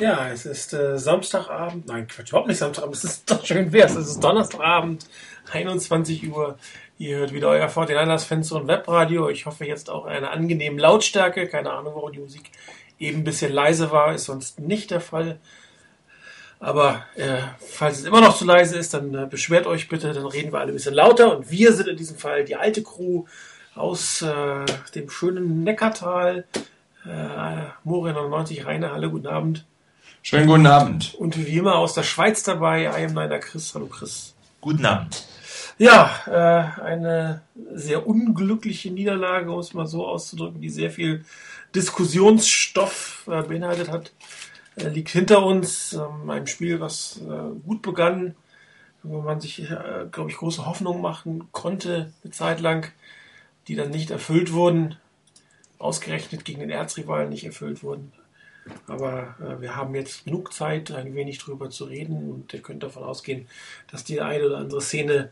Ja, es ist äh, Samstagabend. Nein, Quatsch, überhaupt nicht Samstagabend. Es ist doch schön wär's. Es ist Donnerstagabend, 21 Uhr. Ihr hört wieder euer 49ers Fenster und Webradio. Ich hoffe jetzt auch eine angenehme Lautstärke. Keine Ahnung, warum die Musik eben ein bisschen leise war. Ist sonst nicht der Fall. Aber äh, falls es immer noch zu leise ist, dann äh, beschwert euch bitte. Dann reden wir alle ein bisschen lauter. Und wir sind in diesem Fall die alte Crew aus äh, dem schönen Neckartal. Äh, Morin 99 Rainer, hallo, guten Abend. Schönen guten Abend. Und wie immer aus der Schweiz dabei, I am Niner Chris. Hallo Chris. Guten Abend. Ja, äh, eine sehr unglückliche Niederlage, um es mal so auszudrücken, die sehr viel Diskussionsstoff äh, beinhaltet hat, äh, liegt hinter uns. Ähm, ein Spiel, was äh, gut begann, wo man sich, äh, glaube ich, große Hoffnungen machen konnte, eine Zeit lang, die dann nicht erfüllt wurden, ausgerechnet gegen den Erzrivalen nicht erfüllt wurden. Aber äh, wir haben jetzt genug Zeit, ein wenig drüber zu reden und ihr könnt davon ausgehen, dass die eine oder andere Szene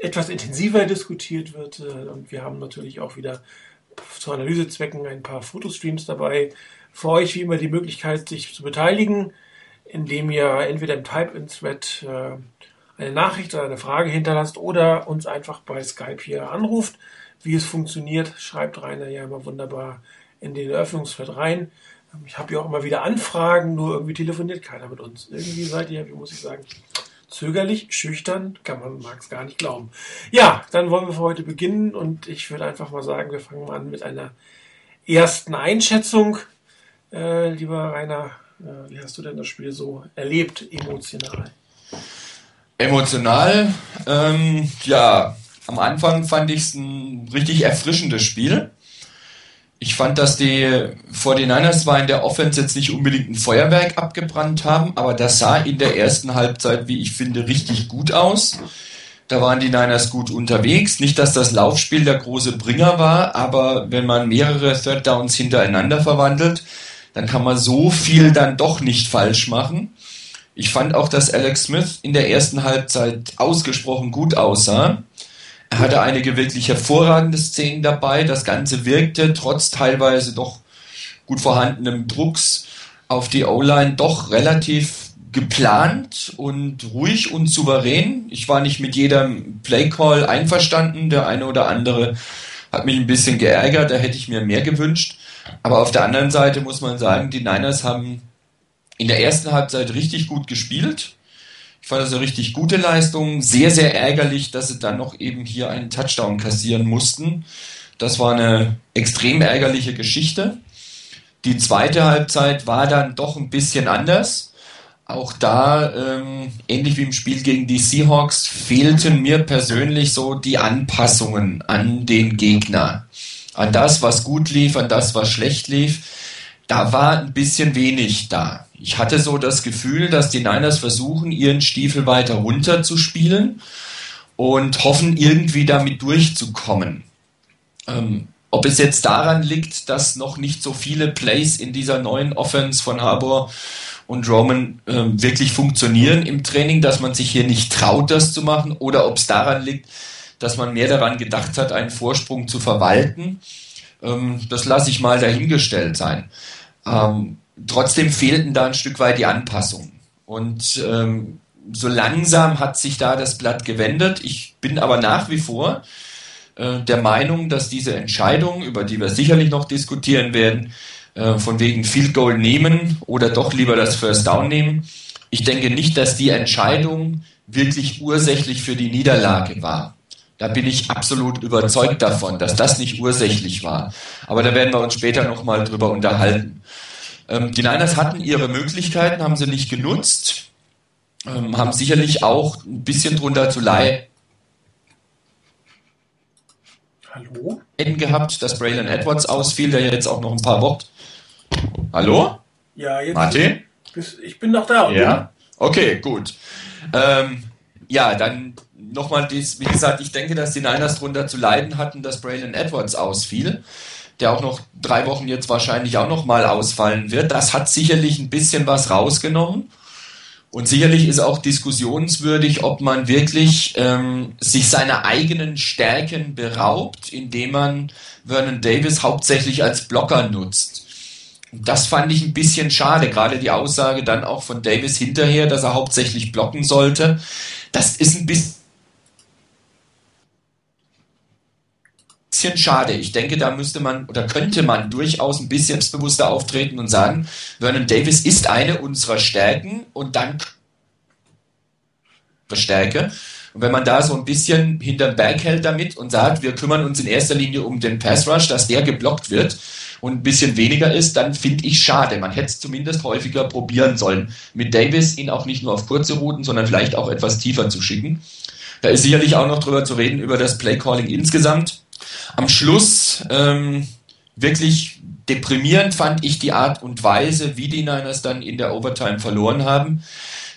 etwas intensiver diskutiert wird. Äh, und wir haben natürlich auch wieder zu Analysezwecken ein paar Fotostreams dabei. Für euch wie immer die Möglichkeit, sich zu beteiligen, indem ihr entweder im Type-in-Thread äh, eine Nachricht oder eine Frage hinterlasst oder uns einfach bei Skype hier anruft. Wie es funktioniert, schreibt Rainer ja immer wunderbar in den Eröffnungsthread rein. Ich habe ja auch immer wieder Anfragen, nur irgendwie telefoniert keiner mit uns. Irgendwie seid ihr, wie muss ich sagen, zögerlich, schüchtern, kann man, mag es gar nicht glauben. Ja, dann wollen wir für heute beginnen und ich würde einfach mal sagen, wir fangen mal an mit einer ersten Einschätzung. Äh, lieber Rainer, äh, wie hast du denn das Spiel so erlebt, emotional? Emotional, ähm, ja, am Anfang fand ich es ein richtig erfrischendes Spiel. Ich fand, dass die 49ers zwar in der Offense jetzt nicht unbedingt ein Feuerwerk abgebrannt haben, aber das sah in der ersten Halbzeit, wie ich finde, richtig gut aus. Da waren die Niners gut unterwegs. Nicht, dass das Laufspiel der große Bringer war, aber wenn man mehrere Third Downs hintereinander verwandelt, dann kann man so viel dann doch nicht falsch machen. Ich fand auch, dass Alex Smith in der ersten Halbzeit ausgesprochen gut aussah. Er hatte einige wirklich hervorragende Szenen dabei. Das Ganze wirkte trotz teilweise doch gut vorhandenem Drucks auf die O-Line doch relativ geplant und ruhig und souverän. Ich war nicht mit jedem Playcall einverstanden. Der eine oder andere hat mich ein bisschen geärgert. Da hätte ich mir mehr gewünscht. Aber auf der anderen Seite muss man sagen, die Niners haben in der ersten Halbzeit richtig gut gespielt. Ich fand das eine richtig gute Leistung. Sehr, sehr ärgerlich, dass sie dann noch eben hier einen Touchdown kassieren mussten. Das war eine extrem ärgerliche Geschichte. Die zweite Halbzeit war dann doch ein bisschen anders. Auch da, ähm, ähnlich wie im Spiel gegen die Seahawks, fehlten mir persönlich so die Anpassungen an den Gegner. An das, was gut lief, an das, was schlecht lief. Da war ein bisschen wenig da. Ich hatte so das Gefühl, dass die Niners versuchen, ihren Stiefel weiter runter zu spielen und hoffen, irgendwie damit durchzukommen. Ähm, ob es jetzt daran liegt, dass noch nicht so viele Plays in dieser neuen Offense von Harbour und Roman ähm, wirklich funktionieren im Training, dass man sich hier nicht traut, das zu machen, oder ob es daran liegt, dass man mehr daran gedacht hat, einen Vorsprung zu verwalten, ähm, das lasse ich mal dahingestellt sein. Ähm, trotzdem fehlten da ein Stück weit die Anpassungen. Und ähm, so langsam hat sich da das Blatt gewendet. Ich bin aber nach wie vor äh, der Meinung, dass diese Entscheidung, über die wir sicherlich noch diskutieren werden, äh, von wegen Field Goal nehmen oder doch lieber das First Down nehmen, ich denke nicht, dass die Entscheidung wirklich ursächlich für die Niederlage war. Da bin ich absolut überzeugt davon, dass das nicht ursächlich war. Aber da werden wir uns später nochmal drüber unterhalten. Ähm, die Niners hatten ihre Möglichkeiten, haben sie nicht genutzt, ähm, haben sicherlich auch ein bisschen drunter zu leiden. Hallo? gehabt, dass Braylon Edwards ausfiel, der jetzt auch noch ein paar Wochen. Hallo? Ja, jetzt. Martin? Ich bin noch da. Ja. Okay, gut. Ähm, ja, dann nochmal, wie gesagt, ich denke, dass die Niners drunter zu leiden hatten, dass Braylon Edwards ausfiel der auch noch drei Wochen jetzt wahrscheinlich auch noch mal ausfallen wird. Das hat sicherlich ein bisschen was rausgenommen. Und sicherlich ist auch diskussionswürdig, ob man wirklich ähm, sich seiner eigenen Stärken beraubt, indem man Vernon Davis hauptsächlich als Blocker nutzt. Das fand ich ein bisschen schade, gerade die Aussage dann auch von Davis hinterher, dass er hauptsächlich blocken sollte. Das ist ein bisschen bisschen schade. Ich denke, da müsste man oder könnte man durchaus ein bisschen bewusster auftreten und sagen, Vernon Davis ist eine unserer Stärken und dann Stärke. Und wenn man da so ein bisschen hinterm Berg hält damit und sagt, wir kümmern uns in erster Linie um den Pass Rush, dass der geblockt wird und ein bisschen weniger ist, dann finde ich schade. Man hätte es zumindest häufiger probieren sollen, mit Davis ihn auch nicht nur auf kurze Routen, sondern vielleicht auch etwas tiefer zu schicken. Da ist sicherlich auch noch drüber zu reden, über das Play Calling insgesamt. Am Schluss ähm, wirklich deprimierend fand ich die Art und Weise, wie die Niners dann in der Overtime verloren haben.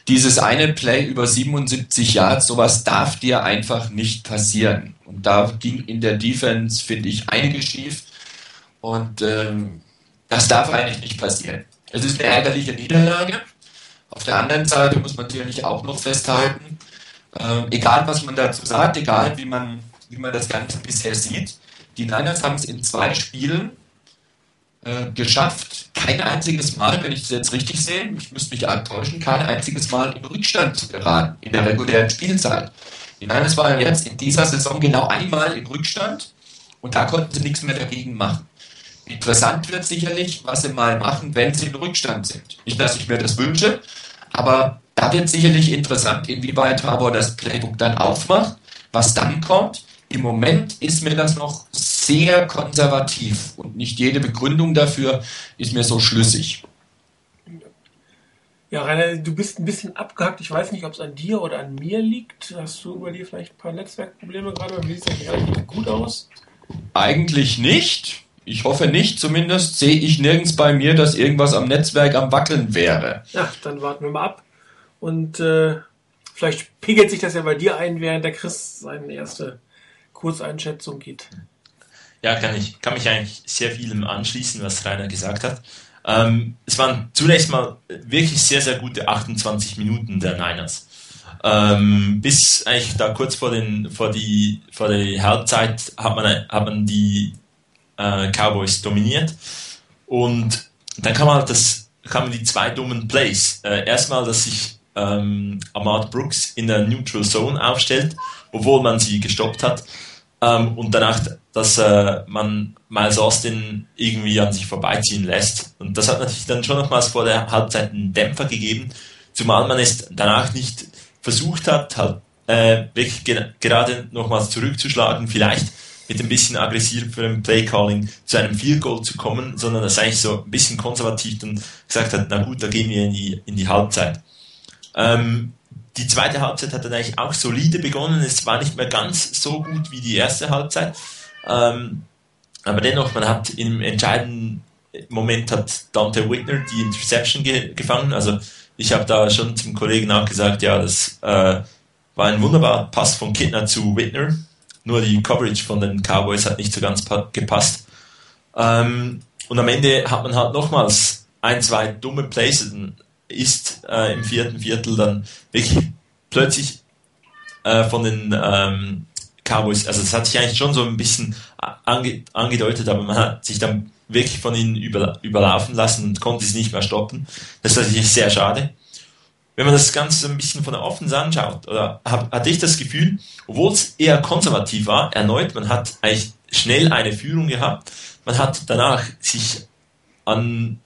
Dieses eine Play über 77 Yards, sowas darf dir einfach nicht passieren. Und da ging in der Defense, finde ich, einiges schief. Und ähm, das darf eigentlich nicht passieren. Es ist eine ärgerliche Niederlage. Auf der anderen Seite muss man natürlich auch noch festhalten, äh, egal was man dazu sagt, egal wie man, wie man das Ganze bisher sieht, die Niners haben es in zwei Spielen äh, geschafft, kein einziges Mal, wenn ich das jetzt richtig sehe, ich müsste mich enttäuschen, kein einziges Mal in Rückstand zu geraten in der regulären Spielzeit. Die Niners waren jetzt in dieser Saison genau einmal in Rückstand und da konnten sie nichts mehr dagegen machen. Interessant wird sicherlich, was sie mal machen, wenn sie in Rückstand sind. Nicht, dass ich mir das wünsche, aber da wird sicherlich interessant, inwieweit Harbour das Playbook dann aufmacht, was dann kommt im Moment ist mir das noch sehr konservativ und nicht jede Begründung dafür ist mir so schlüssig. Ja, Rainer, du bist ein bisschen abgehackt. Ich weiß nicht, ob es an dir oder an mir liegt. Hast du bei dir vielleicht ein paar Netzwerkprobleme gerade? Mir sieht es relativ gut aus. Eigentlich nicht. Ich hoffe nicht. Zumindest sehe ich nirgends bei mir, dass irgendwas am Netzwerk am Wackeln wäre. Ja, dann warten wir mal ab. Und äh, vielleicht pegelt sich das ja bei dir ein, während der Chris seine erste Kurzeinschätzung geht. Ja, kann ich. Kann mich eigentlich sehr vielem anschließen, was Rainer gesagt hat. Ähm, es waren zunächst mal wirklich sehr, sehr gute 28 Minuten der Niners. Ähm, bis eigentlich da kurz vor, den, vor, die, vor der Halbzeit hat man, hat man die äh, Cowboys dominiert. Und dann kam halt das, kamen die zwei dummen Plays. Äh, erstmal, dass sich ähm, Ahmad Brooks in der Neutral Zone aufstellt, obwohl man sie gestoppt hat. Ähm, und danach, dass äh, man Miles Austin irgendwie an sich vorbeiziehen lässt. Und das hat natürlich dann schon nochmals vor der Halbzeit einen Dämpfer gegeben, zumal man es danach nicht versucht hat, halt äh, wirklich ge gerade nochmals zurückzuschlagen, vielleicht mit ein bisschen aggressiveren Playcalling zu einem Field Goal zu kommen, sondern das eigentlich so ein bisschen konservativ dann gesagt hat, na gut, da gehen wir in die, in die Halbzeit. Ähm, die zweite Halbzeit hat dann eigentlich auch solide begonnen. Es war nicht mehr ganz so gut wie die erste Halbzeit. Ähm, aber dennoch, man hat im entscheidenden Moment hat Dante Whitner die Interception ge gefangen. Also ich habe da schon zum Kollegen auch gesagt, ja, das äh, war ein wunderbarer Pass von Kittner zu Whitner. Nur die Coverage von den Cowboys hat nicht so ganz gepasst. Ähm, und am Ende hat man halt nochmals ein, zwei dumme Plays ist äh, im vierten Viertel dann wirklich plötzlich äh, von den ähm, Cowboys, also das hat sich eigentlich schon so ein bisschen ange angedeutet, aber man hat sich dann wirklich von ihnen über, überlaufen lassen und konnte sie nicht mehr stoppen. Das ist natürlich sehr schade. Wenn man das Ganze ein bisschen von der Offense anschaut, oder hab, hatte ich das Gefühl, obwohl es eher konservativ war, erneut, man hat eigentlich schnell eine Führung gehabt, man hat danach sich an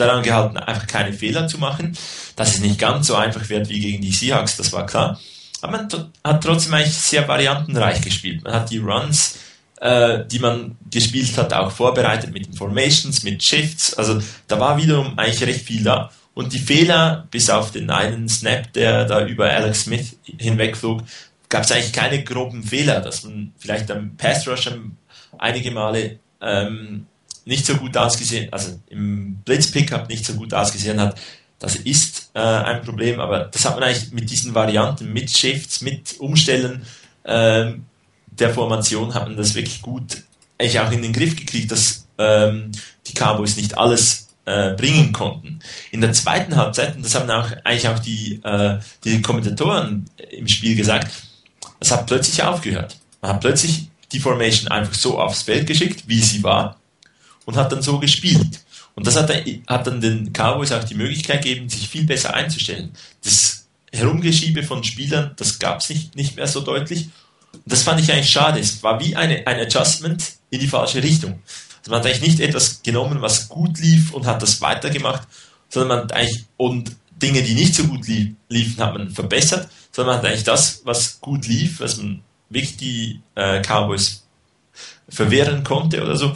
daran gehalten, einfach keine Fehler zu machen. Dass es nicht ganz so einfach wird wie gegen die Seahawks, das war klar. Aber man hat trotzdem eigentlich sehr variantenreich gespielt. Man hat die Runs, äh, die man gespielt hat, auch vorbereitet mit Informations, mit Shifts. Also da war wiederum eigentlich recht viel da. Und die Fehler, bis auf den einen Snap, der da über Alex Smith hinwegflog, gab es eigentlich keine groben Fehler, dass man vielleicht am Pass Rush einige Male ähm, nicht so gut ausgesehen, also im Blitz-Pickup nicht so gut ausgesehen hat, das ist äh, ein Problem, aber das hat man eigentlich mit diesen Varianten, mit Shifts, mit Umstellen äh, der Formation hat man das wirklich gut eigentlich auch in den Griff gekriegt, dass ähm, die Cowboys nicht alles äh, bringen konnten. In der zweiten Halbzeit, und das haben auch eigentlich auch die, äh, die Kommentatoren im Spiel gesagt, es hat plötzlich aufgehört. Man hat plötzlich die Formation einfach so aufs Feld geschickt, wie sie war und hat dann so gespielt. Und das hat, hat dann den Cowboys auch die Möglichkeit gegeben, sich viel besser einzustellen. Das Herumgeschiebe von Spielern, das gab es nicht, nicht mehr so deutlich. Und das fand ich eigentlich schade. Es war wie eine, ein Adjustment in die falsche Richtung. Also man hat eigentlich nicht etwas genommen, was gut lief und hat das weitergemacht, sondern man hat eigentlich, und Dinge, die nicht so gut lief, liefen, hat man verbessert, sondern man hat eigentlich das, was gut lief, was man wirklich die äh, Cowboys verwehren konnte oder so,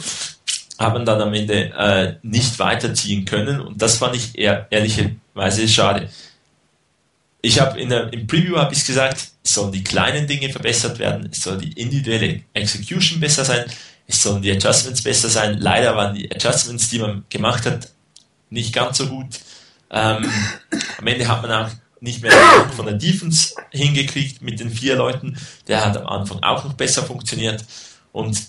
hat man dann am Ende äh, nicht weiterziehen können und das fand ich eher, ehrlicherweise schade. Ich habe in der, im Preview habe ich gesagt, es sollen die kleinen Dinge verbessert werden, es soll die individuelle Execution besser sein, es sollen die Adjustments besser sein. Leider waren die Adjustments, die man gemacht hat, nicht ganz so gut. Ähm, am Ende hat man auch nicht mehr von der Defense hingekriegt mit den vier Leuten. Der hat am Anfang auch noch besser funktioniert. Und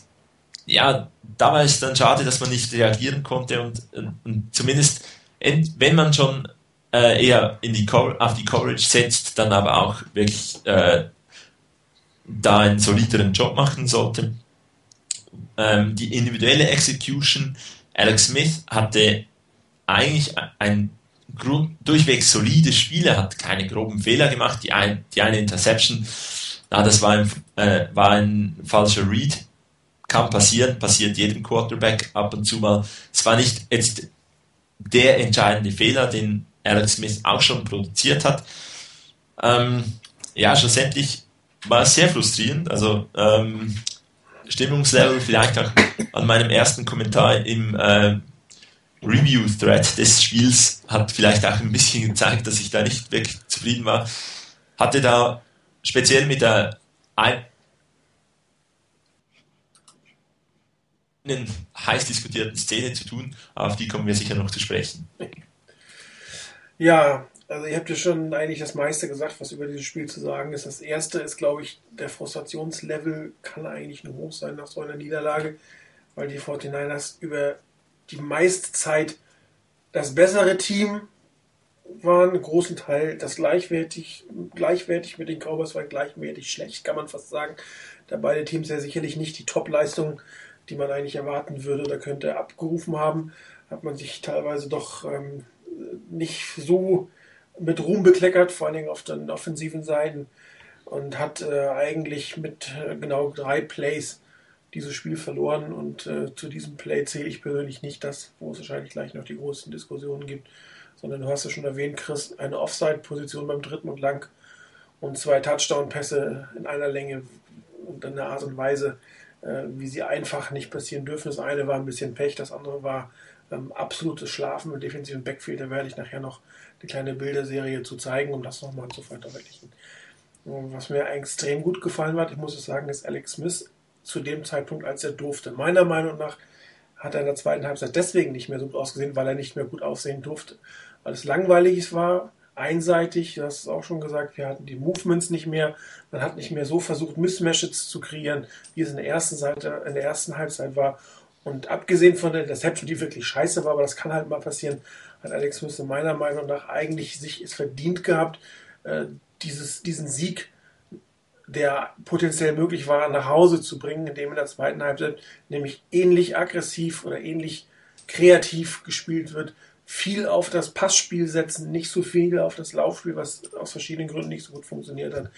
ja, da war es dann schade, dass man nicht reagieren konnte und, und zumindest, wenn man schon äh, eher in die auf die Coverage setzt, dann aber auch wirklich äh, da einen solideren Job machen sollte. Ähm, die individuelle Execution, Alex Smith hatte eigentlich ein durchweg solides Spiel, er hat keine groben Fehler gemacht, die, ein, die eine Interception, na, das war ein, äh, war ein falscher Read, kann passieren, passiert jedem Quarterback ab und zu mal. Es war nicht jetzt der entscheidende Fehler, den Alex Smith auch schon produziert hat. Ähm, ja, schlussendlich war es sehr frustrierend. Also ähm, Stimmungslevel vielleicht auch an meinem ersten Kommentar im äh, Review-Thread des Spiels hat vielleicht auch ein bisschen gezeigt, dass ich da nicht wirklich zufrieden war. Hatte da speziell mit der einen heiß diskutierten Szene zu tun, auf die kommen wir sicher noch zu sprechen. Ja, also ihr habt ja schon eigentlich das meiste gesagt, was über dieses Spiel zu sagen ist. Das erste ist, glaube ich, der Frustrationslevel kann eigentlich nur hoch sein nach so einer Niederlage, weil die 49ers über die meiste Zeit das bessere Team waren, einen großen Teil das gleichwertig, gleichwertig mit den Cowboys war gleichwertig schlecht, kann man fast sagen. Da beide Teams ja sicherlich nicht die Top-Leistung, die man eigentlich erwarten würde oder könnte, abgerufen haben, hat man sich teilweise doch ähm, nicht so mit Ruhm bekleckert, vor allen Dingen auf den offensiven Seiten und hat äh, eigentlich mit äh, genau drei Plays dieses Spiel verloren und äh, zu diesem Play zähle ich persönlich nicht das, wo es wahrscheinlich gleich noch die größten Diskussionen gibt, sondern du hast ja schon erwähnt, Chris, eine Offside-Position beim dritten und lang und zwei Touchdown-Pässe in einer Länge und in einer Art und Weise, wie sie einfach nicht passieren dürfen. Das eine war ein bisschen Pech, das andere war ähm, absolutes Schlafen im defensiven Backfield. Da werde ich nachher noch eine kleine Bilderserie zu zeigen, um das nochmal zu verdeutlichen. Was mir extrem gut gefallen hat, ich muss es sagen, ist Alex Smith zu dem Zeitpunkt, als er durfte. Meiner Meinung nach hat er in der zweiten Halbzeit deswegen nicht mehr so gut ausgesehen, weil er nicht mehr gut aussehen durfte. Weil es langweilig war, einseitig, du hast es auch schon gesagt, wir hatten die Movements nicht mehr, man hat nicht mehr so versucht, Mismatches zu kreieren, wie es in der ersten Seite, in der ersten Halbzeit war. Und abgesehen von der Interception, die wirklich scheiße war, aber das kann halt mal passieren, hat Alex Smith meiner Meinung nach eigentlich sich es verdient gehabt, äh, dieses, diesen Sieg, der potenziell möglich war, nach Hause zu bringen, indem in der zweiten Halbzeit nämlich ähnlich aggressiv oder ähnlich kreativ gespielt wird. Viel auf das Passspiel setzen, nicht so viel auf das Laufspiel, was aus verschiedenen Gründen nicht so gut funktioniert hat.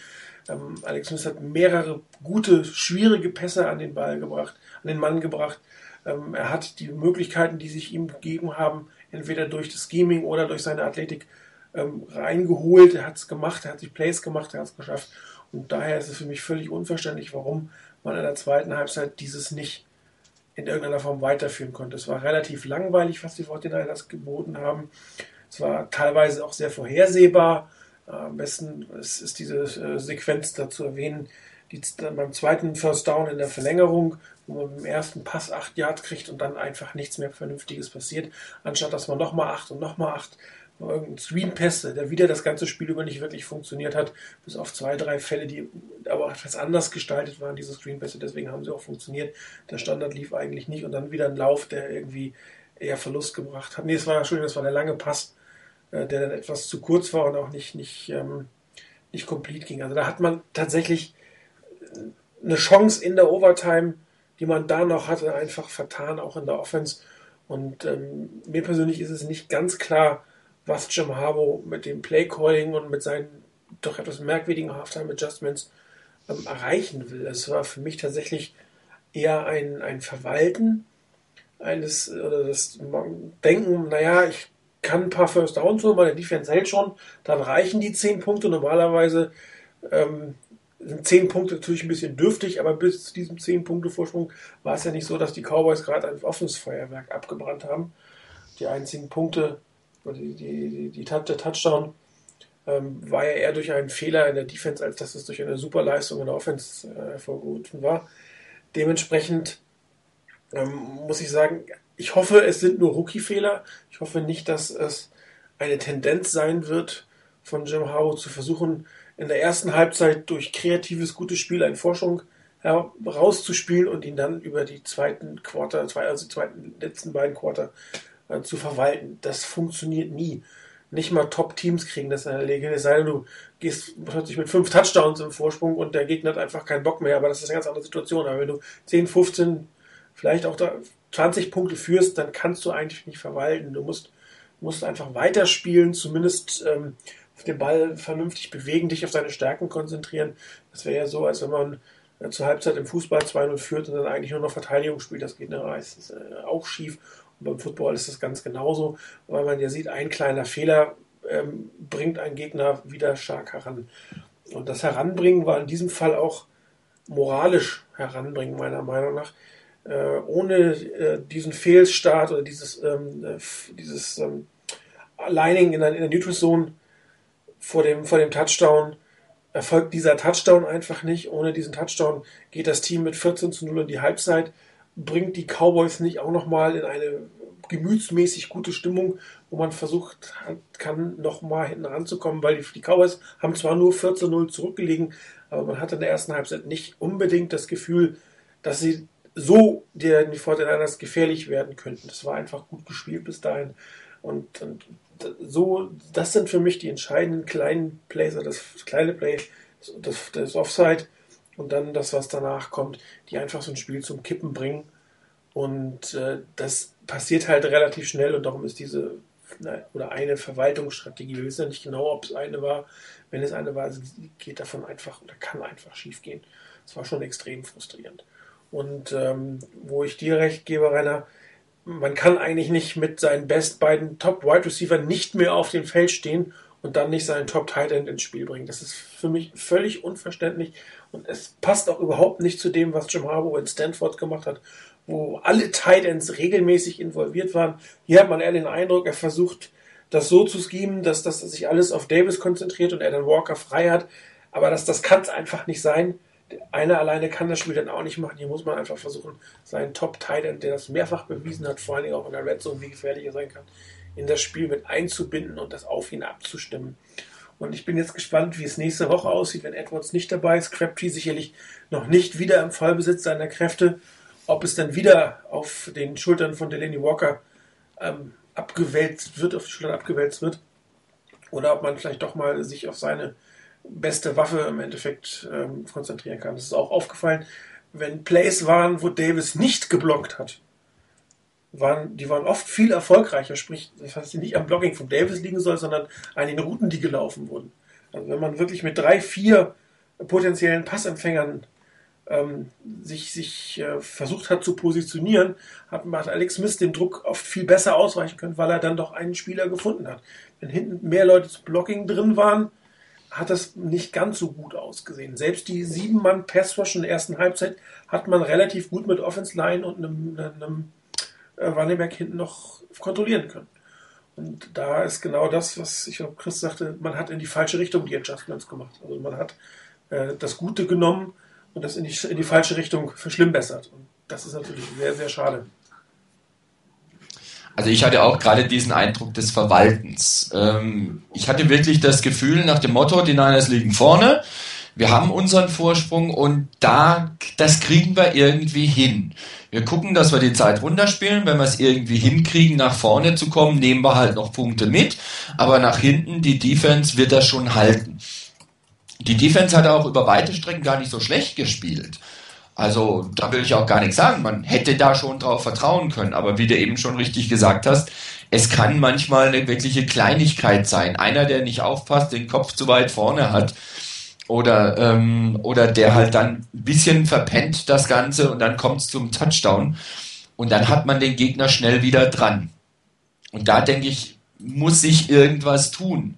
Ähm, Alex Smith hat mehrere gute, schwierige Pässe an den Ball gebracht, an den Mann gebracht, ähm, er hat die Möglichkeiten, die sich ihm gegeben haben, entweder durch das Scheming oder durch seine Athletik ähm, reingeholt. Er hat es gemacht, er hat sich Plays gemacht, er hat es geschafft. Und daher ist es für mich völlig unverständlich, warum man in der zweiten Halbzeit dieses nicht in irgendeiner Form weiterführen konnte. Es war relativ langweilig, was die 49ers geboten haben. Es war teilweise auch sehr vorhersehbar. Äh, am besten ist, diese äh, Sequenz dazu erwähnen, die, beim zweiten First Down in der Verlängerung, wo man im ersten Pass acht Yards kriegt und dann einfach nichts mehr Vernünftiges passiert, anstatt dass man nochmal acht und nochmal acht irgendein Screen-Pässe, der wieder das ganze Spiel über nicht wirklich funktioniert hat, bis auf zwei, drei Fälle, die aber etwas anders gestaltet waren, diese Screen-Pässe, deswegen haben sie auch funktioniert. Der Standard lief eigentlich nicht und dann wieder ein Lauf, der irgendwie eher Verlust gebracht hat. Nee, es war, Entschuldigung, das war der lange Pass, äh, der dann etwas zu kurz war und auch nicht, nicht, ähm, nicht komplett ging. Also da hat man tatsächlich eine Chance in der Overtime, die man da noch hatte, einfach vertan, auch in der Offense. Und ähm, mir persönlich ist es nicht ganz klar, was Jim Harbour mit dem Playcalling und mit seinen doch etwas merkwürdigen Halftime-Adjustments ähm, erreichen will. Es war für mich tatsächlich eher ein, ein Verwalten eines, oder das Denken, naja, ich kann ein paar First Downs holen, meine Defense hält schon, dann reichen die 10 Punkte. Normalerweise ähm, sind 10 Punkte natürlich ein bisschen dürftig, aber bis zu diesem 10 Punkte Vorsprung war es ja nicht so, dass die Cowboys gerade ein Offensfeuerwerk abgebrannt haben. Die einzigen Punkte, die, die, die, der Touchdown ähm, war ja eher durch einen Fehler in der Defense, als dass es durch eine Superleistung in der Offense äh, hervorgerufen war. Dementsprechend ähm, muss ich sagen, ich hoffe, es sind nur Rookie-Fehler. Ich hoffe nicht, dass es eine Tendenz sein wird von Jim Harbaugh zu versuchen, in der ersten Halbzeit durch kreatives, gutes Spiel eine Forschung rauszuspielen und ihn dann über die zweiten Quarter, also die zweiten, letzten beiden Quarter äh, zu verwalten. Das funktioniert nie. Nicht mal Top-Teams kriegen das in der Regel. Es sei denn, du gehst plötzlich mit fünf Touchdowns im Vorsprung und der Gegner hat einfach keinen Bock mehr, aber das ist eine ganz andere Situation. Aber wenn du 10, 15, vielleicht auch 20 Punkte führst, dann kannst du eigentlich nicht verwalten. Du musst, musst einfach weiterspielen, zumindest ähm, den Ball vernünftig bewegen, dich auf seine Stärken konzentrieren. Das wäre ja so, als wenn man äh, zur Halbzeit im Fußball 2-0 führt und dann eigentlich nur noch Verteidigung spielt. Das geht ist äh, auch schief. Und beim Football ist das ganz genauso, weil man ja sieht, ein kleiner Fehler ähm, bringt einen Gegner wieder stark heran. Und das Heranbringen war in diesem Fall auch moralisch heranbringen, meiner Meinung nach. Äh, ohne äh, diesen Fehlstart oder dieses, ähm, äh, dieses ähm, Lining in der, in der Neutral Zone vor dem, vor dem Touchdown erfolgt dieser Touchdown einfach nicht. Ohne diesen Touchdown geht das Team mit 14 zu 0 in die Halbzeit, bringt die Cowboys nicht auch nochmal in eine gemütsmäßig gute Stimmung, wo man versucht kann, nochmal hinten ranzukommen, weil die, die Cowboys haben zwar nur 14-0 zurückgelegen, aber man hatte in der ersten Halbzeit nicht unbedingt das Gefühl, dass sie so den 49ers gefährlich werden könnten. Das war einfach gut gespielt bis dahin. Und, und so, das sind für mich die entscheidenden kleinen Plays, das kleine Play, das, das Offside und dann das, was danach kommt, die einfach so ein Spiel zum Kippen bringen. Und äh, das passiert halt relativ schnell und darum ist diese oder eine Verwaltungsstrategie, wir wissen ja nicht genau, ob es eine war, wenn es eine war, geht davon einfach oder kann einfach schief gehen. Das war schon extrem frustrierend. Und ähm, wo ich dir recht gebe, Rainer, man kann eigentlich nicht mit seinen best beiden Top Wide Receiver nicht mehr auf dem Feld stehen und dann nicht seinen Top Tight End ins Spiel bringen. Das ist für mich völlig unverständlich und es passt auch überhaupt nicht zu dem, was Jim Harbaugh in Stanford gemacht hat, wo alle Tight Ends regelmäßig involviert waren. Hier hat man eher den Eindruck, er versucht das so zu schemen, dass, dass sich alles auf Davis konzentriert und er dann Walker frei hat. Aber das, das kann es einfach nicht sein einer alleine kann das Spiel dann auch nicht machen. Hier muss man einfach versuchen, seinen Top-Tight End, der das mehrfach bewiesen hat, vor allen Dingen auch in der Red Zone, wie gefährlich er sein kann, in das Spiel mit einzubinden und das auf ihn abzustimmen. Und ich bin jetzt gespannt, wie es nächste Woche aussieht, wenn Edwards nicht dabei ist. Crabtree sicherlich noch nicht wieder im Vollbesitz seiner Kräfte. Ob es dann wieder auf den Schultern von Delaney Walker ähm, abgewälzt wird, auf die Schultern abgewälzt wird. Oder ob man vielleicht doch mal sich auf seine beste Waffe im Endeffekt ähm, konzentrieren kann. Das ist auch aufgefallen, wenn Plays waren, wo Davis nicht geblockt hat, waren, die waren oft viel erfolgreicher. Sprich, das heißt nicht am Blocking von Davis liegen soll, sondern an den Routen, die gelaufen wurden. Also wenn man wirklich mit drei, vier potenziellen Passempfängern ähm, sich, sich äh, versucht hat zu positionieren, hat, hat Alex Smith dem Druck oft viel besser ausweichen können, weil er dann doch einen Spieler gefunden hat. Wenn hinten mehr Leute zu Blocking drin waren, hat das nicht ganz so gut ausgesehen. Selbst die sieben Mann Pass Rush in der ersten Halbzeit hat man relativ gut mit Offense Line und einem, einem äh, Running Back hinten noch kontrollieren können. Und da ist genau das, was ich glaube, Chris sagte, man hat in die falsche Richtung die Adjustments gemacht. Also man hat äh, das Gute genommen und das in die, in die falsche Richtung verschlimmbessert. Und das ist natürlich sehr, sehr schade. Also ich hatte auch gerade diesen Eindruck des Verwaltens. Ähm, ich hatte wirklich das Gefühl nach dem Motto, die Niners liegen vorne, wir haben unseren Vorsprung und da, das kriegen wir irgendwie hin. Wir gucken, dass wir die Zeit runterspielen. Wenn wir es irgendwie hinkriegen, nach vorne zu kommen, nehmen wir halt noch Punkte mit. Aber nach hinten, die Defense wird das schon halten. Die Defense hat auch über weite Strecken gar nicht so schlecht gespielt. Also da will ich auch gar nichts sagen. Man hätte da schon drauf vertrauen können. Aber wie du eben schon richtig gesagt hast, es kann manchmal eine wirkliche Kleinigkeit sein. Einer, der nicht aufpasst, den Kopf zu weit vorne hat oder, ähm, oder der halt dann ein bisschen verpennt das Ganze und dann kommt es zum Touchdown und dann hat man den Gegner schnell wieder dran. Und da denke ich, muss sich irgendwas tun.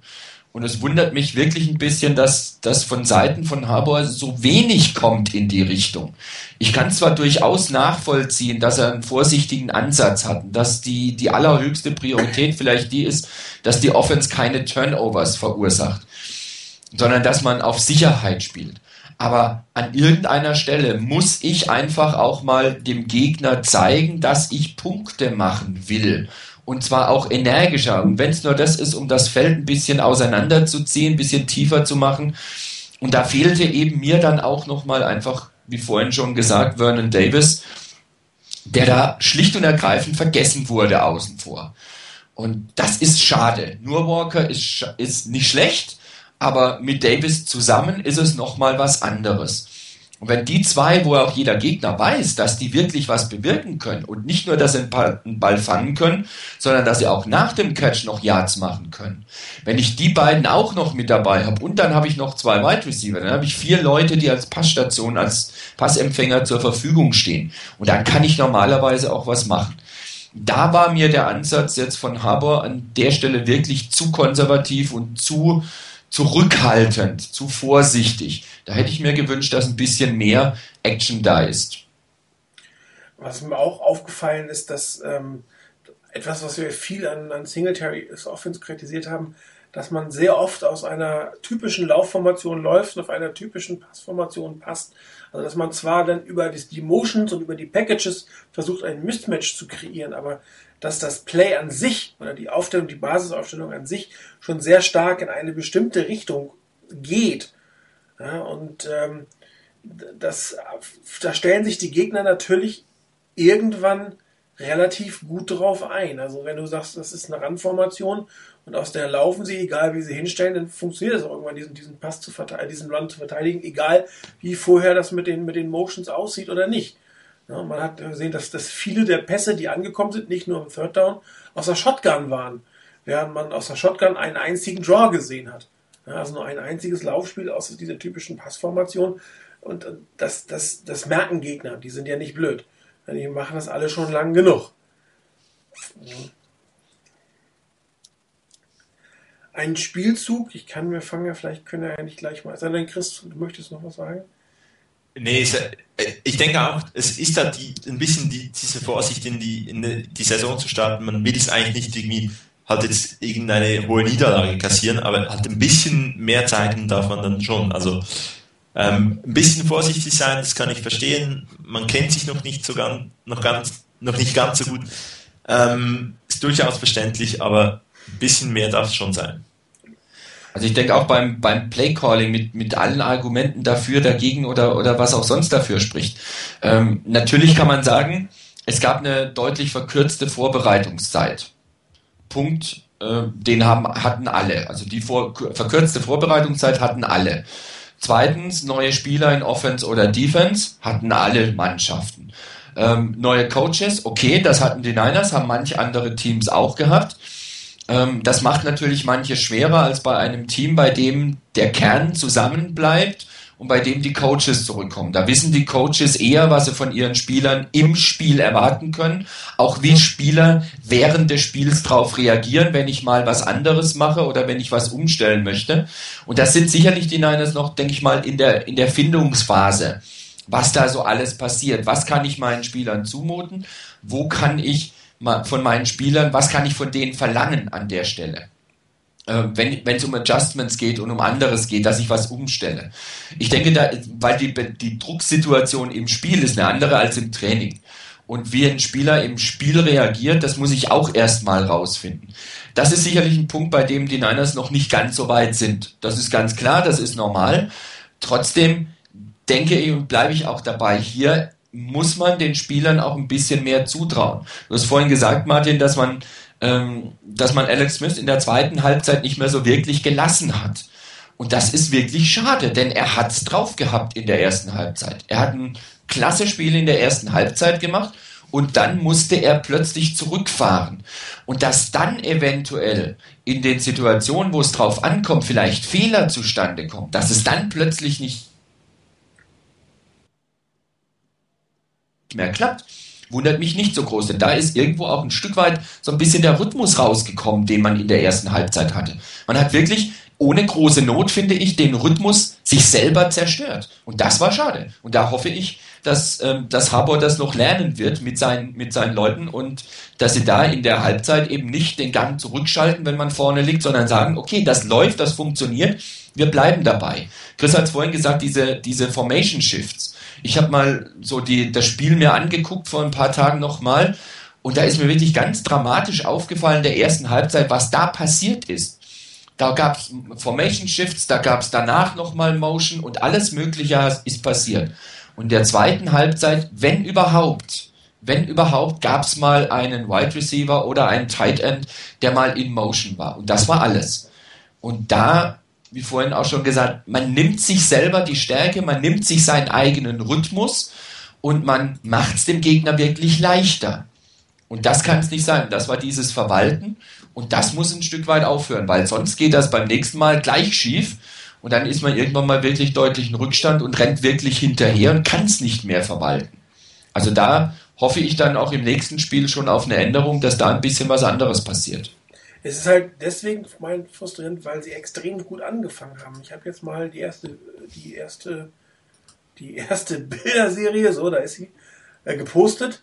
Und es wundert mich wirklich ein bisschen, dass das von Seiten von Harbour so wenig kommt in die Richtung. Ich kann zwar durchaus nachvollziehen, dass er einen vorsichtigen Ansatz hat, dass die, die allerhöchste Priorität vielleicht die ist, dass die Offense keine Turnovers verursacht, sondern dass man auf Sicherheit spielt. Aber an irgendeiner Stelle muss ich einfach auch mal dem Gegner zeigen, dass ich Punkte machen will und zwar auch energischer. Und wenn es nur das ist, um das Feld ein bisschen auseinanderzuziehen, ein bisschen tiefer zu machen. Und da fehlte eben mir dann auch nochmal einfach, wie vorhin schon gesagt, Vernon Davis, der da schlicht und ergreifend vergessen wurde außen vor. Und das ist schade. Nur Walker ist, ist nicht schlecht, aber mit Davis zusammen ist es nochmal was anderes. Und wenn die zwei, wo auch jeder Gegner weiß, dass die wirklich was bewirken können und nicht nur, dass sie einen Ball fangen können, sondern dass sie auch nach dem Catch noch Yards machen können. Wenn ich die beiden auch noch mit dabei habe und dann habe ich noch zwei Wide Receiver, dann habe ich vier Leute, die als Passstation, als Passempfänger zur Verfügung stehen. Und dann kann ich normalerweise auch was machen. Da war mir der Ansatz jetzt von Haber an der Stelle wirklich zu konservativ und zu zurückhaltend, zu vorsichtig. Da hätte ich mir gewünscht, dass ein bisschen mehr Action da ist. Was mir auch aufgefallen ist, dass ähm, etwas, was wir viel an, an Singletary's Offense kritisiert haben, dass man sehr oft aus einer typischen Laufformation läuft und auf einer typischen Passformation passt. Also dass man zwar dann über die Motions und über die Packages versucht, ein Mismatch zu kreieren, aber dass das Play an sich oder die Aufstellung, die Basisaufstellung an sich schon sehr stark in eine bestimmte Richtung geht. Ja, und ähm, das, da stellen sich die Gegner natürlich irgendwann relativ gut drauf ein. Also wenn du sagst, das ist eine Randformation und aus der laufen sie, egal wie sie hinstellen, dann funktioniert es auch irgendwann, diesen, diesen Pass zu verteidigen, diesen Run zu verteidigen, egal wie vorher das mit den, mit den Motions aussieht oder nicht. Ja, man hat gesehen, dass, dass viele der Pässe, die angekommen sind, nicht nur im Third Down, aus der Shotgun waren, während man aus der Shotgun einen einzigen Draw gesehen hat. Ja, also nur ein einziges Laufspiel aus dieser typischen Passformation. Und äh, das, das, das merken Gegner, die sind ja nicht blöd. Die machen das alle schon lang genug. Ein Spielzug, ich kann mir fangen, vielleicht können wir eigentlich gleich mal. Sei denn, Chris, du möchtest noch was sagen? Nee, äh, ich denke auch, es ist da die, ein bisschen die, diese Vorsicht in die, in die Saison zu starten. Man will es eigentlich nicht irgendwie halt jetzt irgendeine hohe Niederlage kassieren, aber halt ein bisschen mehr zeigen darf man dann schon. Also ähm, ein bisschen vorsichtig sein, das kann ich verstehen. Man kennt sich noch nicht so ganz, noch ganz, noch nicht ganz so gut. Ähm, ist durchaus verständlich, aber ein bisschen mehr darf es schon sein. Also ich denke auch beim, beim Playcalling mit, mit allen Argumenten dafür, dagegen oder, oder was auch sonst dafür spricht. Ähm, natürlich kann man sagen, es gab eine deutlich verkürzte Vorbereitungszeit. Punkt, äh, den haben, hatten alle. Also die vor, verkürzte Vorbereitungszeit hatten alle. Zweitens, neue Spieler in Offense oder Defense hatten alle Mannschaften. Ähm, neue Coaches, okay, das hatten die Niners, haben manche andere Teams auch gehabt. Ähm, das macht natürlich manche schwerer als bei einem Team, bei dem der Kern zusammenbleibt und bei dem die Coaches zurückkommen. Da wissen die Coaches eher, was sie von ihren Spielern im Spiel erwarten können, auch wie Spieler während des Spiels darauf reagieren, wenn ich mal was anderes mache oder wenn ich was umstellen möchte. Und das sind sicherlich die Niners noch, denke ich mal, in der, in der Findungsphase, was da so alles passiert. Was kann ich meinen Spielern zumuten? Wo kann ich von meinen Spielern, was kann ich von denen verlangen an der Stelle? Äh, wenn es um Adjustments geht und um anderes geht, dass ich was umstelle. Ich denke, da, weil die, die Drucksituation im Spiel ist eine andere als im Training. Und wie ein Spieler im Spiel reagiert, das muss ich auch erstmal rausfinden. Das ist sicherlich ein Punkt, bei dem die Niners noch nicht ganz so weit sind. Das ist ganz klar, das ist normal. Trotzdem denke ich und bleibe ich auch dabei, hier muss man den Spielern auch ein bisschen mehr zutrauen. Du hast vorhin gesagt, Martin, dass man, ähm, dass man Alex Smith in der zweiten Halbzeit nicht mehr so wirklich gelassen hat. Und das ist wirklich schade, denn er hat's drauf gehabt in der ersten Halbzeit. Er hat ein klasse Spiel in der ersten Halbzeit gemacht und dann musste er plötzlich zurückfahren. Und dass dann eventuell in den Situationen, wo es drauf ankommt, vielleicht Fehler zustande kommen, dass es dann plötzlich nicht mehr klappt, wundert mich nicht so groß, denn da ist irgendwo auch ein Stück weit so ein bisschen der Rhythmus rausgekommen, den man in der ersten Halbzeit hatte. Man hat wirklich ohne große Not, finde ich, den Rhythmus sich selber zerstört. Und das war schade. Und da hoffe ich, dass, ähm, dass Harbour das noch lernen wird mit seinen, mit seinen Leuten und dass sie da in der Halbzeit eben nicht den Gang zurückschalten, wenn man vorne liegt, sondern sagen, okay, das läuft, das funktioniert, wir bleiben dabei. Chris hat es vorhin gesagt, diese, diese Formation Shifts. Ich habe mal so die, das Spiel mir angeguckt vor ein paar Tagen nochmal und da ist mir wirklich ganz dramatisch aufgefallen in der ersten Halbzeit, was da passiert ist. Da gab es Formation Shifts, da gab es danach nochmal Motion und alles Mögliche ist passiert. Und in der zweiten Halbzeit, wenn überhaupt, wenn überhaupt, gab es mal einen Wide Receiver oder einen Tight End, der mal in Motion war. Und das war alles. Und da, wie vorhin auch schon gesagt, man nimmt sich selber die Stärke, man nimmt sich seinen eigenen Rhythmus und man macht es dem Gegner wirklich leichter. Und das kann es nicht sein. Das war dieses Verwalten. Und das muss ein Stück weit aufhören, weil sonst geht das beim nächsten Mal gleich schief. Und dann ist man irgendwann mal wirklich deutlich in Rückstand und rennt wirklich hinterher und kann es nicht mehr verwalten. Also da hoffe ich dann auch im nächsten Spiel schon auf eine Änderung, dass da ein bisschen was anderes passiert. Es ist halt deswegen mein frustrierend, weil sie extrem gut angefangen haben. Ich habe jetzt mal die erste, die erste, die erste Bilderserie, so, da ist sie, äh, gepostet.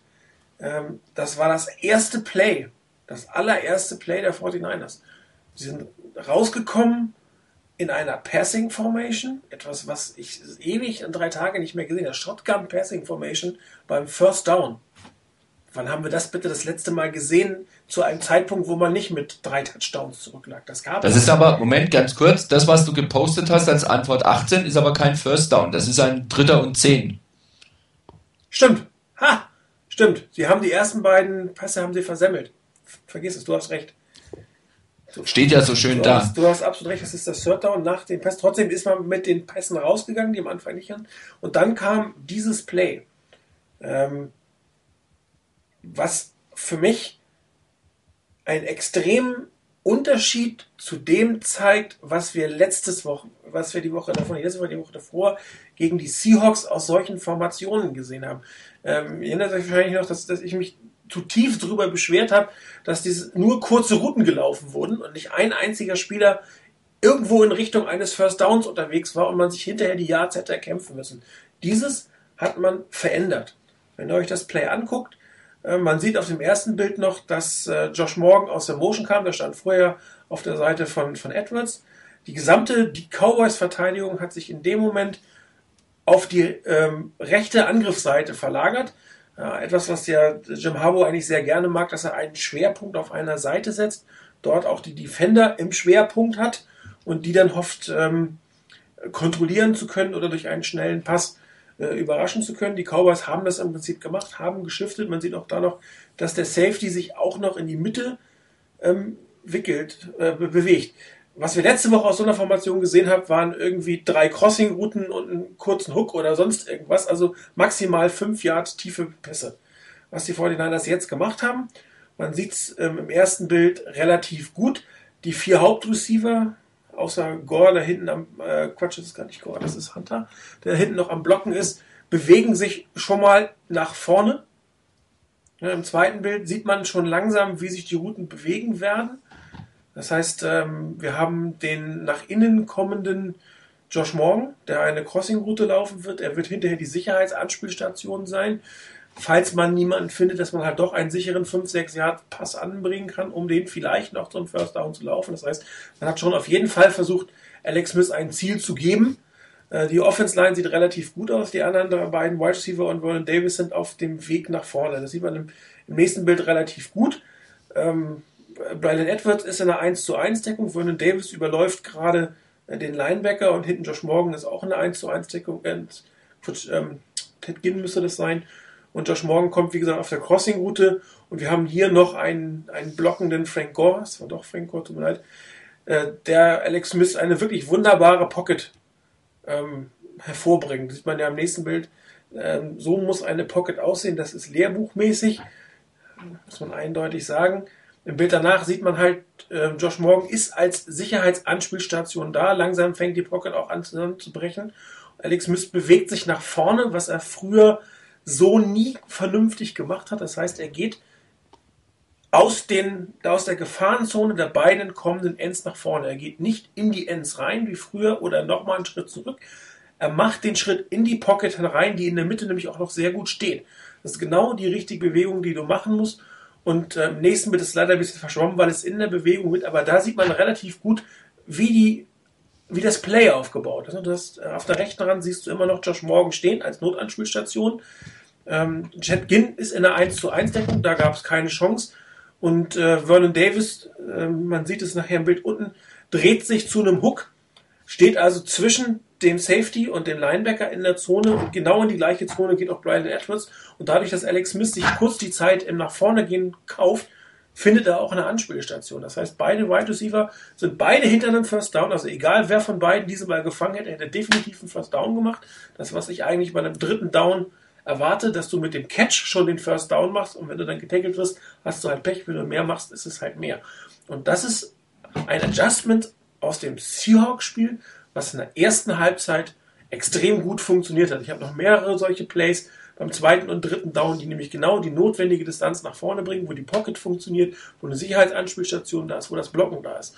Ähm, das war das erste Play, das allererste Play der 49ers. Sie sind rausgekommen in einer Passing Formation, etwas, was ich ewig in drei Tagen nicht mehr gesehen habe. Shotgun Passing Formation beim First Down. Wann haben wir das bitte das letzte Mal gesehen, zu einem Zeitpunkt, wo man nicht mit drei Touchdowns zurücklag? Das gab Das ist aber, Moment, ganz kurz, das, was du gepostet hast als Antwort 18, ist aber kein First Down. Das ist ein Dritter und Zehn. Stimmt. Ha! Stimmt. Sie haben die ersten beiden Pässe haben sie versemmelt. Vergiss es, du hast recht. Steht ja so schön du da. Hast, du hast absolut recht, das ist das Third Down nach dem Pass. Trotzdem ist man mit den Pässen rausgegangen, die am Anfang nicht hatten. Und dann kam dieses Play, ähm, was für mich einen extremen Unterschied zu dem zeigt, was wir letztes Woche, was wir die Woche davor, die letzte Woche, die Woche davor gegen die Seahawks aus solchen Formationen gesehen haben. Ähm, ihr erinnert euch wahrscheinlich noch, dass, dass ich mich zutiefst darüber beschwert habe, dass diese nur kurze Routen gelaufen wurden und nicht ein einziger Spieler irgendwo in Richtung eines First Downs unterwegs war und man sich hinterher die Yards hätte erkämpfen müssen. Dieses hat man verändert. Wenn ihr euch das Play anguckt, man sieht auf dem ersten Bild noch, dass äh, Josh Morgan aus der Motion kam. Der stand vorher auf der Seite von, von Edwards. Die gesamte die Cowboys-Verteidigung hat sich in dem Moment auf die ähm, rechte Angriffsseite verlagert. Ja, etwas, was ja Jim Harbour eigentlich sehr gerne mag, dass er einen Schwerpunkt auf einer Seite setzt, dort auch die Defender im Schwerpunkt hat und die dann hofft, ähm, kontrollieren zu können oder durch einen schnellen Pass äh, überraschen zu können. Die Cowboys haben das im Prinzip gemacht, haben geschiftet. Man sieht auch da noch, dass der Safety sich auch noch in die Mitte ähm, wickelt, äh, bewegt was wir letzte Woche aus so einer Formation gesehen haben, waren irgendwie drei Crossing-Routen und einen kurzen Hook oder sonst irgendwas. Also maximal fünf Yard tiefe Pässe. Was die 49ers jetzt gemacht haben, man sieht es ähm, im ersten Bild relativ gut. Die vier Hauptreceiver, außer Gore, da hinten am, äh, Quatsch, das ist gar nicht Gore, das ist Hunter, der hinten noch am Blocken ist, bewegen sich schon mal nach vorne. Ja, Im zweiten Bild sieht man schon langsam, wie sich die Routen bewegen werden. Das heißt, ähm, wir haben den nach innen kommenden Josh Morgan, der eine Crossing-Route laufen wird. Er wird hinterher die Sicherheitsanspielstation sein. Falls man niemanden findet, dass man halt doch einen sicheren 5-6 Yard Pass anbringen kann, um den vielleicht noch zum First Down zu laufen. Das heißt, man hat schon auf jeden Fall versucht, Alex Smith ein Ziel zu geben. Äh, die Offense Line sieht relativ gut aus. Die anderen beiden Wide Receiver und Vernon Davis sind auf dem Weg nach vorne. Das sieht man im, nächsten Bild relativ gut. Ähm, Brian Edwards ist in einer 1 zu 1 Deckung. Vernon Davis überläuft gerade äh, den Linebacker und hinten Josh Morgan ist auch in einer 1 zu 1 Deckung. Und, ähm, Ted Ginn müsste das sein. Und Josh Morgan kommt, wie gesagt, auf der Crossing-Route. Und wir haben hier noch einen, einen blockenden Frank Gore. Das war doch Frank Gore, tut mir leid. Äh, der Alex Smith eine wirklich wunderbare Pocket ähm, hervorbringt. Das sieht man ja im nächsten Bild. Ähm, so muss eine Pocket aussehen. Das ist lehrbuchmäßig, muss man eindeutig sagen. Im Bild danach sieht man halt, äh, Josh Morgan ist als Sicherheitsanspielstation da. Langsam fängt die Pocket auch an zu brechen. Alex Smith bewegt sich nach vorne, was er früher so nie vernünftig gemacht hat. Das heißt, er geht aus, den, aus der Gefahrenzone der beiden kommenden Ends nach vorne. Er geht nicht in die Ends rein wie früher oder nochmal einen Schritt zurück. Er macht den Schritt in die Pocket herein, die in der Mitte nämlich auch noch sehr gut steht. Das ist genau die richtige Bewegung, die du machen musst. Und äh, im nächsten wird es leider ein bisschen verschwommen, weil es in der Bewegung wird. Aber da sieht man relativ gut, wie, die, wie das Play aufgebaut ist. Du hast, äh, auf der rechten Rand siehst du immer noch Josh Morgan stehen als Notanspielstation. Ähm, Chad Ginn ist in der 1 zu 1 Deckung, da gab es keine Chance. Und äh, Vernon Davis, äh, man sieht es nachher im Bild unten, dreht sich zu einem Hook, steht also zwischen dem Safety und dem Linebacker in der Zone und genau in die gleiche Zone geht auch Brian Edwards. Und dadurch, dass Alex Smith sich kurz die Zeit im nach vorne gehen kauft, findet er auch eine Anspielstation. Das heißt, beide Wide Receiver sind beide hinter einem First Down. Also egal, wer von beiden diese Ball gefangen hätte, hätte definitiv einen First Down gemacht. Das, was ich eigentlich bei einem dritten Down erwarte, dass du mit dem Catch schon den First Down machst und wenn du dann getackelt wirst, hast du halt Pech. Wenn du mehr machst, ist es halt mehr. Und das ist ein Adjustment aus dem Seahawks-Spiel, was in der ersten Halbzeit extrem gut funktioniert hat. Ich habe noch mehrere solche Plays beim zweiten und dritten Down, die nämlich genau die notwendige Distanz nach vorne bringen, wo die Pocket funktioniert, wo eine Sicherheitsanspielstation da ist, wo das Blocken da ist.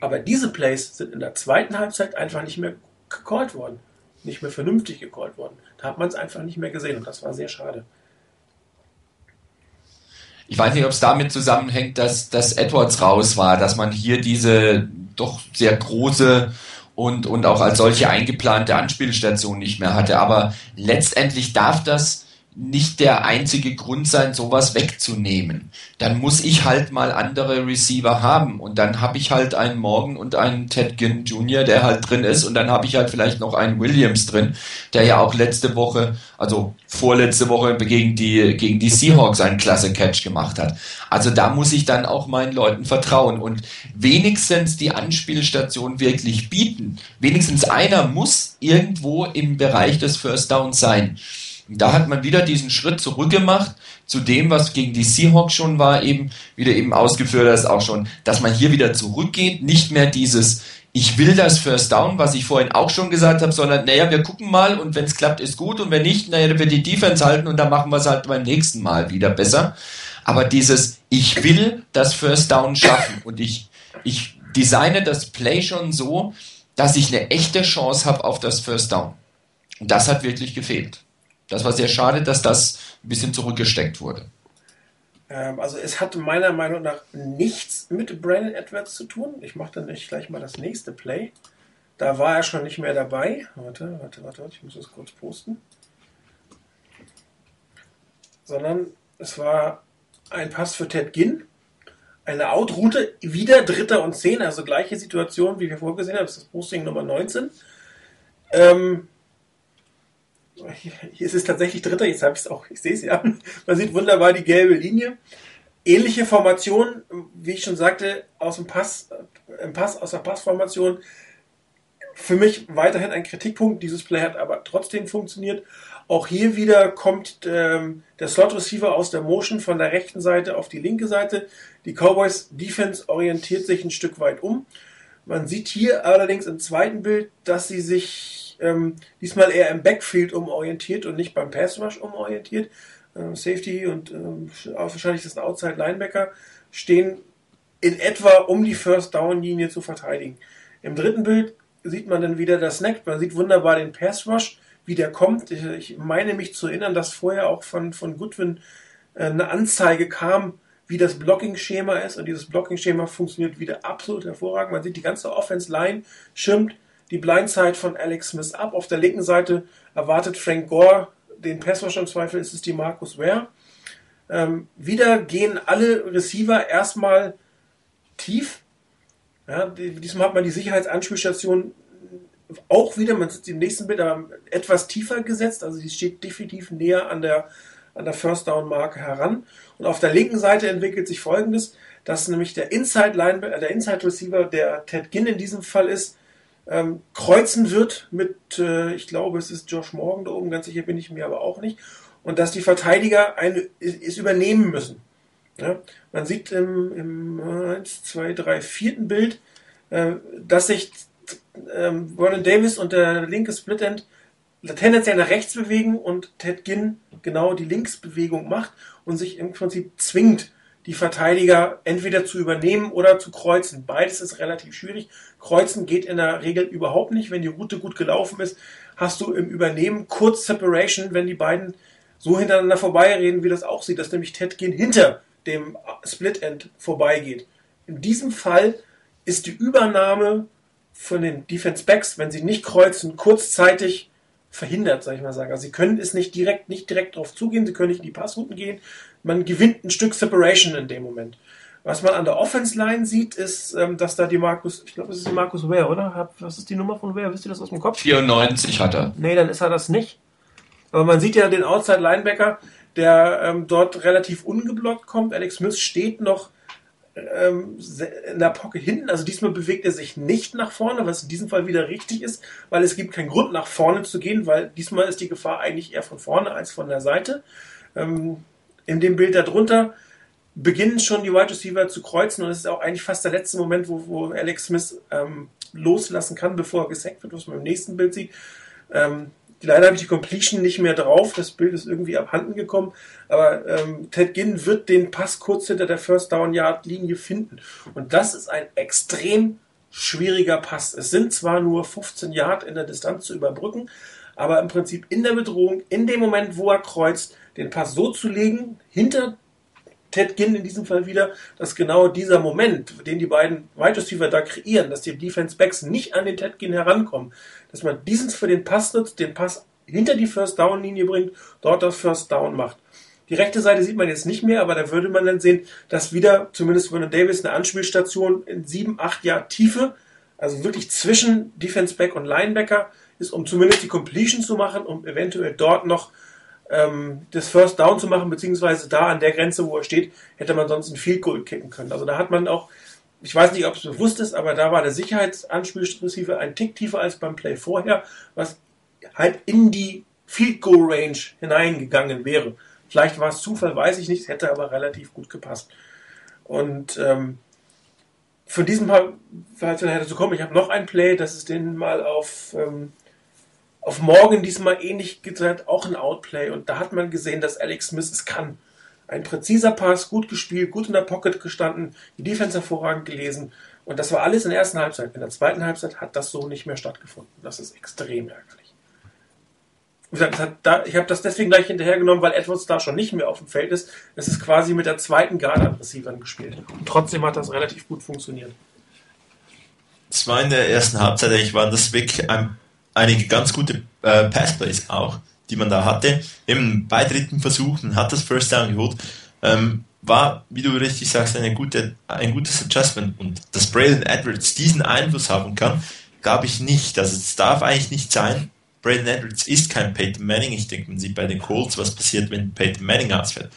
Aber diese Plays sind in der zweiten Halbzeit einfach nicht mehr gecallt worden nicht mehr vernünftig gecallt worden. Hat man es einfach nicht mehr gesehen und das war sehr schade. Ich weiß nicht, ob es damit zusammenhängt, dass, dass Edwards raus war, dass man hier diese doch sehr große und, und auch als solche eingeplante Anspielstation nicht mehr hatte. Aber letztendlich darf das nicht der einzige Grund sein, sowas wegzunehmen. Dann muss ich halt mal andere Receiver haben und dann habe ich halt einen Morgan und einen Ted Ginn Jr., der halt drin ist und dann habe ich halt vielleicht noch einen Williams drin, der ja auch letzte Woche, also vorletzte Woche gegen die, gegen die Seahawks einen klasse Catch gemacht hat. Also da muss ich dann auch meinen Leuten vertrauen und wenigstens die Anspielstation wirklich bieten. Wenigstens einer muss irgendwo im Bereich des First Downs sein. Da hat man wieder diesen Schritt zurückgemacht zu dem, was gegen die Seahawks schon war, eben, wie du eben ausgeführt hast, auch schon, dass man hier wieder zurückgeht, nicht mehr dieses, ich will das First Down, was ich vorhin auch schon gesagt habe, sondern, naja, wir gucken mal und wenn es klappt, ist gut und wenn nicht, naja, dann wird die Defense halten und dann machen wir es halt beim nächsten Mal wieder besser. Aber dieses, ich will das First Down schaffen und ich, ich designe das Play schon so, dass ich eine echte Chance habe auf das First Down. Und das hat wirklich gefehlt. Das war sehr schade, dass das ein bisschen zurückgesteckt wurde. Ähm, also es hat meiner Meinung nach nichts mit Brandon Edwards zu tun. Ich mache dann nicht gleich mal das nächste Play. Da war er schon nicht mehr dabei. Warte, warte, warte, ich muss das kurz posten. Sondern es war ein Pass für Ted Ginn. Eine Outroute, wieder Dritter und Zehn, also gleiche Situation, wie wir vorgesehen haben. Das ist das Posting Nummer 19. Ähm, hier ist es tatsächlich Dritter, jetzt habe ich es auch, ich sehe es ja. Man sieht wunderbar die gelbe Linie. Ähnliche Formation, wie ich schon sagte, aus dem Pass, im Pass, aus der Passformation. Für mich weiterhin ein Kritikpunkt. Dieses Play hat aber trotzdem funktioniert. Auch hier wieder kommt ähm, der Slot Receiver aus der Motion von der rechten Seite auf die linke Seite. Die Cowboys Defense orientiert sich ein Stück weit um. Man sieht hier allerdings im zweiten Bild, dass sie sich ähm, diesmal eher im Backfield umorientiert und nicht beim Pass Rush umorientiert. Ähm, Safety und ähm, wahrscheinlich ein Outside Linebacker stehen in etwa um die First Down Linie zu verteidigen. Im dritten Bild sieht man dann wieder das Snack. Man sieht wunderbar den Pass Rush, wie der kommt. Ich, ich meine mich zu erinnern, dass vorher auch von, von Goodwin äh, eine Anzeige kam, wie das Blocking-Schema ist. Und dieses Blocking-Schema funktioniert wieder absolut hervorragend. Man sieht die ganze Offense-Line schirmt die Blindside von Alex Smith ab. Auf der linken Seite erwartet Frank Gore den Passwasher im Zweifel, ist es die Markus Ware. Ähm, wieder gehen alle Receiver erstmal tief. Ja, diesmal hat man die Sicherheitsanspielstation auch wieder, man sieht im nächsten Bild, etwas tiefer gesetzt. Also sie steht definitiv näher an der, an der First Down Marke heran. Und auf der linken Seite entwickelt sich folgendes, dass nämlich der Inside Line, der Inside Receiver, der Ted Ginn in diesem Fall ist, ähm, kreuzen wird mit, äh, ich glaube, es ist Josh Morgan da oben, ganz sicher bin ich mir aber auch nicht. Und dass die Verteidiger eine, ist, übernehmen müssen. Ja? Man sieht im, im 1, 2, 3, vierten Bild, äh, dass sich ähm, Vernon Davis und der linke Split End tendenziell nach rechts bewegen und Ted Ginn genau die Linksbewegung macht und sich im Prinzip zwingt, die Verteidiger entweder zu übernehmen oder zu kreuzen. Beides ist relativ schwierig. Kreuzen geht in der Regel überhaupt nicht. Wenn die Route gut gelaufen ist, hast du im Übernehmen kurz Separation, wenn die beiden so hintereinander vorbeireden, wie das auch sieht, dass nämlich Ted Ginn hinter dem Split End vorbeigeht. In diesem Fall ist die Übernahme von den Defense Backs, wenn sie nicht kreuzen, kurzzeitig verhindert, sag ich mal sagen. Also sie können es nicht direkt, nicht direkt drauf zugehen, sie können nicht in die Passrouten gehen. Man gewinnt ein Stück Separation in dem Moment. Was man an der Offense Line sieht, ist, ähm, dass da die Markus, ich glaube, es ist die Markus Ware, oder? Was ist die Nummer von Ware? Wisst ihr das aus dem Kopf? 94 hat er. Nee, dann ist er das nicht. Aber man sieht ja den Outside Linebacker, der ähm, dort relativ ungeblockt kommt. Alex Smith steht noch ähm, in der Pocket hinten. Also diesmal bewegt er sich nicht nach vorne, was in diesem Fall wieder richtig ist, weil es gibt keinen Grund nach vorne zu gehen, weil diesmal ist die Gefahr eigentlich eher von vorne als von der Seite. Ähm, in dem Bild darunter beginnen schon die Wide Receiver zu kreuzen und es ist auch eigentlich fast der letzte Moment, wo, wo Alex Smith ähm, loslassen kann, bevor er gesackt wird, was man im nächsten Bild sieht. Ähm, Leider habe ich die Completion nicht mehr drauf. Das Bild ist irgendwie abhanden gekommen. Aber ähm, Ted Ginn wird den Pass kurz hinter der First Down Yard Linie finden. Und das ist ein extrem schwieriger Pass. Es sind zwar nur 15 Yard in der Distanz zu überbrücken, aber im Prinzip in der Bedrohung, in dem Moment, wo er kreuzt, den Pass so zu legen, hinter Ted Ginn in diesem Fall wieder, dass genau dieser Moment, den die beiden Wide Receiver da kreieren, dass die Defense Backs nicht an den Ted Ginn herankommen, dass man diesen für den Pass nutzt, den Pass hinter die First Down Linie bringt, dort das First Down macht. Die rechte Seite sieht man jetzt nicht mehr, aber da würde man dann sehen, dass wieder zumindest Vernon Davis eine Anspielstation in sieben, acht Jahr Tiefe, also wirklich zwischen Defense Back und Linebacker ist, um zumindest die Completion zu machen, um eventuell dort noch ähm, das First Down zu machen, beziehungsweise da an der Grenze, wo er steht, hätte man sonst ein Field Goal kicken können. Also da hat man auch ich weiß nicht, ob es bewusst ist, aber da war der Sicherheitsanspielreceiver ein Tick tiefer als beim Play vorher, was halt in die Field Goal Range hineingegangen wäre. Vielleicht war es Zufall, weiß ich nicht, hätte aber relativ gut gepasst. Und ähm, von diesem Fall, hätte zu kommen, ich habe noch ein Play, das ist den mal auf, ähm, auf morgen diesmal ähnlich gesagt, auch ein Outplay. Und da hat man gesehen, dass Alex Smith es kann. Ein präziser Pass, gut gespielt, gut in der Pocket gestanden, die Defense hervorragend gelesen. Und das war alles in der ersten Halbzeit. In der zweiten Halbzeit hat das so nicht mehr stattgefunden. Das ist extrem ärgerlich. ich habe das deswegen gleich hinterhergenommen, weil Edwards da schon nicht mehr auf dem Feld ist. Es ist quasi mit der zweiten Garde an Receivern gespielt. Und trotzdem hat das relativ gut funktioniert. War in der ersten Halbzeit eigentlich waren das wirklich ein, einige ganz gute äh, Passplays auch die man da hatte. Eben bei dritten Versuchen hat das First Down geholt. Ähm, war, wie du richtig sagst, eine gute, ein gutes Adjustment. Und dass Braden Edwards diesen Einfluss haben kann, glaube ich nicht. Also es darf eigentlich nicht sein. Braden Edwards ist kein Peyton Manning. Ich denke, man sieht bei den Colts, was passiert, wenn Peyton Manning ausfällt.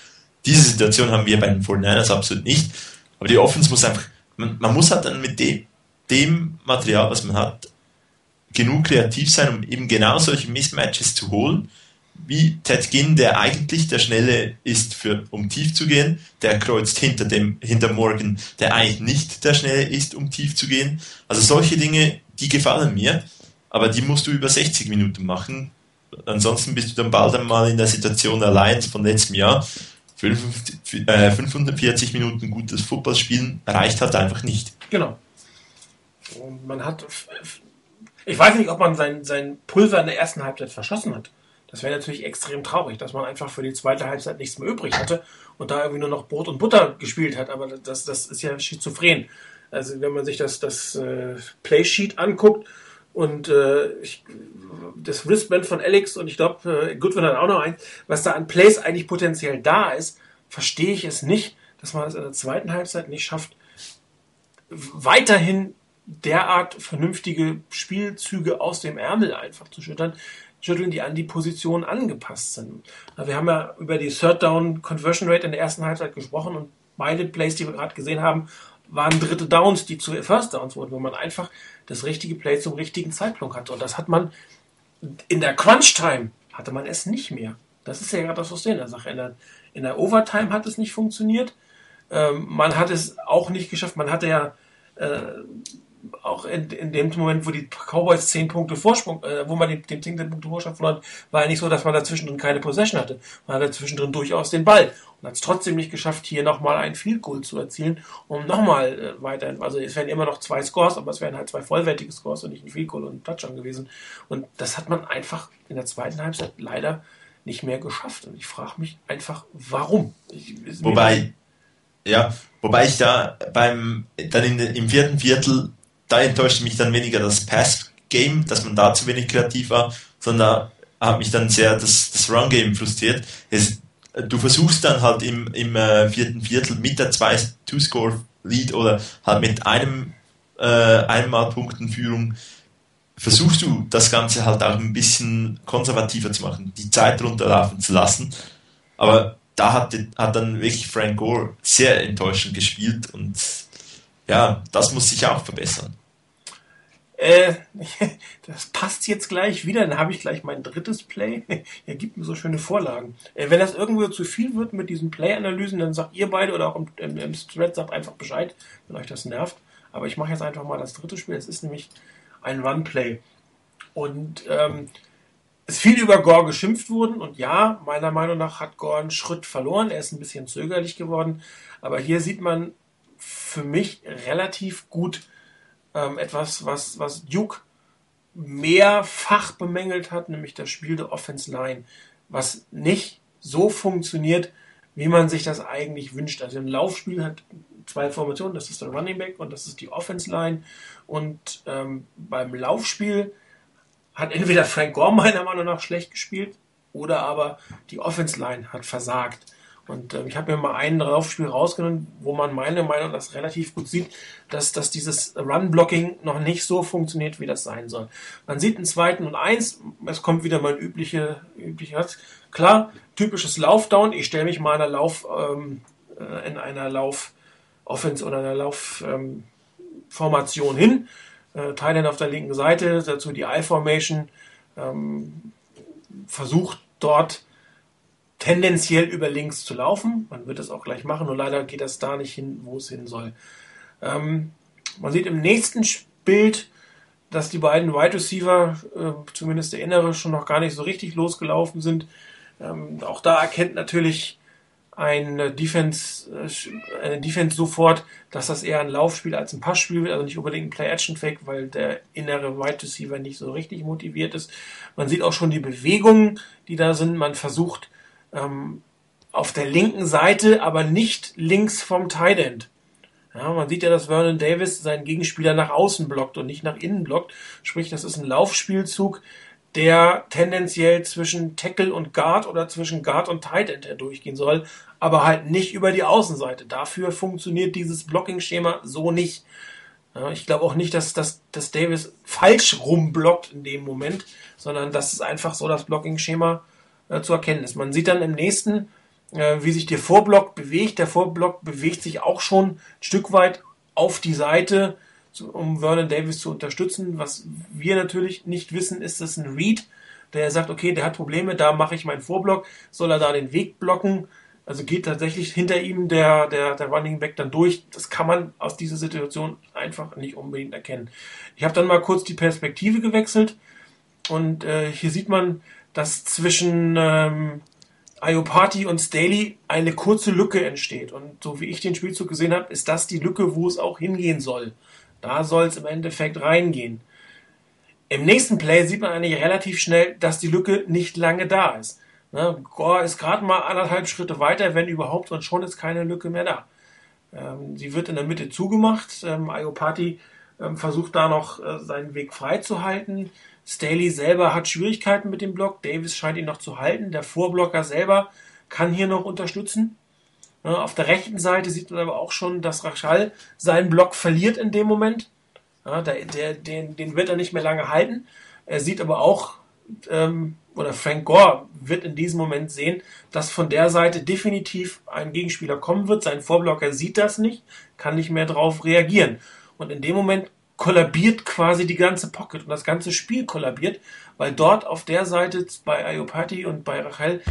Diese Situation haben wir bei den 49ers absolut nicht. Aber die Offense muss einfach, man, man muss halt dann mit dem, dem Material, was man hat, genug kreativ sein, um eben genau solche Mismatches zu holen wie Ted Ginn, der eigentlich der Schnelle ist, für, um tief zu gehen, der kreuzt hinter dem, hinter Morgan, der eigentlich nicht der Schnelle ist, um tief zu gehen. Also solche Dinge, die gefallen mir, aber die musst du über 60 Minuten machen. Ansonsten bist du dann bald einmal in der Situation allein von letztem Jahr. 540 äh, Minuten gutes Football spielen reicht halt einfach nicht. Genau. Und man hat, ich weiß nicht, ob man sein, sein Pulver in der ersten Halbzeit verschossen hat. Das wäre natürlich extrem traurig, dass man einfach für die zweite Halbzeit nichts mehr übrig hatte und da irgendwie nur noch Brot und Butter gespielt hat. Aber das, das ist ja schizophren. Also wenn man sich das, das äh, Playsheet anguckt und äh, ich, das Wristband von Alex und ich glaube, äh, Goodwin hat auch noch eins, was da an Plays eigentlich potenziell da ist, verstehe ich es nicht, dass man es in der zweiten Halbzeit nicht schafft, weiterhin derart vernünftige Spielzüge aus dem Ärmel einfach zu schüttern, schütteln, die an die Position angepasst sind. Wir haben ja über die Third Down Conversion Rate in der ersten Halbzeit gesprochen und beide Plays, die wir gerade gesehen haben, waren dritte Downs, die zu First Downs wurden, wo man einfach das richtige Play zum richtigen Zeitpunkt hatte. Und das hat man in der Crunch Time hatte man es nicht mehr. Das ist ja gerade das System der Sache. In der, in der Overtime hat es nicht funktioniert. Ähm, man hat es auch nicht geschafft. Man hatte ja äh, auch in, in dem Moment, wo die Cowboys zehn Punkte Vorsprung, äh, wo man den, den zehn Punkte Vorsprung verloren hat, war ja nicht so, dass man dazwischen keine Possession hatte. Man hatte dazwischen durchaus den Ball und hat es trotzdem nicht geschafft, hier nochmal ein Field Goal zu erzielen, um nochmal äh, weiter, also es wären immer noch zwei Scores, aber es wären halt zwei vollwertige Scores und nicht ein Field Goal und ein Touchdown gewesen. Und das hat man einfach in der zweiten Halbzeit leider nicht mehr geschafft. Und ich frage mich einfach, warum? Ich, wobei, ja, wobei ich da beim, dann in, im vierten Viertel da enttäuschte mich dann weniger das Pass-Game, dass man da zu wenig kreativ war, sondern hat mich dann sehr das, das Run-Game frustriert. Es, du versuchst dann halt im, im äh, vierten Viertel mit der 2-Score-Lead oder halt mit einem äh, einmal Punkten Führung versuchst du das Ganze halt auch ein bisschen konservativer zu machen, die Zeit runterlaufen zu lassen. Aber da hat, hat dann wirklich Frank Gore sehr enttäuschend gespielt und ja, das muss sich auch verbessern. Äh, das passt jetzt gleich wieder, dann habe ich gleich mein drittes Play. Er gibt mir so schöne Vorlagen. Äh, wenn das irgendwo zu viel wird mit diesen Play-Analysen, dann sagt ihr beide oder auch im, im, im Thread sagt einfach Bescheid, wenn euch das nervt. Aber ich mache jetzt einfach mal das dritte Spiel. Es ist nämlich ein Run-Play. Und ähm, es viel über Gore geschimpft wurden und ja, meiner Meinung nach hat Gore einen Schritt verloren. Er ist ein bisschen zögerlich geworden. Aber hier sieht man für mich relativ gut ähm, etwas, was, was Duke mehrfach bemängelt hat, nämlich das Spiel der Offense Line, was nicht so funktioniert, wie man sich das eigentlich wünscht. Also ein Laufspiel hat zwei Formationen, das ist der Running Back und das ist die Offense Line. Und ähm, beim Laufspiel hat entweder Frank Gore meiner Meinung nach schlecht gespielt oder aber die Offense Line hat versagt. Und äh, ich habe mir mal ein Laufspiel rausgenommen, wo man meiner Meinung nach relativ gut sieht, dass, dass dieses Run-Blocking noch nicht so funktioniert, wie das sein soll. Man sieht einen zweiten und eins, es kommt wieder mein übliche, üblicher, klar, typisches Laufdown. Ich stelle mich mal in einer Lauf, ähm, äh, in einer Lauf Offense oder einer Laufformation ähm, hin. Äh, Thailand auf der linken Seite, dazu die I-Formation, ähm, versucht dort tendenziell über links zu laufen. Man wird das auch gleich machen, nur leider geht das da nicht hin, wo es hin soll. Ähm, man sieht im nächsten Bild, dass die beiden Wide Receiver, äh, zumindest der innere, schon noch gar nicht so richtig losgelaufen sind. Ähm, auch da erkennt natürlich ein Defense, äh, eine Defense sofort, dass das eher ein Laufspiel als ein Passspiel wird, also nicht unbedingt ein Play-Action-Fake, weil der innere Wide Receiver nicht so richtig motiviert ist. Man sieht auch schon die Bewegungen, die da sind. Man versucht ähm, auf der linken Seite, aber nicht links vom Tight End. Ja, man sieht ja, dass Vernon Davis seinen Gegenspieler nach außen blockt und nicht nach innen blockt. Sprich, das ist ein Laufspielzug, der tendenziell zwischen Tackle und Guard oder zwischen Guard und Tight End durchgehen soll, aber halt nicht über die Außenseite. Dafür funktioniert dieses Blocking-Schema so nicht. Ja, ich glaube auch nicht, dass, dass, dass Davis falsch rumblockt in dem Moment, sondern dass es einfach so das Blocking-Schema äh, zu erkennen ist. Man sieht dann im nächsten, äh, wie sich der Vorblock bewegt. Der Vorblock bewegt sich auch schon ein Stück weit auf die Seite, um Vernon Davis zu unterstützen. Was wir natürlich nicht wissen, ist das ein Read, der sagt, okay, der hat Probleme, da mache ich meinen Vorblock, soll er da den Weg blocken? Also geht tatsächlich hinter ihm der, der, der Running Back dann durch. Das kann man aus dieser Situation einfach nicht unbedingt erkennen. Ich habe dann mal kurz die Perspektive gewechselt und äh, hier sieht man, dass zwischen ähm, Iopati und Staley eine kurze Lücke entsteht. Und so wie ich den Spielzug gesehen habe, ist das die Lücke, wo es auch hingehen soll. Da soll es im Endeffekt reingehen. Im nächsten Play sieht man eigentlich relativ schnell, dass die Lücke nicht lange da ist. Ne, Gore ist gerade mal anderthalb Schritte weiter, wenn überhaupt, und schon ist keine Lücke mehr da. Ähm, sie wird in der Mitte zugemacht. Ähm, Iopati ähm, versucht da noch äh, seinen Weg freizuhalten. Staley selber hat Schwierigkeiten mit dem Block. Davis scheint ihn noch zu halten. Der Vorblocker selber kann hier noch unterstützen. Auf der rechten Seite sieht man aber auch schon, dass Rachal seinen Block verliert in dem Moment. Der, der, den, den wird er nicht mehr lange halten. Er sieht aber auch ähm, oder Frank Gore wird in diesem Moment sehen, dass von der Seite definitiv ein Gegenspieler kommen wird. Sein Vorblocker sieht das nicht, kann nicht mehr darauf reagieren. Und in dem Moment kollabiert quasi die ganze Pocket und das ganze Spiel kollabiert, weil dort auf der Seite bei Ayopati und bei Rachel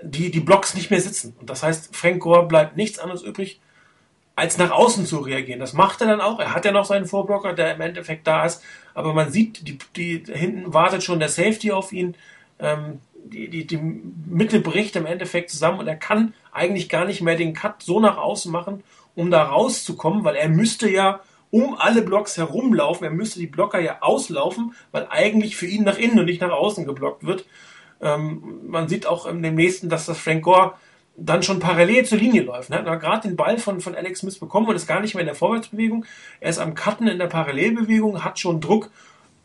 die, die Blocks nicht mehr sitzen. Und das heißt, Frank Gore bleibt nichts anderes übrig, als nach außen zu reagieren. Das macht er dann auch. Er hat ja noch seinen Vorblocker, der im Endeffekt da ist. Aber man sieht, die, die hinten wartet schon der Safety auf ihn. Ähm, die, die, die Mitte bricht im Endeffekt zusammen und er kann eigentlich gar nicht mehr den Cut so nach außen machen, um da rauszukommen, weil er müsste ja um alle Blocks herumlaufen. Er müsste die Blocker ja auslaufen, weil eigentlich für ihn nach innen und nicht nach außen geblockt wird. Ähm, man sieht auch in dem nächsten, dass das Frank Gore dann schon parallel zur Linie läuft. Ne? Hat gerade den Ball von, von Alex Smith bekommen und ist gar nicht mehr in der Vorwärtsbewegung. Er ist am Cutten in der Parallelbewegung, hat schon Druck,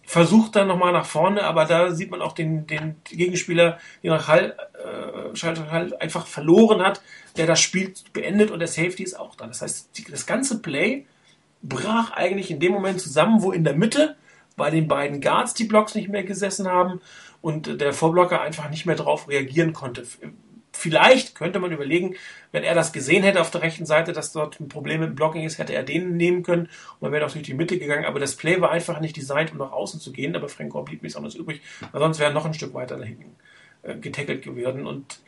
versucht dann nochmal nach vorne, aber da sieht man auch den, den Gegenspieler, den Hall, äh, Hall einfach verloren hat, der das Spiel beendet und der Safety ist auch da. Das heißt, das ganze Play brach eigentlich in dem Moment zusammen, wo in der Mitte bei den beiden Guards die Blocks nicht mehr gesessen haben und der Vorblocker einfach nicht mehr darauf reagieren konnte. Vielleicht könnte man überlegen, wenn er das gesehen hätte auf der rechten Seite, dass dort ein Problem mit dem Blocking ist, hätte er den nehmen können und man wäre doch durch die Mitte gegangen. Aber das Play war einfach nicht designt, um nach außen zu gehen. Aber Frank Gore blieb nichts anderes übrig, weil sonst wäre er noch ein Stück weiter da hinten äh, getackelt geworden. Und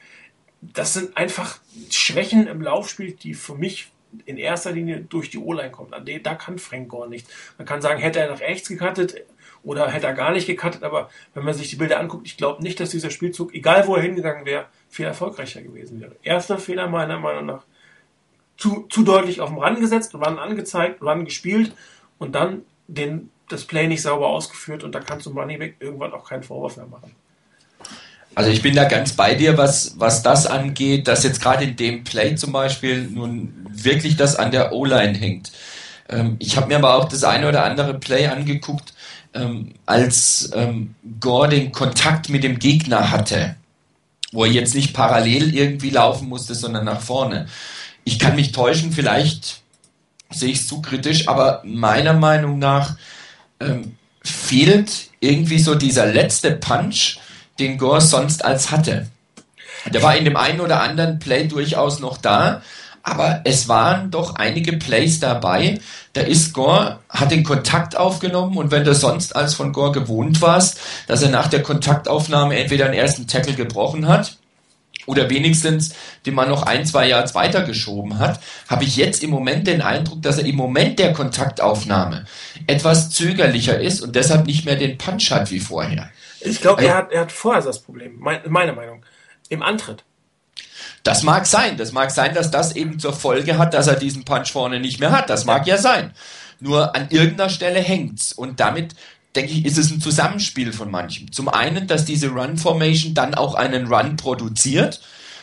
das sind einfach Schwächen im Laufspiel, die für mich in erster Linie durch die O-Line kommen. Da kann Frank Gore nicht. Man kann sagen, hätte er nach rechts gecuttet, oder hätte er gar nicht gecuttet, aber wenn man sich die Bilder anguckt, ich glaube nicht, dass dieser Spielzug, egal wo er hingegangen wäre, viel erfolgreicher gewesen wäre. Erster Fehler meiner Meinung nach, zu, zu deutlich auf dem Run gesetzt, Run angezeigt, Run gespielt und dann den, das Play nicht sauber ausgeführt und da kannst du Moneyback irgendwann auch keinen Vorwurf mehr machen. Also ich bin da ganz bei dir, was, was das angeht, dass jetzt gerade in dem Play zum Beispiel nun wirklich das an der O-Line hängt. Ähm, ich habe mir aber auch das eine oder andere Play angeguckt, ähm, als ähm, Gore den Kontakt mit dem Gegner hatte, wo er jetzt nicht parallel irgendwie laufen musste, sondern nach vorne. Ich kann mich täuschen, vielleicht sehe ich es zu kritisch, aber meiner Meinung nach ähm, fehlt irgendwie so dieser letzte Punch, den Gore sonst als hatte. Der war in dem einen oder anderen Play durchaus noch da, aber es waren doch einige Plays dabei. Da ist Gore, hat den Kontakt aufgenommen und wenn du sonst als von Gore gewohnt warst, dass er nach der Kontaktaufnahme entweder einen ersten Tackle gebrochen hat oder wenigstens den man noch ein, zwei Yards weitergeschoben hat, habe ich jetzt im Moment den Eindruck, dass er im Moment der Kontaktaufnahme etwas zögerlicher ist und deshalb nicht mehr den Punch hat wie vorher. Ich glaube, er hat, er hat vorher das Problem, meine Meinung, im Antritt. Das mag sein. Das mag sein, dass das eben zur Folge hat, dass er diesen Punch vorne nicht mehr hat. Das mag ja sein. Nur an irgendeiner Stelle hängt's. Und damit, denke ich, ist es ein Zusammenspiel von manchem. Zum einen, dass diese Run-Formation dann auch einen Run produziert.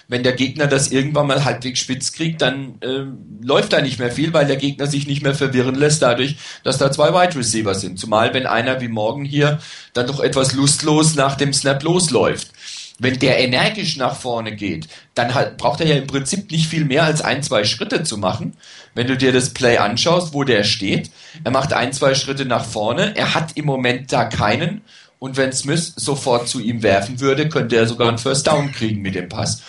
Wenn der Gegner das irgendwann mal halbwegs spitz kriegt, dann äh, läuft da nicht mehr viel, weil der Gegner sich nicht mehr verwirren lässt dadurch, dass da zwei Wide Receiver sind. Zumal wenn einer wie morgen hier dann doch etwas lustlos nach dem Snap losläuft wenn der energisch nach vorne geht, dann halt, braucht er ja im Prinzip nicht viel mehr als ein, zwei Schritte zu machen. Wenn du dir das Play anschaust, wo der steht, er macht ein, zwei Schritte nach vorne, er hat im Moment da keinen und wenn Smith sofort zu ihm werfen würde, könnte er sogar einen First Down kriegen mit dem Pass.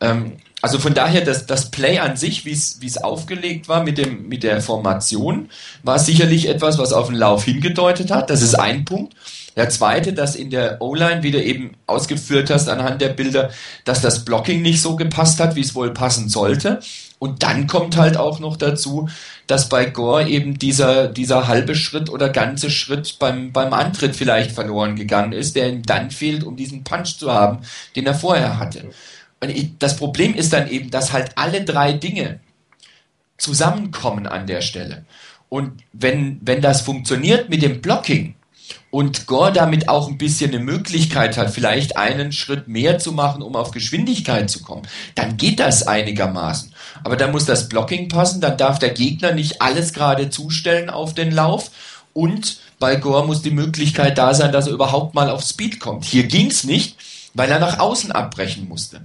Ähm, also von daher, das, das Play an sich, wie es aufgelegt war mit, dem, mit der Formation, war sicherlich etwas, was auf den Lauf hingedeutet hat. Das ist ein Punkt. Der zweite, dass in der O-Line, wie du eben ausgeführt hast anhand der Bilder, dass das Blocking nicht so gepasst hat, wie es wohl passen sollte. Und dann kommt halt auch noch dazu, dass bei Gore eben dieser, dieser halbe Schritt oder ganze Schritt beim, beim Antritt vielleicht verloren gegangen ist, der ihm dann fehlt, um diesen Punch zu haben, den er vorher hatte. Und das Problem ist dann eben, dass halt alle drei Dinge zusammenkommen an der Stelle. Und wenn, wenn das funktioniert mit dem Blocking, und Gore damit auch ein bisschen eine Möglichkeit hat, vielleicht einen Schritt mehr zu machen, um auf Geschwindigkeit zu kommen, dann geht das einigermaßen. Aber dann muss das Blocking passen, dann darf der Gegner nicht alles gerade zustellen auf den Lauf und bei Gore muss die Möglichkeit da sein, dass er überhaupt mal auf Speed kommt. Hier ging's nicht, weil er nach außen abbrechen musste.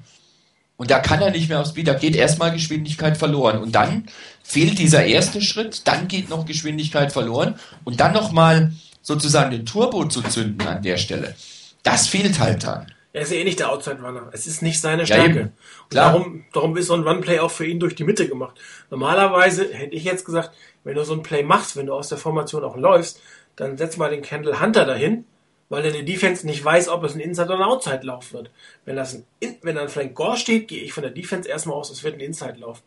Und da kann er nicht mehr auf Speed, da geht erstmal Geschwindigkeit verloren. Und dann fehlt dieser erste Schritt, dann geht noch Geschwindigkeit verloren und dann nochmal sozusagen den Turbo zu zünden an der Stelle. das fehlt halt dann. Er ist ja eh nicht der Outside-Runner. Es ist nicht seine Stärke. Ja, und darum, darum ist so ein Run-Play auch für ihn durch die Mitte gemacht. Normalerweise hätte ich jetzt gesagt, wenn du so ein Play machst, wenn du aus der Formation auch läufst, dann setz mal den Kendall Hunter dahin, weil die Defense nicht weiß, ob es ein Inside oder ein Outside-Lauf wird. Wenn, das ein, wenn dann Frank Gore steht, gehe ich von der Defense erstmal aus, es wird ein Inside-Lauf.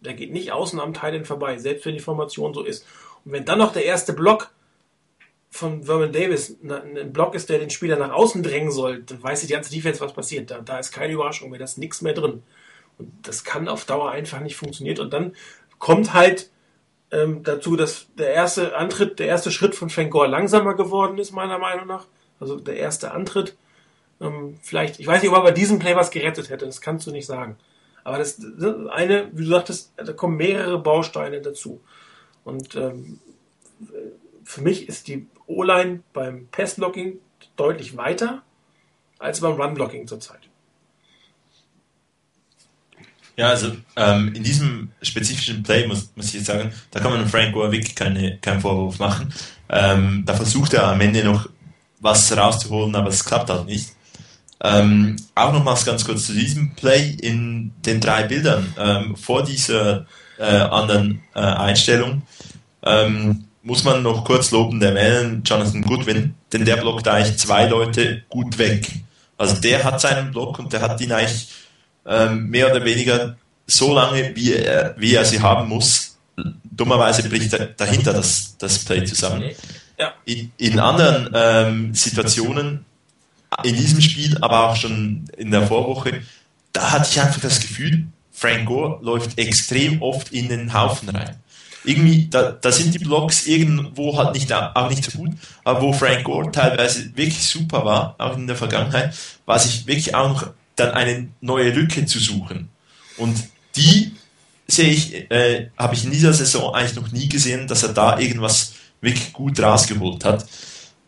Der geht nicht außen am Teil vorbei, selbst wenn die Formation so ist. Und wenn dann noch der erste Block von Vernon Davis ein Block ist, der den Spieler nach außen drängen soll, dann weiß die ganze Defense, was passiert. Da, da ist keine Überraschung mehr, da ist nichts mehr drin. Und das kann auf Dauer einfach nicht funktionieren. Und dann kommt halt ähm, dazu, dass der erste Antritt, der erste Schritt von Frank Gore langsamer geworden ist, meiner Meinung nach. Also der erste Antritt. Ähm, vielleicht, ich weiß nicht, ob er bei diesem Play was gerettet hätte, das kannst du nicht sagen. Aber das, das eine, wie du sagtest, da kommen mehrere Bausteine dazu. Und ähm, für mich ist die O-Line beim Pass-Blocking deutlich weiter als beim Run-Blocking zurzeit. Ja, also ähm, in diesem spezifischen Play muss, muss ich jetzt sagen, da kann man Frank wirklich keine, keinen Vorwurf machen. Ähm, da versucht er am Ende noch was rauszuholen, aber es klappt halt nicht. Ähm, auch nochmals ganz kurz zu diesem Play in den drei Bildern ähm, vor dieser äh, anderen äh, Einstellung. Ähm, muss man noch kurz loben, der erwähnen, Jonathan Goodwin, denn der blockt eigentlich zwei Leute gut weg. Also der hat seinen Block und der hat ihn eigentlich ähm, mehr oder weniger so lange, wie er, wie er sie haben muss. Dummerweise bricht er dahinter das, das Play zusammen. In, in anderen ähm, Situationen, in diesem Spiel, aber auch schon in der Vorwoche, da hatte ich einfach das Gefühl, Frank Gore läuft extrem oft in den Haufen rein irgendwie, da, da sind die Blocks irgendwo halt nicht, auch nicht so gut, aber wo Frank Gore teilweise wirklich super war, auch in der Vergangenheit, war sich wirklich auch noch dann eine neue Lücke zu suchen. Und die sehe ich, äh, habe ich in dieser Saison eigentlich noch nie gesehen, dass er da irgendwas wirklich gut rausgeholt hat.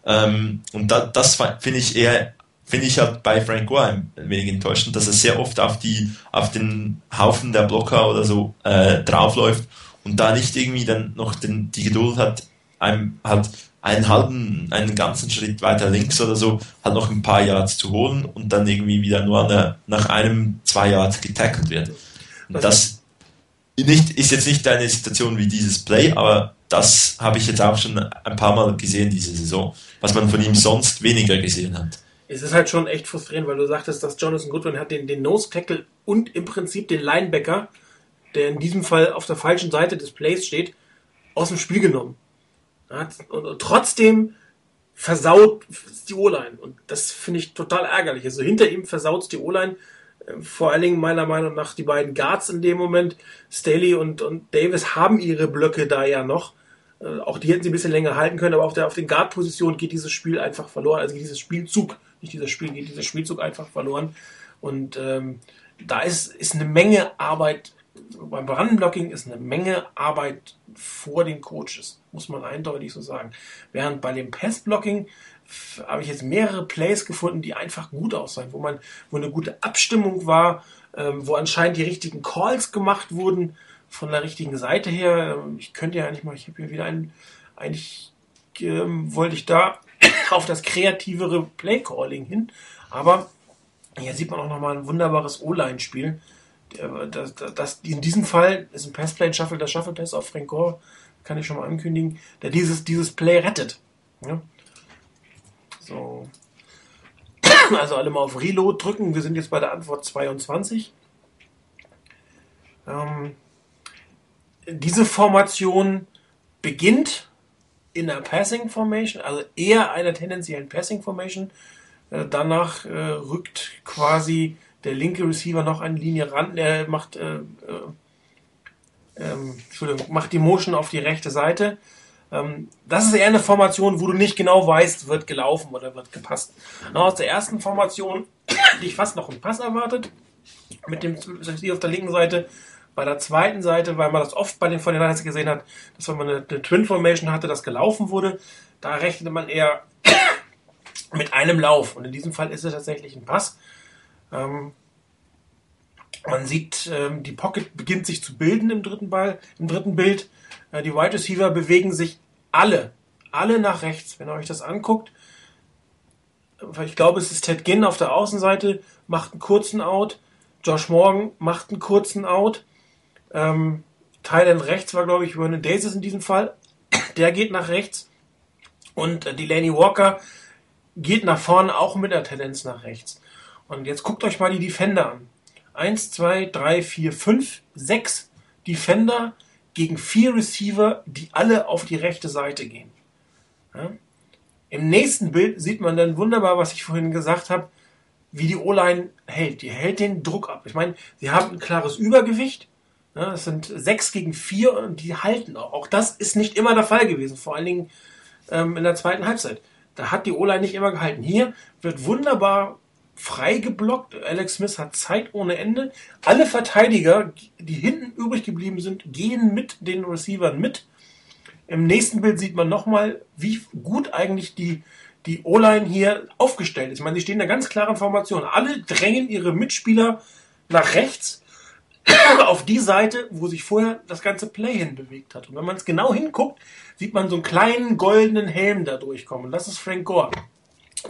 Ähm, und da, das finde ich eher, finde ich halt bei Frank Gore ein wenig enttäuschend, dass er sehr oft auf die, auf den Haufen der Blocker oder so äh, draufläuft und da nicht irgendwie dann noch den, die Geduld hat, einem halt einen halben, einen ganzen Schritt weiter links oder so, halt noch ein paar Yards zu holen und dann irgendwie wieder nur der, nach einem, zwei Yards getackelt wird. Und das nicht, ist jetzt nicht eine Situation wie dieses Play, aber das habe ich jetzt auch schon ein paar Mal gesehen diese Saison, was man von ihm sonst weniger gesehen hat. Es ist halt schon echt frustrierend, weil du sagtest, dass Jonathan Goodwin hat den, den Nose Tackle und im Prinzip den Linebacker der in diesem Fall auf der falschen Seite des Plays steht, aus dem Spiel genommen. Und, trotzdem versaut die O-Line. Und das finde ich total ärgerlich. Also hinter ihm versaut die O-Line. Äh, vor allen Dingen meiner Meinung nach die beiden Guards in dem Moment, Staley und, und Davis, haben ihre Blöcke da ja noch. Äh, auch die hätten sie ein bisschen länger halten können, aber auf, der, auf den Guard-Positionen geht dieses Spiel einfach verloren. Also geht dieses Spielzug, nicht dieser Spiel, geht dieser Spielzug einfach verloren. Und ähm, da ist, ist eine Menge Arbeit beim Run-Blocking ist eine Menge Arbeit vor den Coaches, muss man eindeutig so sagen. Während bei dem Pass-Blocking habe ich jetzt mehrere Plays gefunden, die einfach gut aussahen, wo man, wo eine gute Abstimmung war, ähm, wo anscheinend die richtigen Calls gemacht wurden von der richtigen Seite her. Ich könnte ja eigentlich mal, ich habe hier wieder einen, eigentlich ähm, wollte ich da auf das kreativere Play-Calling hin, aber hier sieht man auch nochmal ein wunderbares O-Line-Spiel das, das, in diesem Fall ist ein Passplay, Shuffle, der Shuffle Pass auf Frank Gore, kann ich schon mal ankündigen, der dieses, dieses Play rettet. Ja? So. Also alle mal auf Reload drücken. Wir sind jetzt bei der Antwort 22. Ähm, diese Formation beginnt in der Passing Formation, also eher einer tendenziellen Passing Formation. Äh, danach äh, rückt quasi der linke Receiver noch eine Linie ran, der macht, äh, äh, ähm, Entschuldigung, macht die Motion auf die rechte Seite. Ähm, das ist eher eine Formation, wo du nicht genau weißt, wird gelaufen oder wird gepasst. aus der ersten Formation hätte ich fast noch einen Pass erwartet, mit dem Receiver auf der linken Seite. Bei der zweiten Seite, weil man das oft bei den 49 gesehen hat, dass wenn man eine, eine Twin Formation hatte, das gelaufen wurde, da rechnete man eher mit einem Lauf. Und in diesem Fall ist es tatsächlich ein Pass. Ähm, man sieht, ähm, die Pocket beginnt sich zu bilden im dritten Ball, im dritten Bild. Äh, die Wide Receiver bewegen sich alle, alle nach rechts. Wenn ihr euch das anguckt, ich glaube, es ist Ted Ginn auf der Außenseite, macht einen kurzen Out. Josh Morgan macht einen kurzen Out. Ähm, Thailand rechts war, glaube ich, Vernon Davis in diesem Fall. Der geht nach rechts. Und äh, Delaney Walker geht nach vorne auch mit der Tendenz nach rechts. Und jetzt guckt euch mal die Defender an. Eins, zwei, drei, vier, fünf, sechs Defender gegen vier Receiver, die alle auf die rechte Seite gehen. Ja? Im nächsten Bild sieht man dann wunderbar, was ich vorhin gesagt habe, wie die O-Line hält. Die hält den Druck ab. Ich meine, sie haben ein klares Übergewicht. Ja, es sind sechs gegen vier und die halten auch. Auch das ist nicht immer der Fall gewesen, vor allen Dingen ähm, in der zweiten Halbzeit. Da hat die O-Line nicht immer gehalten. Hier wird wunderbar frei geblockt. Alex Smith hat Zeit ohne Ende. Alle Verteidiger, die hinten übrig geblieben sind, gehen mit den Receivern mit. Im nächsten Bild sieht man nochmal, wie gut eigentlich die, die O-Line hier aufgestellt ist. Ich meine, die stehen in einer ganz klaren Formation. Alle drängen ihre Mitspieler nach rechts auf die Seite, wo sich vorher das ganze Play hin bewegt hat. Und wenn man es genau hinguckt, sieht man so einen kleinen goldenen Helm da durchkommen. Das ist Frank Gore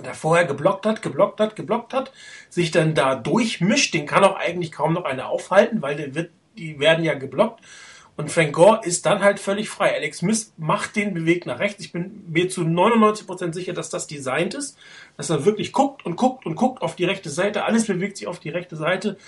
der vorher geblockt hat, geblockt hat, geblockt hat, sich dann da durchmischt, den kann auch eigentlich kaum noch einer aufhalten, weil wird, die werden ja geblockt. Und Frank Gore ist dann halt völlig frei. Alex Smith macht den Beweg nach rechts. Ich bin mir zu 99% sicher, dass das designt ist, dass er wirklich guckt und guckt und guckt auf die rechte Seite. Alles bewegt sich auf die rechte Seite.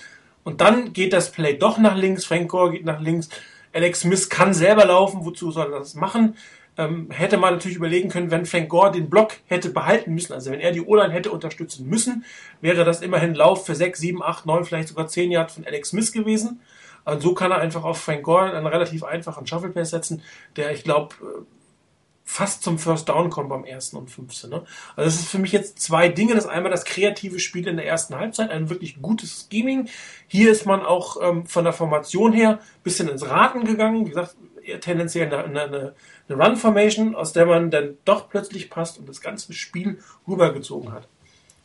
Und dann geht das Play doch nach links. Frank Gore geht nach links. Alex Smith kann selber laufen. Wozu soll er das machen? Ähm, hätte man natürlich überlegen können, wenn Frank Gore den Block hätte behalten müssen, also wenn er die O-Line hätte unterstützen müssen, wäre das immerhin Lauf für 6, 7, 8, 9, vielleicht sogar 10 Yards von Alex Smith gewesen. Also so kann er einfach auf Frank Gore einen relativ einfachen Shuffle Pass setzen, der ich glaube äh, fast zum First Down kommt beim ersten und 15. Ne? Also das ist für mich jetzt zwei Dinge. Das ist einmal das kreative Spiel in der ersten Halbzeit, ein wirklich gutes Scheming. Hier ist man auch ähm, von der Formation her bisschen ins Raten gegangen. Wie gesagt, tendenziell eine, eine, eine Run-Formation, aus der man dann doch plötzlich passt und das ganze Spiel rübergezogen hat.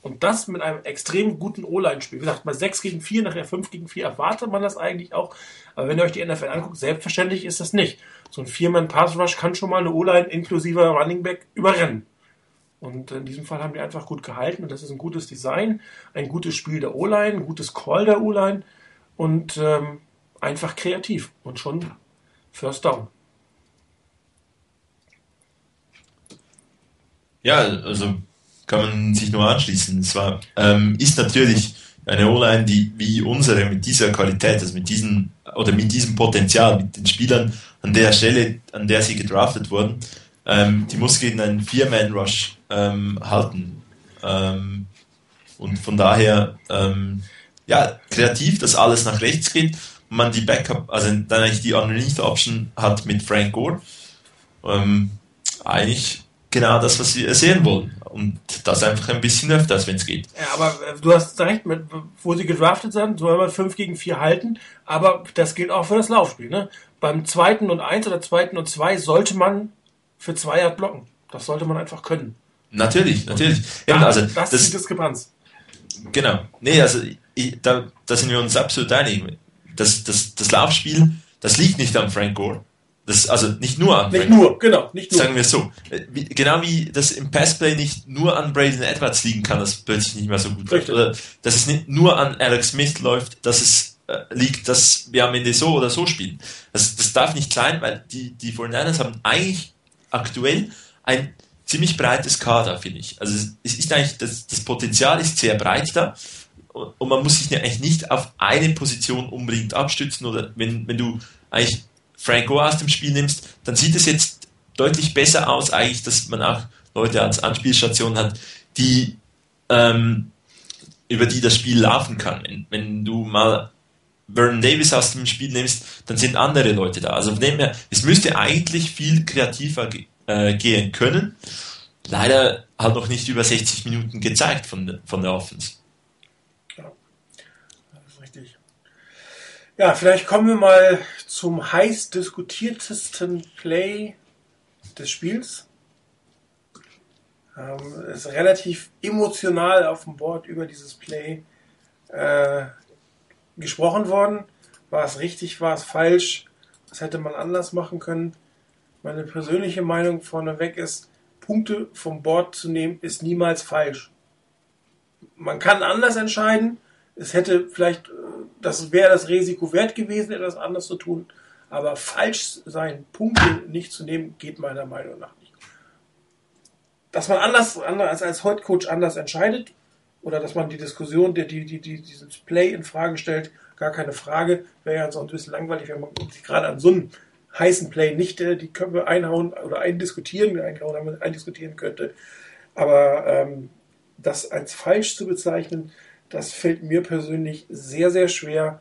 Und das mit einem extrem guten O-Line-Spiel. Wie gesagt, bei 6 gegen 4, nachher 5 gegen 4 erwartet man das eigentlich auch. Aber wenn ihr euch die NFL anguckt, selbstverständlich ist das nicht. So ein 4-Man-Pass-Rush kann schon mal eine O-Line inklusive Running Back überrennen. Und in diesem Fall haben die einfach gut gehalten. Und das ist ein gutes Design, ein gutes Spiel der O-Line, ein gutes Call der O-Line und ähm, einfach kreativ. Und schon First Down. Ja, also kann man sich nur anschließen. Es war, ähm, ist natürlich eine O-Line, die wie unsere mit dieser Qualität, also mit diesem oder mit diesem Potenzial, mit den Spielern an der Stelle, an der sie gedraftet wurden, ähm, die muss gegen einen Vier-Man-Rush ähm, halten. Ähm, und von daher, ähm, ja, kreativ, dass alles nach rechts geht man die Backup, also dann eigentlich die Underneath Option hat mit Frank Gore. Ähm, eigentlich genau das, was wir sehen wollen. Und das einfach ein bisschen öfter, wenn es geht. Ja, aber äh, du hast recht, mit, wo sie gedraftet sind, soll man 5 gegen 4 halten, aber das gilt auch für das Laufspiel. Ne? Beim zweiten und 1 oder zweiten und 2 sollte man für 2 Yard blocken. Das sollte man einfach können. Natürlich, natürlich. Ja, also, das, das ist die Diskrepanz. Genau. Nee, also ich, da, da sind wir uns absolut einig. Das, das, das Laufspiel, das liegt nicht an Frank Gore. Das, also nicht nur an Nicht Frank, nur, genau, nicht nur. Sagen wir so. Wie, genau wie das im Passplay nicht nur an Braden Edwards liegen kann, das plötzlich nicht mehr so gut läuft. Oder dass es nicht nur an Alex Smith läuft, dass es äh, liegt, dass wir am Ende so oder so spielen. Das, das darf nicht sein, weil die, die 49ers haben eigentlich aktuell ein ziemlich breites Kader, finde ich. Also es ist eigentlich, das, das Potenzial ist sehr breit da und man muss sich eigentlich nicht auf eine Position unbedingt abstützen oder wenn, wenn du eigentlich Frank Gore aus dem Spiel nimmst, dann sieht es jetzt deutlich besser aus, eigentlich, dass man auch Leute als Anspielstation hat, die ähm, über die das Spiel laufen kann. Wenn, wenn du mal Vernon Davis aus dem Spiel nimmst, dann sind andere Leute da. Also von dem es müsste eigentlich viel kreativer äh, gehen können. Leider halt noch nicht über 60 Minuten gezeigt von, von der Offense. Ja, vielleicht kommen wir mal zum heiß diskutiertesten Play des Spiels. Ähm, ist relativ emotional auf dem Board über dieses Play äh, gesprochen worden. War es richtig, war es falsch? Was hätte man anders machen können? Meine persönliche Meinung vorneweg ist, Punkte vom Board zu nehmen, ist niemals falsch. man kann anders entscheiden. Es hätte vielleicht, äh, das wäre das Risiko wert gewesen, etwas anders zu tun. Aber falsch sein, Punkte nicht zu nehmen, geht meiner Meinung nach nicht. Dass man anders, anders als Head Coach anders entscheidet oder dass man die Diskussion, die, die, die, dieses Play in Frage stellt, gar keine Frage. Wäre ja so ein bisschen langweilig, wenn man sich gerade an so einem heißen Play nicht äh, die Köpfe einhauen oder eindiskutieren, einhauen, eindiskutieren könnte. Aber ähm, das als falsch zu bezeichnen, das fällt mir persönlich sehr, sehr schwer,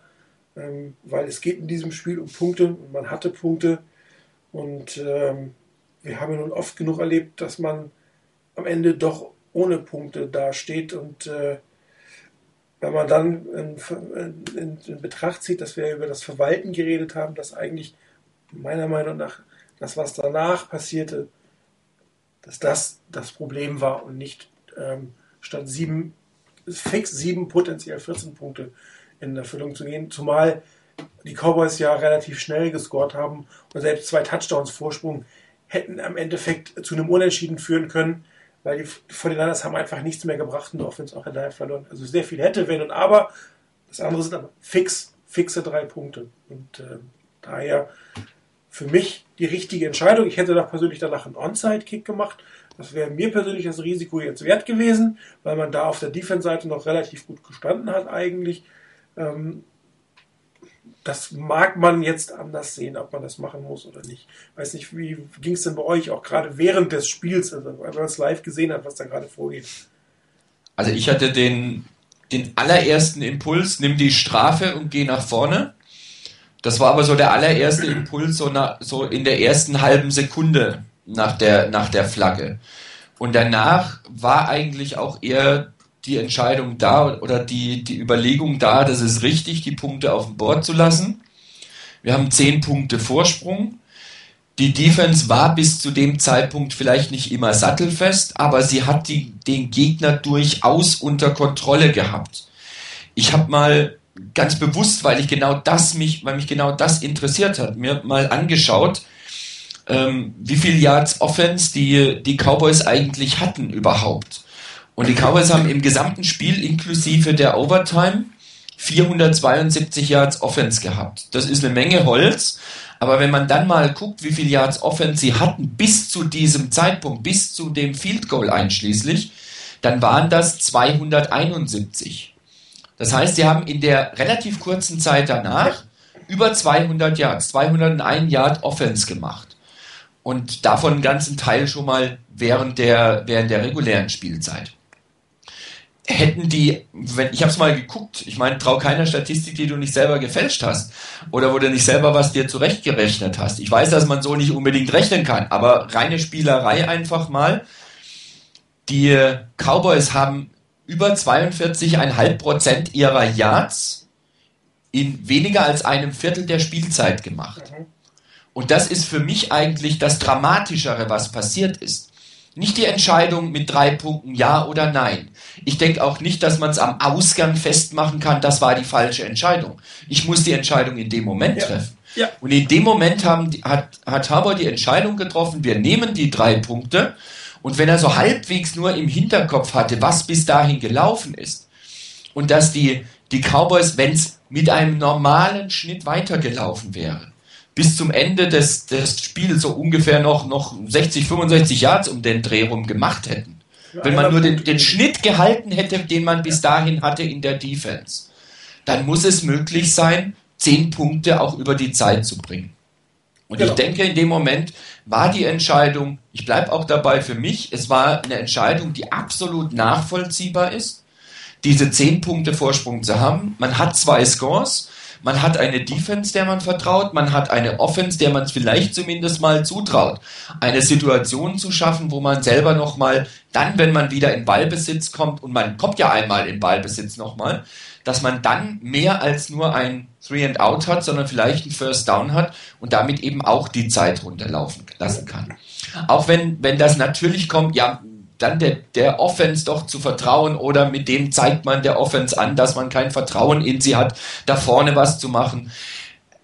ähm, weil es geht in diesem Spiel um Punkte und man hatte Punkte. Und ähm, wir haben ja nun oft genug erlebt, dass man am Ende doch ohne Punkte dasteht und äh, wenn man dann in, in, in, Betracht zieht, dass wir über das Verwalten geredet haben, dass eigentlich meiner Meinung nach das, was danach passierte, dass das das Problem war und nicht ähm, statt sieben, fix sieben, potenziell 14 Punkte in Erfüllung zu gehen. Zumal die Cowboys ja relativ schnell gescored haben und selbst zwei Touchdowns Vorsprung hätten am Endeffekt zu einem Unentschieden führen können weil die 49ers haben einfach nichts mehr gebracht und auch wenn es auch in verloren. Also sehr viel hätte, wenn und aber. Das andere sind aber fix, fixe drei Punkte. Und äh, daher für mich die richtige Entscheidung. Ich hätte doch persönlich danach einen Onside-Kick gemacht. Das wäre mir persönlich das Risiko jetzt wert gewesen, weil man da auf der Defense-Seite noch relativ gut gestanden hat eigentlich. Ähm, das mag man jetzt anders sehen, ob man das machen muss oder nicht. Weiß nicht, wie ging es denn bei euch auch gerade während des Spiels, also wenn man es live gesehen hat, was da gerade vorgeht? Also ich hatte den, den allerersten Impuls, nimm die Strafe und geh nach vorne. Das war aber so der allererste Impuls, so, nach, so in der ersten halben Sekunde nach der, nach der Flagge. Und danach war eigentlich auch eher die Entscheidung da oder die, die Überlegung da, dass es richtig, die Punkte auf dem Board zu lassen. Wir haben zehn Punkte Vorsprung. Die Defense war bis zu dem Zeitpunkt vielleicht nicht immer sattelfest, aber sie hat die, den Gegner durchaus unter Kontrolle gehabt. Ich habe mal ganz bewusst, weil ich genau das mich, weil mich genau das interessiert hat, mir mal angeschaut, ähm, wie viel Yards Offense die, die Cowboys eigentlich hatten überhaupt. Und die Cowboys haben im gesamten Spiel inklusive der Overtime 472 Yards Offense gehabt. Das ist eine Menge Holz. Aber wenn man dann mal guckt, wie viel Yards Offense sie hatten bis zu diesem Zeitpunkt, bis zu dem Field Goal einschließlich, dann waren das 271. Das heißt, sie haben in der relativ kurzen Zeit danach über 200 Yards, 201 Yard Offense gemacht. Und davon einen ganzen Teil schon mal während der, während der regulären Spielzeit hätten die, wenn ich habe es mal geguckt, ich meine, trau keiner Statistik, die du nicht selber gefälscht hast oder wo du nicht selber was dir zurechtgerechnet hast. Ich weiß, dass man so nicht unbedingt rechnen kann, aber reine Spielerei einfach mal. Die Cowboys haben über 42,5 Prozent ihrer Yards in weniger als einem Viertel der Spielzeit gemacht. Mhm. Und das ist für mich eigentlich das Dramatischere, was passiert ist. Nicht die Entscheidung mit drei Punkten Ja oder Nein. Ich denke auch nicht, dass man es am Ausgang festmachen kann, das war die falsche Entscheidung. Ich muss die Entscheidung in dem Moment ja. treffen. Ja. Und in dem Moment haben, hat, hat Harbour die Entscheidung getroffen, wir nehmen die drei Punkte. Und wenn er so halbwegs nur im Hinterkopf hatte, was bis dahin gelaufen ist, und dass die, die Cowboys, wenn es mit einem normalen Schnitt weitergelaufen wäre, bis zum Ende des, des Spiels so ungefähr noch, noch 60, 65 Yards um den Dreh rum gemacht hätten. Wenn man nur den, den Schnitt gehalten hätte, den man bis dahin hatte in der Defense, dann muss es möglich sein, zehn Punkte auch über die Zeit zu bringen. Und genau. ich denke, in dem Moment war die Entscheidung, ich bleibe auch dabei für mich, es war eine Entscheidung, die absolut nachvollziehbar ist, diese zehn Punkte Vorsprung zu haben. Man hat zwei Scores man hat eine Defense, der man vertraut, man hat eine Offense, der man es vielleicht zumindest mal zutraut, eine Situation zu schaffen, wo man selber nochmal, dann, wenn man wieder in Ballbesitz kommt, und man kommt ja einmal in Ballbesitz nochmal, dass man dann mehr als nur ein Three and Out hat, sondern vielleicht ein First Down hat und damit eben auch die Zeit runterlaufen lassen kann. Auch wenn, wenn das natürlich kommt, ja, dann der, der Offense doch zu vertrauen oder mit dem zeigt man der Offense an, dass man kein Vertrauen in sie hat, da vorne was zu machen.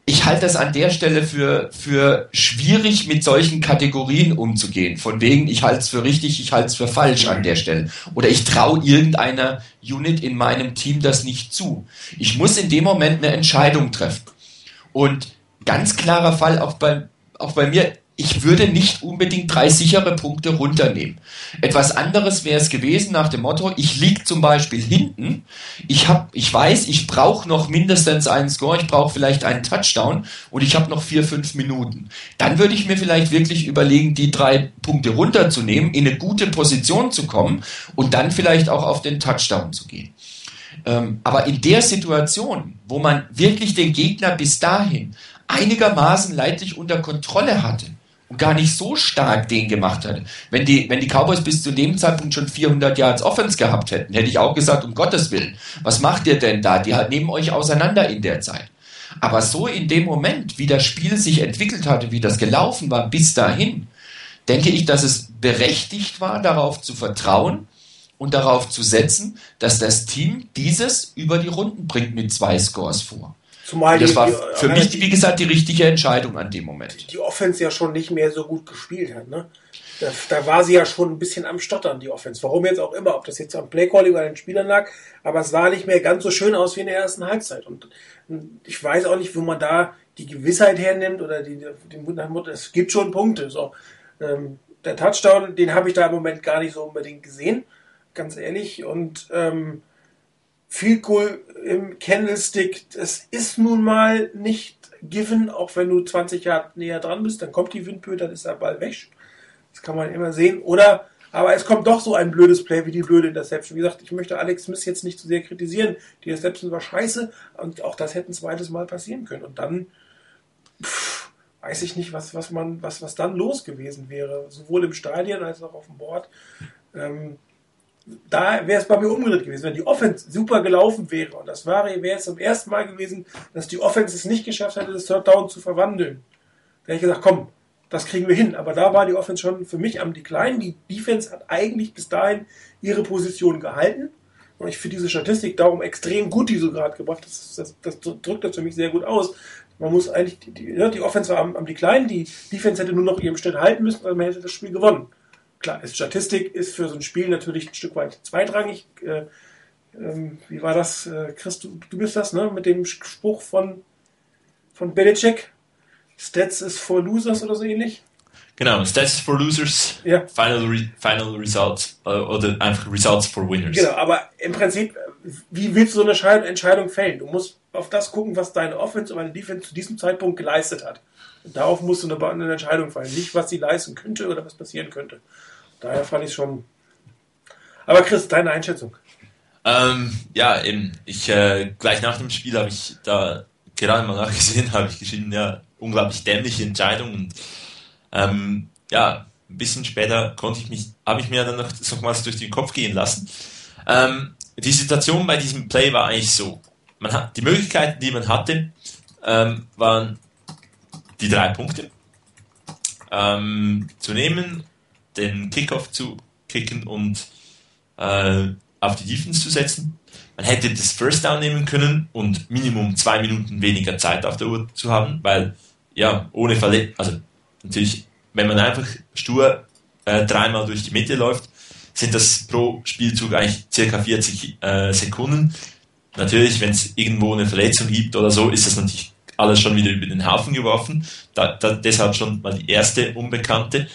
ich halte das an der Stelle für, für schwierig, mit solchen Kategorien umzugehen. Von wegen, ich halte es für richtig, ich halte es für falsch an der Stelle. Oder ich traue irgendeiner Unit in meinem Team das nicht zu. Ich muss in dem Moment eine Entscheidung treffen. Und ganz klarer Fall auch bei, auch bei mir, ich würde nicht unbedingt drei sichere Punkte runternehmen. Etwas anderes wäre es gewesen nach dem Motto, ich liege zum Beispiel hinten, ich, hab, ich weiß, ich brauche noch mindestens einen Score, ich brauche vielleicht einen Touchdown und ich habe noch vier, fünf Minuten. Dann würde ich mir vielleicht wirklich überlegen, die drei Punkte runterzunehmen, in eine gute Position zu kommen und dann vielleicht auch auf den Touchdown zu gehen. Ähm, aber in der Situation, wo man wirklich den Gegner bis dahin einigermaßen leidlich unter Kontrolle hatte, gar nicht so stark den gemacht hat. Wenn die, wenn die Cowboys bis zu dem Zeitpunkt schon 400 Yards Offense gehabt hätten, hätte ich auch gesagt, um Gottes Willen, was macht ihr denn da? Die nehmen euch auseinander in der Zeit. Aber so in dem Moment, wie das Spiel sich entwickelt hatte, wie das gelaufen war bis dahin, denke ich, dass es berechtigt war, darauf zu vertrauen und darauf zu setzen, dass das Team dieses über die Runden bringt mit zwei Scores vor. Zumal das die, war für die, mich, wie gesagt, die richtige Entscheidung an dem Moment. Die Offense ja schon nicht mehr so gut gespielt hat. Ne? Da, da, war sie ja schon ein bisschen am Stottern, die Offense. Warum jetzt auch immer, ob das jetzt am Playcalling oder den Spielern lag, aber es sah nicht mehr ganz so schön aus wie in der ersten Halbzeit. Und ich weiß auch nicht, wo man da die Gewissheit hernimmt oder die, die es gibt schon Punkte. So, ähm, der Touchdown, den habe ich da im Moment gar nicht so unbedingt gesehen, ganz ehrlich. Und ähm, viel cool im Candlestick, das ist nun mal nicht given, auch wenn du 20 Jahre näher dran bist, dann kommt die Windböe, dann ist der Ball weg. Das kann man immer sehen. Oder, aber es kommt doch so ein blödes Play wie die blöde Interception. Wie gesagt, ich möchte Alex Smith jetzt nicht zu sehr kritisieren. Die Interception war scheiße und auch das hätte ein zweites Mal passieren können. Und dann, pff, weiß ich nicht, was, was man, was, was dann los gewesen wäre. Sowohl im Stadion als auch auf dem Board. Ähm, da wäre es bei mir umgedreht gewesen, wenn die Offense super gelaufen wäre. Und das wäre jetzt zum ersten Mal gewesen, dass die Offense es nicht geschafft hätte, das Third Down zu verwandeln. Da hätte ich gesagt, komm, das kriegen wir hin. Aber da war die Offense schon für mich am Decline. Die Defense hat eigentlich bis dahin ihre Position gehalten. Und ich finde diese Statistik darum extrem gut, die so gerade gebracht. Das, das, das, drückt das für mich sehr gut aus. Man muss eigentlich, die, die, die Offense war am, am Decline, die Defense hätte nur noch ihrem Schnitt halten müssen, weil man hätte das Spiel gewonnen klar, Statistik ist für so ein Spiel natürlich ein Stück weit zweitrangig. Äh, ähm, wie war das, äh, Chris, du, du bist das, ne? Mit dem Spruch von, von Belichick. Stats is for losers oder so ähnlich. Genau, Stats for Losers, ja. Final, Re Final Results äh, oder einfach Results for Winners. Genau, aber im Prinzip, wie willst du so eine Entscheidung fällen? Du musst auf das gucken, was deine Offense und deine Defense zu diesem Zeitpunkt geleistet hat. Und darauf musst du eine, eine Entscheidung fallen, nicht was sie leisten könnte oder was passieren könnte. Daher fand ich schon. Aber Chris, deine Einschätzung? Ähm, ja, eben. Ich äh, gleich nach dem Spiel habe ich da gerade mal nachgesehen, habe ich geschrieben, ja, unglaublich dämliche Entscheidung und ähm, ja, ein bisschen später konnte ich mich, habe ich mir dann noch nochmals durch den Kopf gehen lassen. Ähm, die Situation bei diesem Play war eigentlich so: Man hat die Möglichkeiten, die man hatte, ähm, waren die drei Punkte ähm, zu nehmen den Kickoff zu kicken und äh, auf die Defense zu setzen. Man hätte das First Down nehmen können und Minimum zwei Minuten weniger Zeit auf der Uhr zu haben, weil ja, ohne Verletzung, also natürlich, wenn man einfach stur äh, dreimal durch die Mitte läuft, sind das pro Spielzug eigentlich circa 40 äh, Sekunden. Natürlich, wenn es irgendwo eine Verletzung gibt oder so, ist das natürlich alles schon wieder über den Haufen geworfen. Da, da, deshalb schon mal die erste Unbekannte.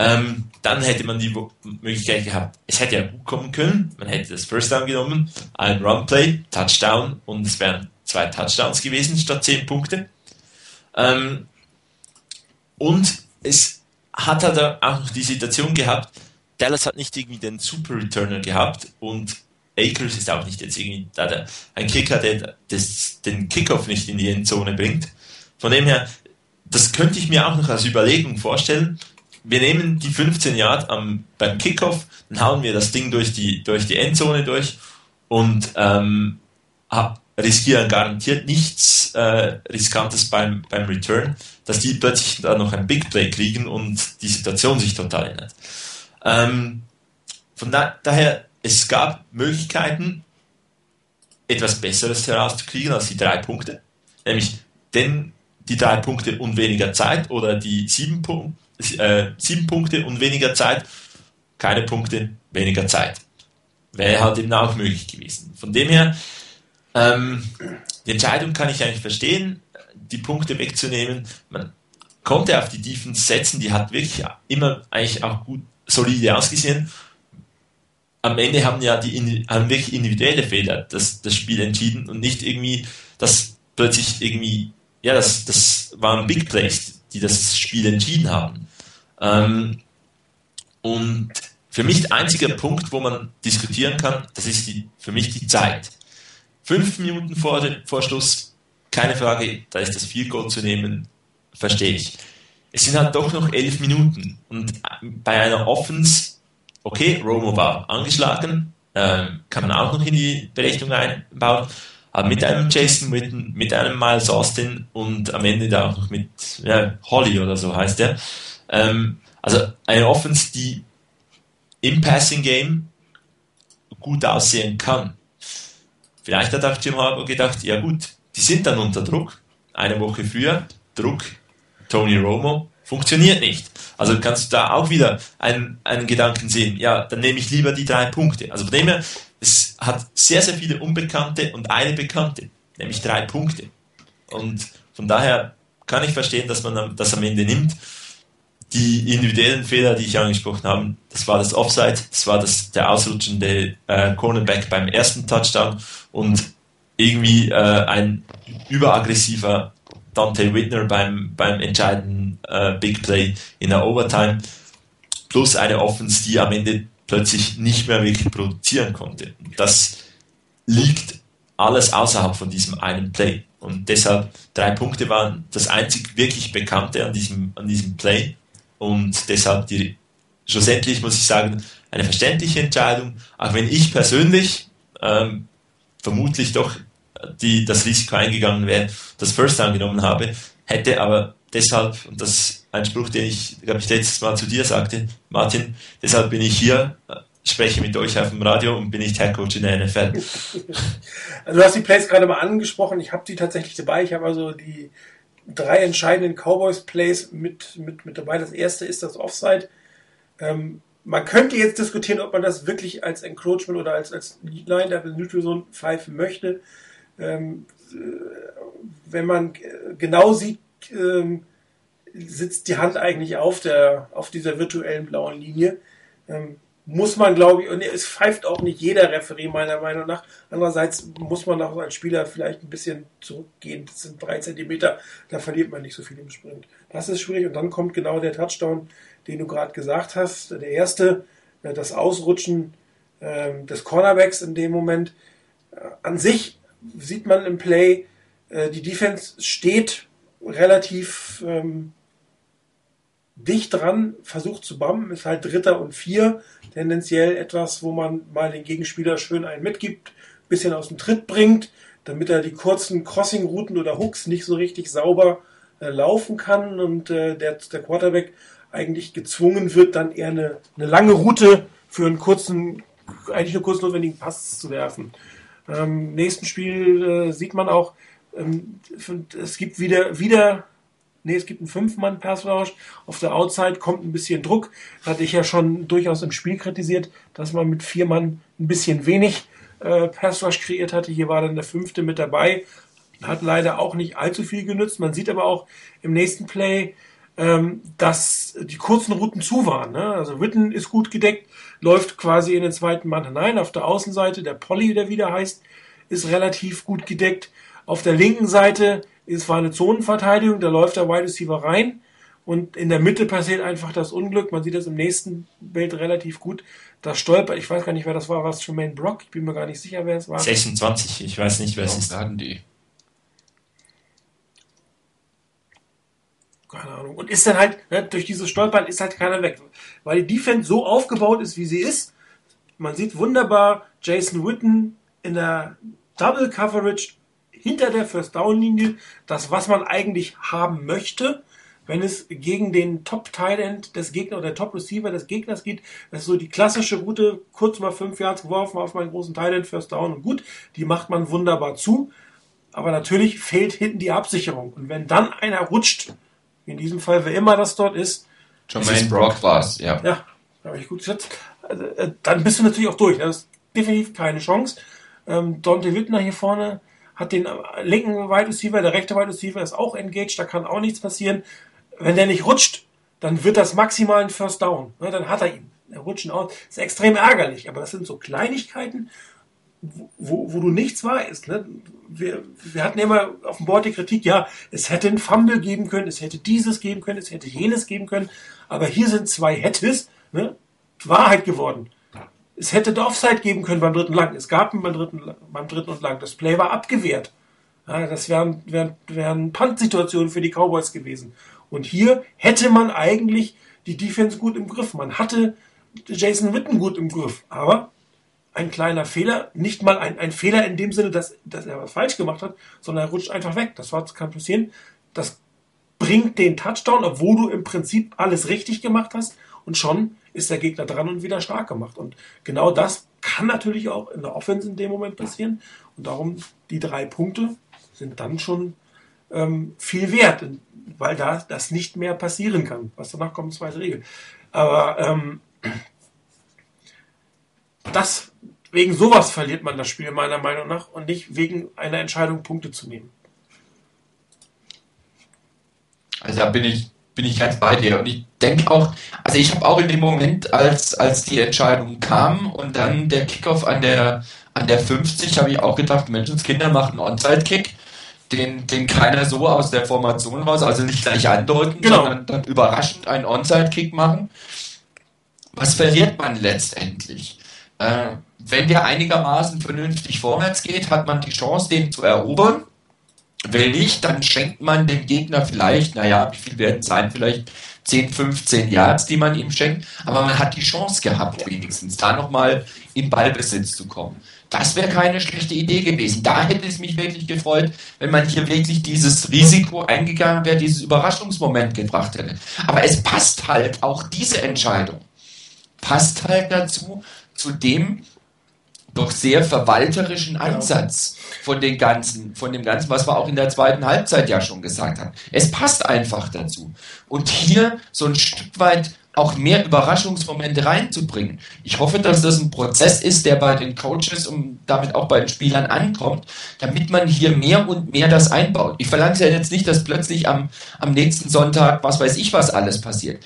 Ähm, dann hätte man die Möglichkeit gehabt, es hätte ja gut kommen können, man hätte das First Down genommen, ein Run-Play, Touchdown und es wären zwei Touchdowns gewesen statt zehn Punkte. Ähm, und es hat halt auch noch die Situation gehabt, Dallas hat nicht irgendwie den Super Returner gehabt und Akers ist auch nicht jetzt irgendwie da der, ein Kicker, der das, den Kickoff nicht in die Endzone bringt. Von dem her, das könnte ich mir auch noch als Überlegung vorstellen, wir nehmen die 15 Yard am, beim Kickoff, dann hauen wir das Ding durch die, durch die Endzone durch und ähm, riskieren garantiert nichts äh, Riskantes beim, beim Return, dass die plötzlich da noch ein Big Play kriegen und die Situation sich total ändert. Ähm, von da, daher, es gab Möglichkeiten, etwas Besseres herauszukriegen als die drei Punkte, nämlich den die drei Punkte und weniger Zeit oder die sieben, Punk äh, sieben Punkte und weniger Zeit, keine Punkte, weniger Zeit. Wäre halt eben auch möglich gewesen. Von dem her, ähm, die Entscheidung kann ich eigentlich verstehen, die Punkte wegzunehmen. Man konnte auf die Defense setzen, die hat wirklich immer eigentlich auch gut solide ausgesehen. Am Ende haben ja die haben wirklich individuelle Fehler das, das Spiel entschieden und nicht irgendwie, dass plötzlich irgendwie, ja, das, das waren Big Plays, die das Spiel entschieden haben. Ähm, und für mich der einzige Punkt, wo man diskutieren kann, das ist die, für mich die Zeit. Fünf Minuten vor, vor Schluss, keine Frage, da ist das Field Goal zu nehmen, verstehe ich. Es sind halt doch noch elf Minuten und bei einer Offense, okay, Romo war angeschlagen, ähm, kann man auch noch in die Berechnung einbauen, aber mit einem Jason Witten, mit einem Miles Austin und am Ende da auch noch mit ja, Holly oder so heißt der. Ähm, also eine Offense, die im Passing Game gut aussehen kann. Vielleicht hat auch Jim Harbaugh gedacht, ja gut, die sind dann unter Druck. Eine Woche früher, Druck, Tony Romo, funktioniert nicht. Also kannst du da auch wieder einen, einen Gedanken sehen, ja, dann nehme ich lieber die drei Punkte. Also von dem her, es hat sehr, sehr viele Unbekannte und eine Bekannte, nämlich drei Punkte. Und von daher kann ich verstehen, dass man das am Ende nimmt die individuellen Fehler, die ich angesprochen habe, das war das Offside, das war das, der ausrutschende äh, Cornerback beim ersten Touchdown und irgendwie äh, ein überaggressiver Dante Whitner beim, beim entscheidenden äh, Big Play in der Overtime plus eine Offense, die am Ende plötzlich nicht mehr wirklich produzieren konnte. Das liegt alles außerhalb von diesem einen Play. Und deshalb drei Punkte waren das einzig wirklich Bekannte an diesem, an diesem Play. Und deshalb die, schlussendlich muss ich sagen, eine verständliche Entscheidung, auch wenn ich persönlich ähm, vermutlich doch die, das Risiko eingegangen wäre, das First angenommen habe, hätte aber deshalb, und das ist ein Spruch, den ich, glaube ich, letztes Mal zu dir sagte, Martin, deshalb bin ich hier, spreche mit euch auf dem Radio und bin nicht Headcoach in der NFL. Also du hast die Plays gerade mal angesprochen, ich habe die tatsächlich dabei, ich habe also die drei entscheidenden Cowboys-Plays mit, mit, mit dabei. Das erste ist das Offside. Ähm, man könnte jetzt diskutieren, ob man das wirklich als Encroachment oder als, als Line der Neutral Zone pfeifen möchte. Ähm, äh, wenn man genau sieht, ähm, sitzt die Hand eigentlich auf der, auf dieser virtuellen blauen Linie. Ähm, muss man, glaube ich, und es pfeift auch nicht jeder Referee meiner Meinung nach. Andererseits muss man auch als Spieler vielleicht ein bisschen zurückgehen. Das sind drei Zentimeter, da verliert man nicht so viel im Sprint. Das ist schwierig und dann kommt genau der Touchdown, den du gerade gesagt hast. Der erste, äh, das Ausrutschen ähm, des Cornerbacks in dem Moment. Äh, an sich sieht man im Play, äh, die Defense steht relativ ähm, dicht dran, versucht zu bumpen, ist halt Dritter und Vier tendenziell etwas, wo man mal den Gegenspieler schön einen mitgibt, bisschen aus dem Tritt bringt, damit er die kurzen Crossing-Routen oder Hooks nicht so richtig sauber äh, laufen kann und äh, der, der Quarterback eigentlich gezwungen wird, dann eher eine, eine lange Route für einen kurzen, eigentlich nur kurz notwendigen Pass zu werfen. Ähm, nächsten Spiel äh, sieht man auch, ähm, es gibt wieder, wieder nee, es gibt einen Fünf-Mann-Pass-Rush. Auf der Outside kommt ein bisschen Druck. Hatte ich ja schon durchaus im Spiel kritisiert, dass man mit vier Mann ein bisschen wenig äh, Pass-Rush kreiert hatte. Hier war dann der fünfte mit dabei. Hat leider auch nicht allzu viel genützt. Man sieht aber auch im nächsten Play, ähm, dass die kurzen Routen zu waren. Ne? Also Witten ist gut gedeckt, läuft quasi in den zweiten Mann hinein. Auf der Außenseite, der Polly, der wieder heißt, ist relativ gut gedeckt. Auf der linken Seite es war eine Zonenverteidigung, da läuft der Wide Receiver rein und in der Mitte passiert einfach das Unglück. Man sieht das im nächsten Bild relativ gut. Das stolpert, ich weiß gar nicht, wer das war, was Jermaine Brock, ich bin mir gar nicht sicher, wer es war. 26, ich weiß nicht, wer es ist. die. Keine Ahnung. Und ist dann halt, ne, durch dieses Stolpern ist halt keiner weg. Weil die Defense so aufgebaut ist, wie sie ist. Man sieht wunderbar Jason Witten in der Double Coverage hinter der First Down Linie, das was man eigentlich haben möchte, wenn es gegen den Top Tight End des Gegners oder Top Receiver des Gegners geht. Das ist so die klassische Route, kurz mal fünf Yards geworfen auf meinen großen Tight End, First Down und gut, die macht man wunderbar zu. Aber natürlich fehlt hinten die Absicherung. Und wenn dann einer rutscht, in diesem Fall wer immer das dort ist, Jermaine Brock war es, ja. Ja, habe ich gut geschätzt. Also, äh, dann bist du natürlich auch durch. Das ist definitiv keine Chance. Ähm, Dante Wittner hier vorne hat den linken Wide Receiver, der rechte Wide Receiver ist auch engaged, da kann auch nichts passieren. Wenn der nicht rutscht, dann wird das maximal ein First Down. Ne, dann hat er ihn. Er rutschen aus. Das ist extrem ärgerlich, aber das sind so Kleinigkeiten, wo, wo du nichts weißt. Ne? Wir, wir hatten immer auf dem Board die Kritik, ja, es hätte ein Fumble geben können, es hätte dieses geben können, es hätte jenes geben können, aber hier sind zwei Hättes, ne? Wahrheit geworden. Es hätte der Offside geben können beim dritten Lang. Es gab ihn beim dritten, beim dritten und Lang. Das Play war abgewehrt. Ja, das wären, wären, wären Punt-Situationen für die Cowboys gewesen. Und hier hätte man eigentlich die Defense gut im Griff. Man hatte Jason Witten gut im Griff. Aber ein kleiner Fehler, nicht mal ein, ein Fehler in dem Sinne, dass, dass er was falsch gemacht hat, sondern er rutscht einfach weg. Das war, kann passieren. Das bringt den Touchdown, obwohl du im Prinzip alles richtig gemacht hast. Und schon ist der Gegner dran und wieder stark gemacht. Und genau das kann natürlich auch in der Offense in dem Moment passieren. Und darum die drei Punkte sind dann schon ähm, viel wert, weil da das nicht mehr passieren kann. Was danach kommt, zweite Regel. Aber ähm, das wegen sowas verliert man das Spiel meiner Meinung nach und nicht wegen einer Entscheidung Punkte zu nehmen. Also da bin ich bin ich ganz bei dir. Und ich denke auch, also ich habe auch in dem Moment, als, als die Entscheidung kam und dann der Kickoff an der, an der 50, habe ich auch gedacht, Menschenskinder macht einen Onside-Kick, den, den keiner so aus der Formation raus, also nicht gleich andeuten, genau. sondern dann überraschend einen Onside-Kick machen. Was verliert man letztendlich? Äh, wenn der einigermaßen vernünftig vorwärts geht, hat man die Chance, den zu erobern. Wenn nicht, dann schenkt man dem Gegner vielleicht, naja, wie viel werden es sein? Vielleicht 10, 15 Yards, die man ihm schenkt. Aber man hat die Chance gehabt, wenigstens da nochmal in Ballbesitz zu kommen. Das wäre keine schlechte Idee gewesen. Da hätte es mich wirklich gefreut, wenn man hier wirklich dieses Risiko eingegangen wäre, dieses Überraschungsmoment gebracht hätte. Aber es passt halt, auch diese Entscheidung passt halt dazu, zu dem, doch sehr verwalterischen Ansatz von den ganzen, von dem Ganzen, was wir auch in der zweiten Halbzeit ja schon gesagt haben. Es passt einfach dazu. Und hier so ein Stück weit auch mehr Überraschungsmomente reinzubringen. Ich hoffe, dass das ein Prozess ist, der bei den Coaches und damit auch bei den Spielern ankommt, damit man hier mehr und mehr das einbaut. Ich verlange ja jetzt nicht, dass plötzlich am, am nächsten Sonntag, was weiß ich, was alles passiert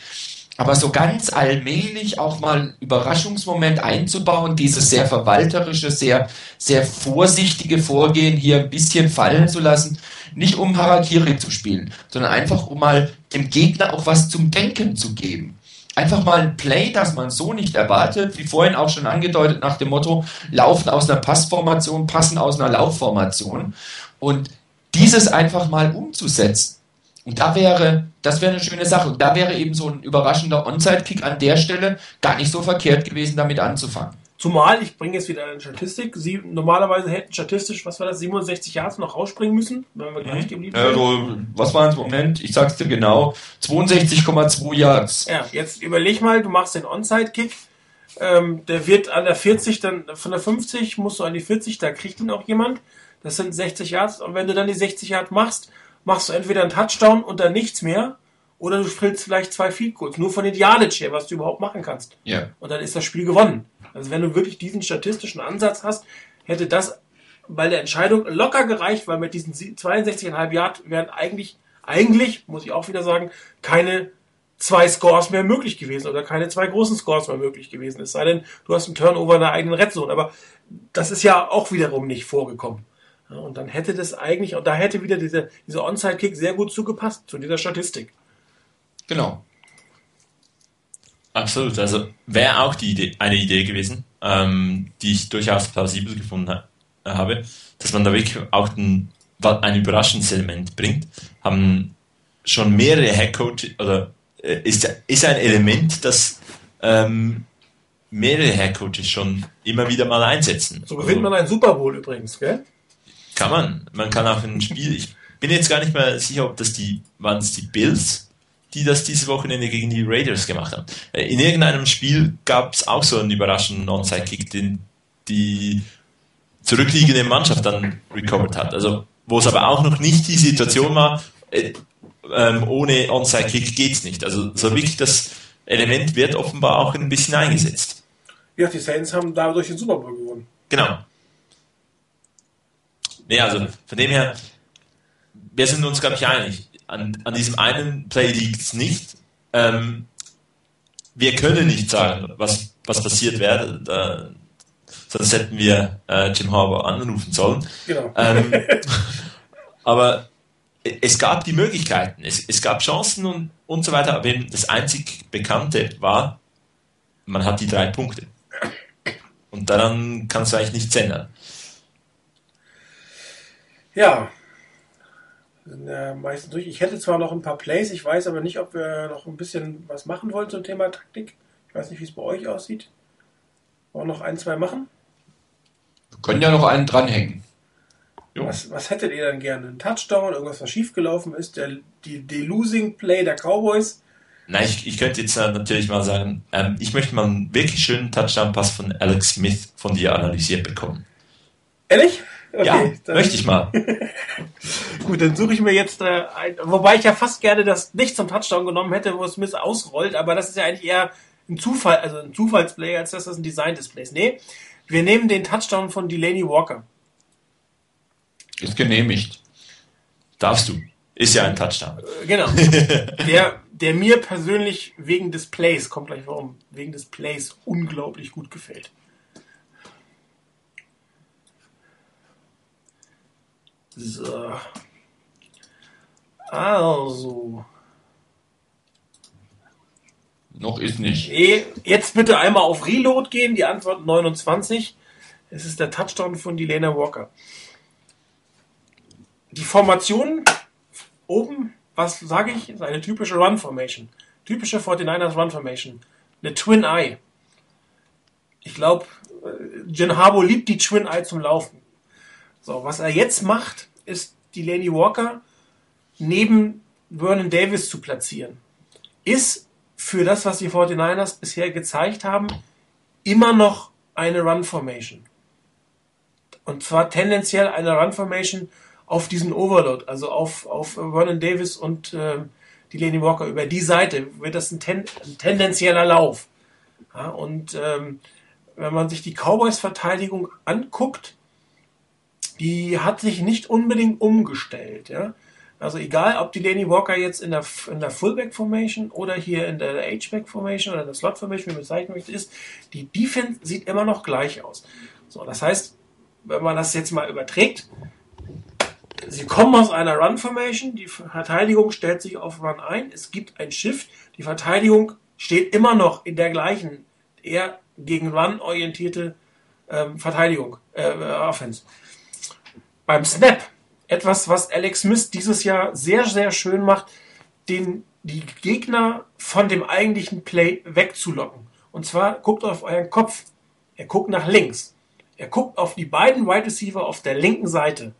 aber so ganz allmählich auch mal Überraschungsmoment einzubauen, dieses sehr verwalterische, sehr, sehr vorsichtige Vorgehen hier ein bisschen fallen zu lassen, nicht um Harakiri zu spielen, sondern einfach um mal dem Gegner auch was zum Denken zu geben. Einfach mal ein Play, das man so nicht erwartet, wie vorhin auch schon angedeutet nach dem Motto, laufen aus einer Passformation, passen aus einer Laufformation und dieses einfach mal umzusetzen und da wäre, das wäre eine schöne Sache. Und da wäre eben so ein überraschender Onside-Kick an der Stelle gar nicht so verkehrt gewesen, damit anzufangen. Zumal, ich bringe jetzt wieder eine Statistik, Sie normalerweise hätten statistisch, was war das, 67 Yards noch rausspringen müssen, wenn wir gleich geblieben wären. Also, was waren es? Moment, ich sag's dir genau, 62,2 Yards. Ja, jetzt überleg mal, du machst den Onside-Kick, ähm, der wird an der 40, dann von der 50 musst du an die 40, da kriegt ihn auch jemand, das sind 60 Yards, und wenn du dann die 60 Yards machst, machst du entweder einen Touchdown und dann nichts mehr, oder du spielst vielleicht zwei Field Goals, nur von den Yardage her, was du überhaupt machen kannst. Ja. Und dann ist das Spiel gewonnen. Also wenn du wirklich diesen statistischen Ansatz hast, hätte das bei der Entscheidung locker gereicht, weil mit diesen 62,5 Yard wären eigentlich, eigentlich, muss ich auch wieder sagen, keine zwei Scores mehr möglich gewesen oder keine zwei großen Scores mehr möglich gewesen. Es sei denn, du hast einen Turnover in der eigenen Red Zone. Aber das ist ja auch wiederum nicht vorgekommen. Und dann hätte das eigentlich, und da hätte wieder diese, dieser Onside-Kick sehr gut zugepasst, zu dieser Statistik. Genau. Absolut, also wäre auch die Idee, eine Idee gewesen, ähm, die ich durchaus plausibel gefunden ha habe, dass man da wirklich auch ein, ein überraschendes Element bringt. Haben schon mehrere Headcoaches, oder äh, ist, ist ein Element, das ähm, mehrere Headcoaches schon immer wieder mal einsetzen. So gewinnt man einen Super Bowl übrigens, gell? Kann man. Man kann auch ein Spiel. Ich bin jetzt gar nicht mehr sicher, ob das die, waren es die Bills, die das diese Wochenende gegen die Raiders gemacht haben. Äh, in irgendeinem Spiel gab es auch so einen überraschenden Onside-Kick, den die zurückliegende Mannschaft dann recovered hat. Also wo es aber auch noch nicht die Situation war, äh, ähm, ohne Onside-Kick geht's nicht. Also so wirklich das Element wird offenbar auch ein bisschen eingesetzt. Ja, die Saints haben dadurch den Super Bowl gewonnen. Genau. Nee, also von dem her, wir sind uns, glaube ich, einig. An, an diesem einen Play liegt es nicht. Ähm, wir können nicht sagen, was, was passiert wäre. Da, sonst hätten wir äh, Jim Harbour anrufen sollen. Genau. Ähm, aber es gab die Möglichkeiten, es, es gab Chancen und, und so weiter, aber eben das einzig Bekannte war, man hat die drei Punkte. Und daran kannst du eigentlich nichts ändern. Ja. Sind ja meistens durch. Ich hätte zwar noch ein paar Plays, ich weiß aber nicht, ob wir noch ein bisschen was machen wollen zum Thema Taktik. Ich weiß nicht, wie es bei euch aussieht. Wollen wir noch ein, zwei machen? Wir können ja noch einen dranhängen. Was, was hättet ihr dann gerne? Ein Touchdown, irgendwas, was schiefgelaufen ist? Der, die, die Losing Play der Cowboys? Nein, ich, ich könnte jetzt äh, natürlich mal sagen, ähm, ich möchte mal einen wirklich schönen Touchdown-Pass von Alex Smith von dir analysiert bekommen. Ehrlich? Ja, dann- möchte ich mal. Gut, dann suche ich mir jetzt äh, ein, wobei ich ja fast gerne das nicht zum Touchdown genommen hätte, wo Smith ausrollt, aber das ist ja eigentlich eher ein Zufall, also ein Zufallsplay, als dass das ein Design-Display ist. Nee, wir nehmen den Touchdown von Delaney Walker. Ist genehmigt. Darfst du. Ist ja ein Touchdown. Äh, Genau. der, der mir persönlich wegen des Plays, kommt gleich warum, wegen des Plays unglaublich gut gefällt. So. Also. Noch ist nicht. Jetzt bitte einmal auf Reload gehen. Die Antwort 29. Es ist der Touchdown von Delana Walker. Die Formation oben, was sage ich, ist eine typische Run Formation. Typische 49ers Run Formation. Eine Twin Eye. Ich glaube, Jen Harbo liebt die Twin Eye zum Laufen. So, was er jetzt macht, ist Delaney Walker neben Vernon Davis zu platzieren. Ist für das, was die 49ers bisher gezeigt haben, immer noch eine Run-Formation. Und zwar tendenziell eine Run-Formation auf diesen Overload, also auf, auf Vernon Davis und ähm, Delaney Walker. Über die Seite wird das ein, ten, ein tendenzieller Lauf. Ja, und ähm, wenn man sich die Cowboys-Verteidigung anguckt, die hat sich nicht unbedingt umgestellt. Ja? Also egal, ob die Lenny Walker jetzt in der, in der Fullback Formation oder hier in der H-Back Formation oder in der Slot Formation, wie man bezeichnen möchte, ist, die Defense sieht immer noch gleich aus. So, das heißt, wenn man das jetzt mal überträgt, sie kommen aus einer Run Formation, die Verteidigung stellt sich auf Run ein, es gibt ein Shift, die Verteidigung steht immer noch in der gleichen, eher gegen Run orientierte ähm, Verteidigung, äh, Offense. Beim Snap etwas, was Alex Smith dieses Jahr sehr, sehr schön macht, den, die Gegner von dem eigentlichen Play wegzulocken. Und zwar guckt auf euren Kopf. Er guckt nach links. Er guckt auf die beiden Wide Receiver auf der linken Seite.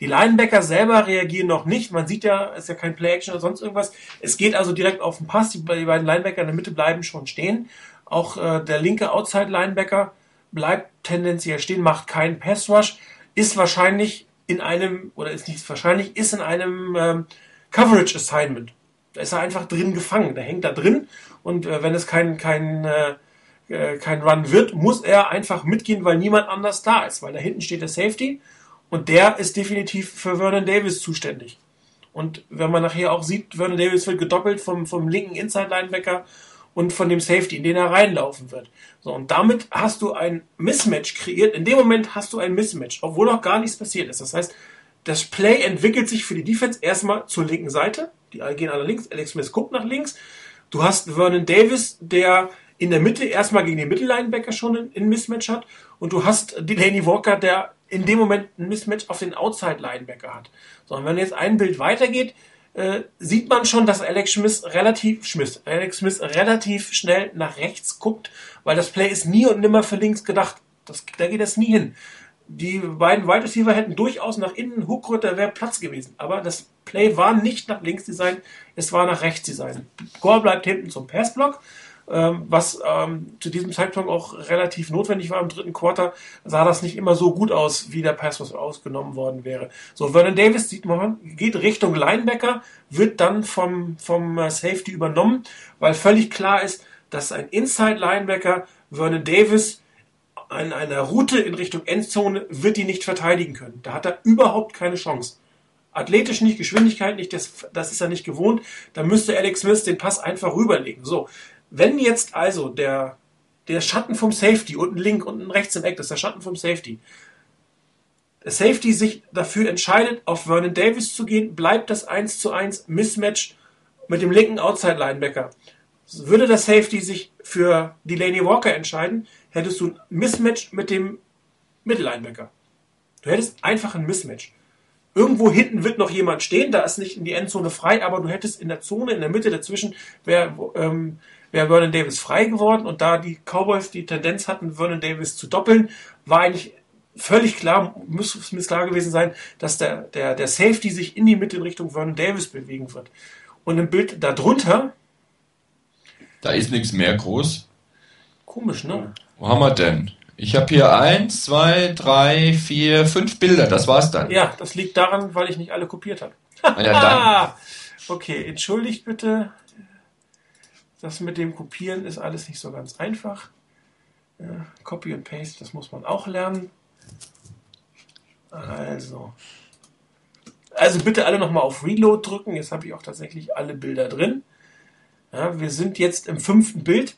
Die Linebacker selber reagieren noch nicht. Man sieht ja, es ist ja kein Play-Action oder sonst irgendwas. Es geht also direkt auf den Pass. Die beiden Linebacker in der Mitte bleiben schon stehen. Auch äh, der linke Outside-Linebacker bleibt tendenziell stehen, macht keinen Pass-Rush ist wahrscheinlich in einem, oder ist nicht wahrscheinlich, ist in einem ähm, Coverage Assignment. Da ist er einfach drin gefangen. Da hängt er drin und äh, wenn es kein, kein, äh, kein Run wird, muss er einfach mitgehen, weil niemand anders da ist. Weil da hinten steht der Safety und der ist definitiv für Vernon Davis zuständig. Und wenn man nachher auch sieht, Vernon Davis wird gedoppelt vom, vom linken Inside-Linebacker und von dem Safety, in den er reinlaufen wird. So, und damit hast du ein Mismatch kreiert. In dem Moment hast du ein Mismatch, obwohl noch gar nichts passiert ist. Das heißt, das Play entwickelt sich für die Defense erstmal zur linken Seite. Die gehen alle links. Alex Smith guckt nach links. Du hast Vernon Davis, der in der Mitte erstmal gegen den Mittellinebacker schon ein Mismatch hat. Und du hast Delaney Walker, der in dem Moment ein Mismatch auf den Outside-Linebacker hat. So, und wenn jetzt ein Bild weitergeht, äh, sieht man schon, dass Alex Smith relativ Smith, Alex Smith relativ schnell nach rechts guckt, weil das Play ist nie und nimmer für links gedacht. Das, da geht es nie hin. Die beiden Wide Receiver hätten durchaus nach innen Hookroot, da wäre Platz gewesen. Aber das Play war nicht nach links design, es war nach rechts design. Gore bleibt hinten zum Passblock was ähm, zu diesem Zeitpunkt auch relativ notwendig war im dritten Quarter, sah das nicht immer so gut aus, wie der Pass was ausgenommen worden wäre. So, Vernon Davis sieht man, geht Richtung Linebacker, wird dann vom, vom äh, Safety übernommen, weil völlig klar ist, dass ein Inside Linebacker Vernon Davis an einer Route in Richtung Endzone wird die nicht verteidigen können. Da hat er überhaupt keine Chance. Athletisch nicht, Geschwindigkeit nicht, das, das ist er nicht gewohnt. Da müsste Alex Smith den Pass einfach rüberlegen. So, wenn jetzt also der, der Schatten vom Safety, unten links, unten rechts im Eck, das ist der Schatten vom Safety, der Safety sich dafür entscheidet, auf Vernon Davis zu gehen, bleibt das 1 zu 1 Mismatch mit dem linken Outside Linebacker. Würde der Safety sich für Delaney Walker entscheiden, hättest du ein Mismatch mit dem Mittellinebacker. Du hättest einfach ein Mismatch. Irgendwo hinten wird noch jemand stehen, da ist nicht in die Endzone frei, aber du hättest in der Zone, in der Mitte dazwischen, wäre ähm, wär Vernon Davis frei geworden und da die Cowboys die Tendenz hatten, Vernon Davis zu doppeln, war eigentlich völlig klar, muss es klar gewesen sein, dass der, der, der Safety sich in die Mitte in Richtung Vernon Davis bewegen wird. Und im Bild darunter. Da ist nichts mehr groß. Komisch, ne? Wo haben wir denn? Ich habe hier eins, zwei, drei, vier, fünf Bilder. Das war's dann. Ja, das liegt daran, weil ich nicht alle kopiert habe. ja, okay, entschuldigt bitte. Das mit dem Kopieren ist alles nicht so ganz einfach. Ja, Copy und Paste, das muss man auch lernen. Also. Also bitte alle nochmal auf Reload drücken. Jetzt habe ich auch tatsächlich alle Bilder drin. Ja, wir sind jetzt im fünften Bild.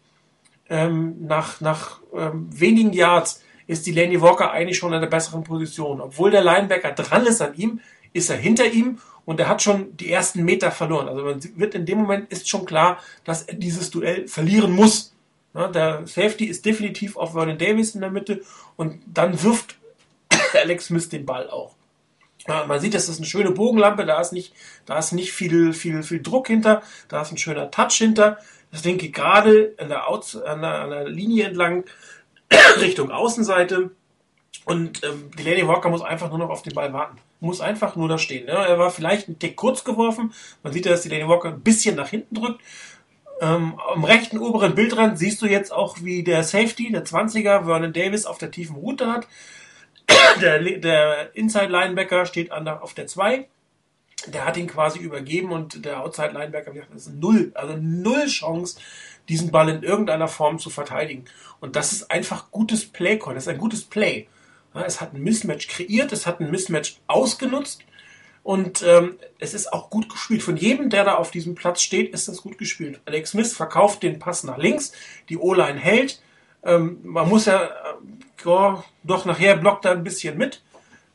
Ähm, nach nach ähm, wenigen Yards ist die Laney Walker eigentlich schon in der besseren Position. Obwohl der Linebacker dran ist an ihm, ist er hinter ihm und er hat schon die ersten Meter verloren. Also man wird in dem Moment ist schon klar, dass er dieses Duell verlieren muss. Ja, der Safety ist definitiv auf Vernon Davis in der Mitte und dann wirft Alex Smith den Ball auch. Ja, man sieht, das ist eine schöne Bogenlampe, da ist nicht, da ist nicht viel, viel, viel Druck hinter, da ist ein schöner Touch hinter. Das Ding geht gerade an der, Out, an der, an der Linie entlang Richtung Außenseite. Und ähm, Delaney Walker muss einfach nur noch auf den Ball warten. Muss einfach nur da stehen. Ne? Er war vielleicht ein Tick kurz geworfen. Man sieht ja, dass Delaney Walker ein bisschen nach hinten drückt. Ähm, am rechten oberen Bildrand siehst du jetzt auch, wie der Safety, der 20er, Vernon Davis, auf der tiefen Route hat. Der, der Inside Linebacker steht an der, auf der 2. Der hat ihn quasi übergeben und der Outside Linebacker, das ist null, also null Chance, diesen Ball in irgendeiner Form zu verteidigen. Und das ist einfach gutes Play Call, das ist ein gutes Play. Es hat ein Mismatch kreiert, es hat ein Mismatch ausgenutzt und ähm, es ist auch gut gespielt. Von jedem, der da auf diesem Platz steht, ist das gut gespielt. Alex Smith verkauft den Pass nach links, die O-Line hält. Ähm, man muss ja, äh, doch nachher blockt er ein bisschen mit.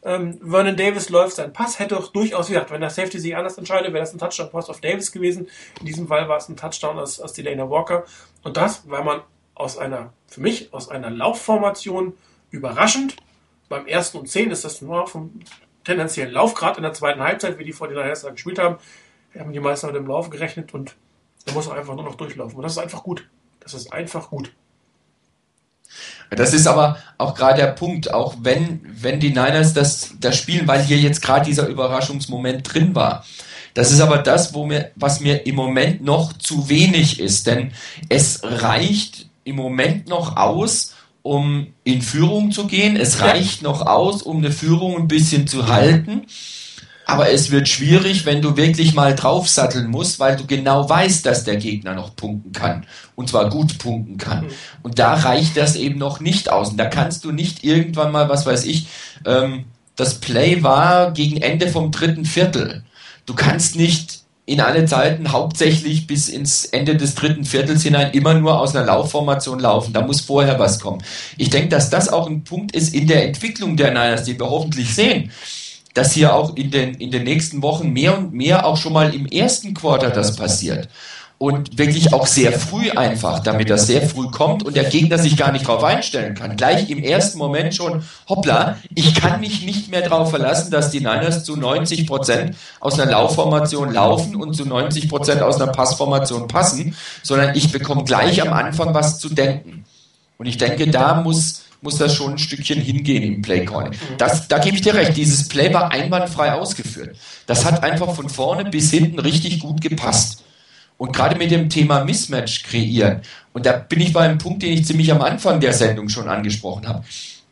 Ähm, Vernon Davis läuft seinen Pass, hätte auch durchaus, gesagt, wenn der Safety sich anders entscheidet, wäre das ein Touchdown-Pass auf Davis gewesen. In diesem Fall war es ein Touchdown aus, aus Delana Walker. Und das, weil man aus einer, für mich, aus einer Laufformation überraschend, beim ersten und zehn ist das nur vom tendenziellen Lauf, gerade in der zweiten Halbzeit, wie die vor den Niners gespielt haben, haben die meisten mit dem Lauf gerechnet und er muss einfach nur noch durchlaufen. Und das ist einfach gut. Das ist einfach gut. Das ist aber auch gerade der Punkt, auch wenn, wenn die Niners das, das spielen, weil hier jetzt gerade dieser Überraschungsmoment drin war. Das ist aber das, wo mir, was mir im Moment noch zu wenig ist, denn es reicht im Moment noch aus, um in Führung zu gehen. Es reicht noch aus, um eine Führung ein bisschen zu halten. Aber es wird schwierig, wenn du wirklich mal draufsatteln musst, weil du genau weißt, dass der Gegner noch punkten kann. Und zwar gut punkten kann. Mhm. Und da reicht das eben noch nicht aus. Und da kannst du nicht irgendwann mal, was weiß ich, ähm, das Play war gegen Ende vom dritten Viertel. Du kannst nicht in alle Zeiten hauptsächlich bis ins Ende des dritten Viertels hinein immer nur aus einer Laufformation laufen. Da muss vorher was kommen. Ich denke, dass das auch ein Punkt ist in der Entwicklung der Niners, die wir hoffentlich sehen dass hier auch in den, in den nächsten Wochen mehr und mehr auch schon mal im ersten Quarter das passiert. Und wirklich auch sehr früh einfach, damit das sehr früh kommt und der Gegner sich gar nicht darauf einstellen kann. Gleich im ersten Moment schon, hoppla, ich kann mich nicht mehr darauf verlassen, dass die Niners zu 90 Prozent aus einer Laufformation laufen und zu 90 Prozent aus einer Passformation passen, sondern ich bekomme gleich am Anfang was zu denken. Und ich denke, da muss, muss das schon ein Stückchen hingehen im Playcall. Das, da gebe ich dir recht, dieses Play war einwandfrei ausgeführt. Das hat einfach von vorne bis hinten richtig gut gepasst. Und gerade mit dem Thema Mismatch kreieren. Und da bin ich bei einem Punkt, den ich ziemlich am Anfang der Sendung schon angesprochen habe.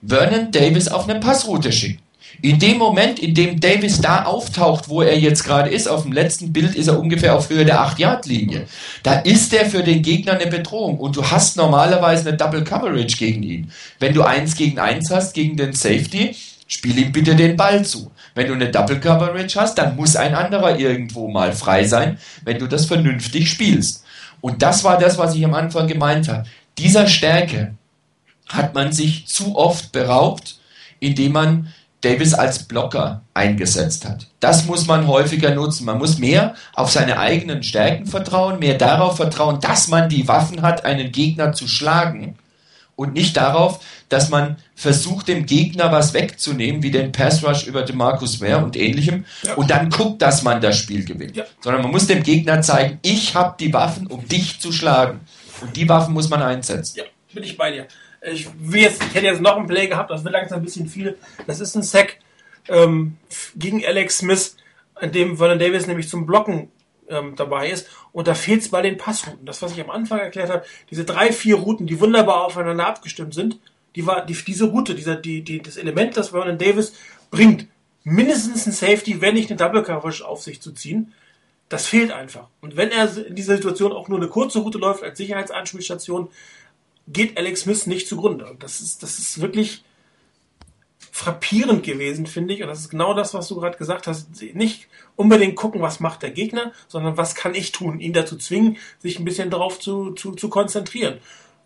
Vernon Davis auf eine Passroute schicken. In dem Moment, in dem Davis da auftaucht, wo er jetzt gerade ist, auf dem letzten Bild ist er ungefähr auf Höhe der 8-Yard-Linie. Da ist er für den Gegner eine Bedrohung und du hast normalerweise eine Double Coverage gegen ihn. Wenn du eins gegen eins hast gegen den Safety, spiel ihm bitte den Ball zu. Wenn du eine Double Coverage hast, dann muss ein anderer irgendwo mal frei sein, wenn du das vernünftig spielst. Und das war das, was ich am Anfang gemeint habe. Dieser Stärke hat man sich zu oft beraubt, indem man Davis als Blocker eingesetzt hat. Das muss man häufiger nutzen. Man muss mehr auf seine eigenen Stärken vertrauen, mehr darauf vertrauen, dass man die Waffen hat, einen Gegner zu schlagen und nicht darauf, dass man versucht, dem Gegner was wegzunehmen, wie den Pass Rush über Demarcus Ware und ähnlichem, ja. und dann guckt, dass man das Spiel gewinnt. Ja. Sondern man muss dem Gegner zeigen, ich habe die Waffen, um dich zu schlagen. Und die Waffen muss man einsetzen. Ja, bin ich bei dir. Ich, jetzt, ich hätte jetzt noch ein Play gehabt, das wird langsam ein bisschen viel. Das ist ein Sack ähm, gegen Alex Smith, an dem Vernon Davis nämlich zum Blocken ähm, dabei ist. Und da fehlt es bei den Passrouten. Das, was ich am Anfang erklärt habe, diese drei, vier Routen, die wunderbar aufeinander abgestimmt sind, die war, die, diese Route, dieser, die, die, das Element, das Vernon Davis bringt, mindestens ein Safety, wenn nicht eine Double Coverage auf sich zu ziehen, das fehlt einfach. Und wenn er in dieser Situation auch nur eine kurze Route läuft als Sicherheitsanspielstation, geht Alex Smith nicht zugrunde. Und das ist, das ist wirklich frappierend gewesen, finde ich. Und das ist genau das, was du gerade gesagt hast. Nicht unbedingt gucken, was macht der Gegner, sondern was kann ich tun, ihn dazu zwingen, sich ein bisschen darauf zu, zu, zu konzentrieren.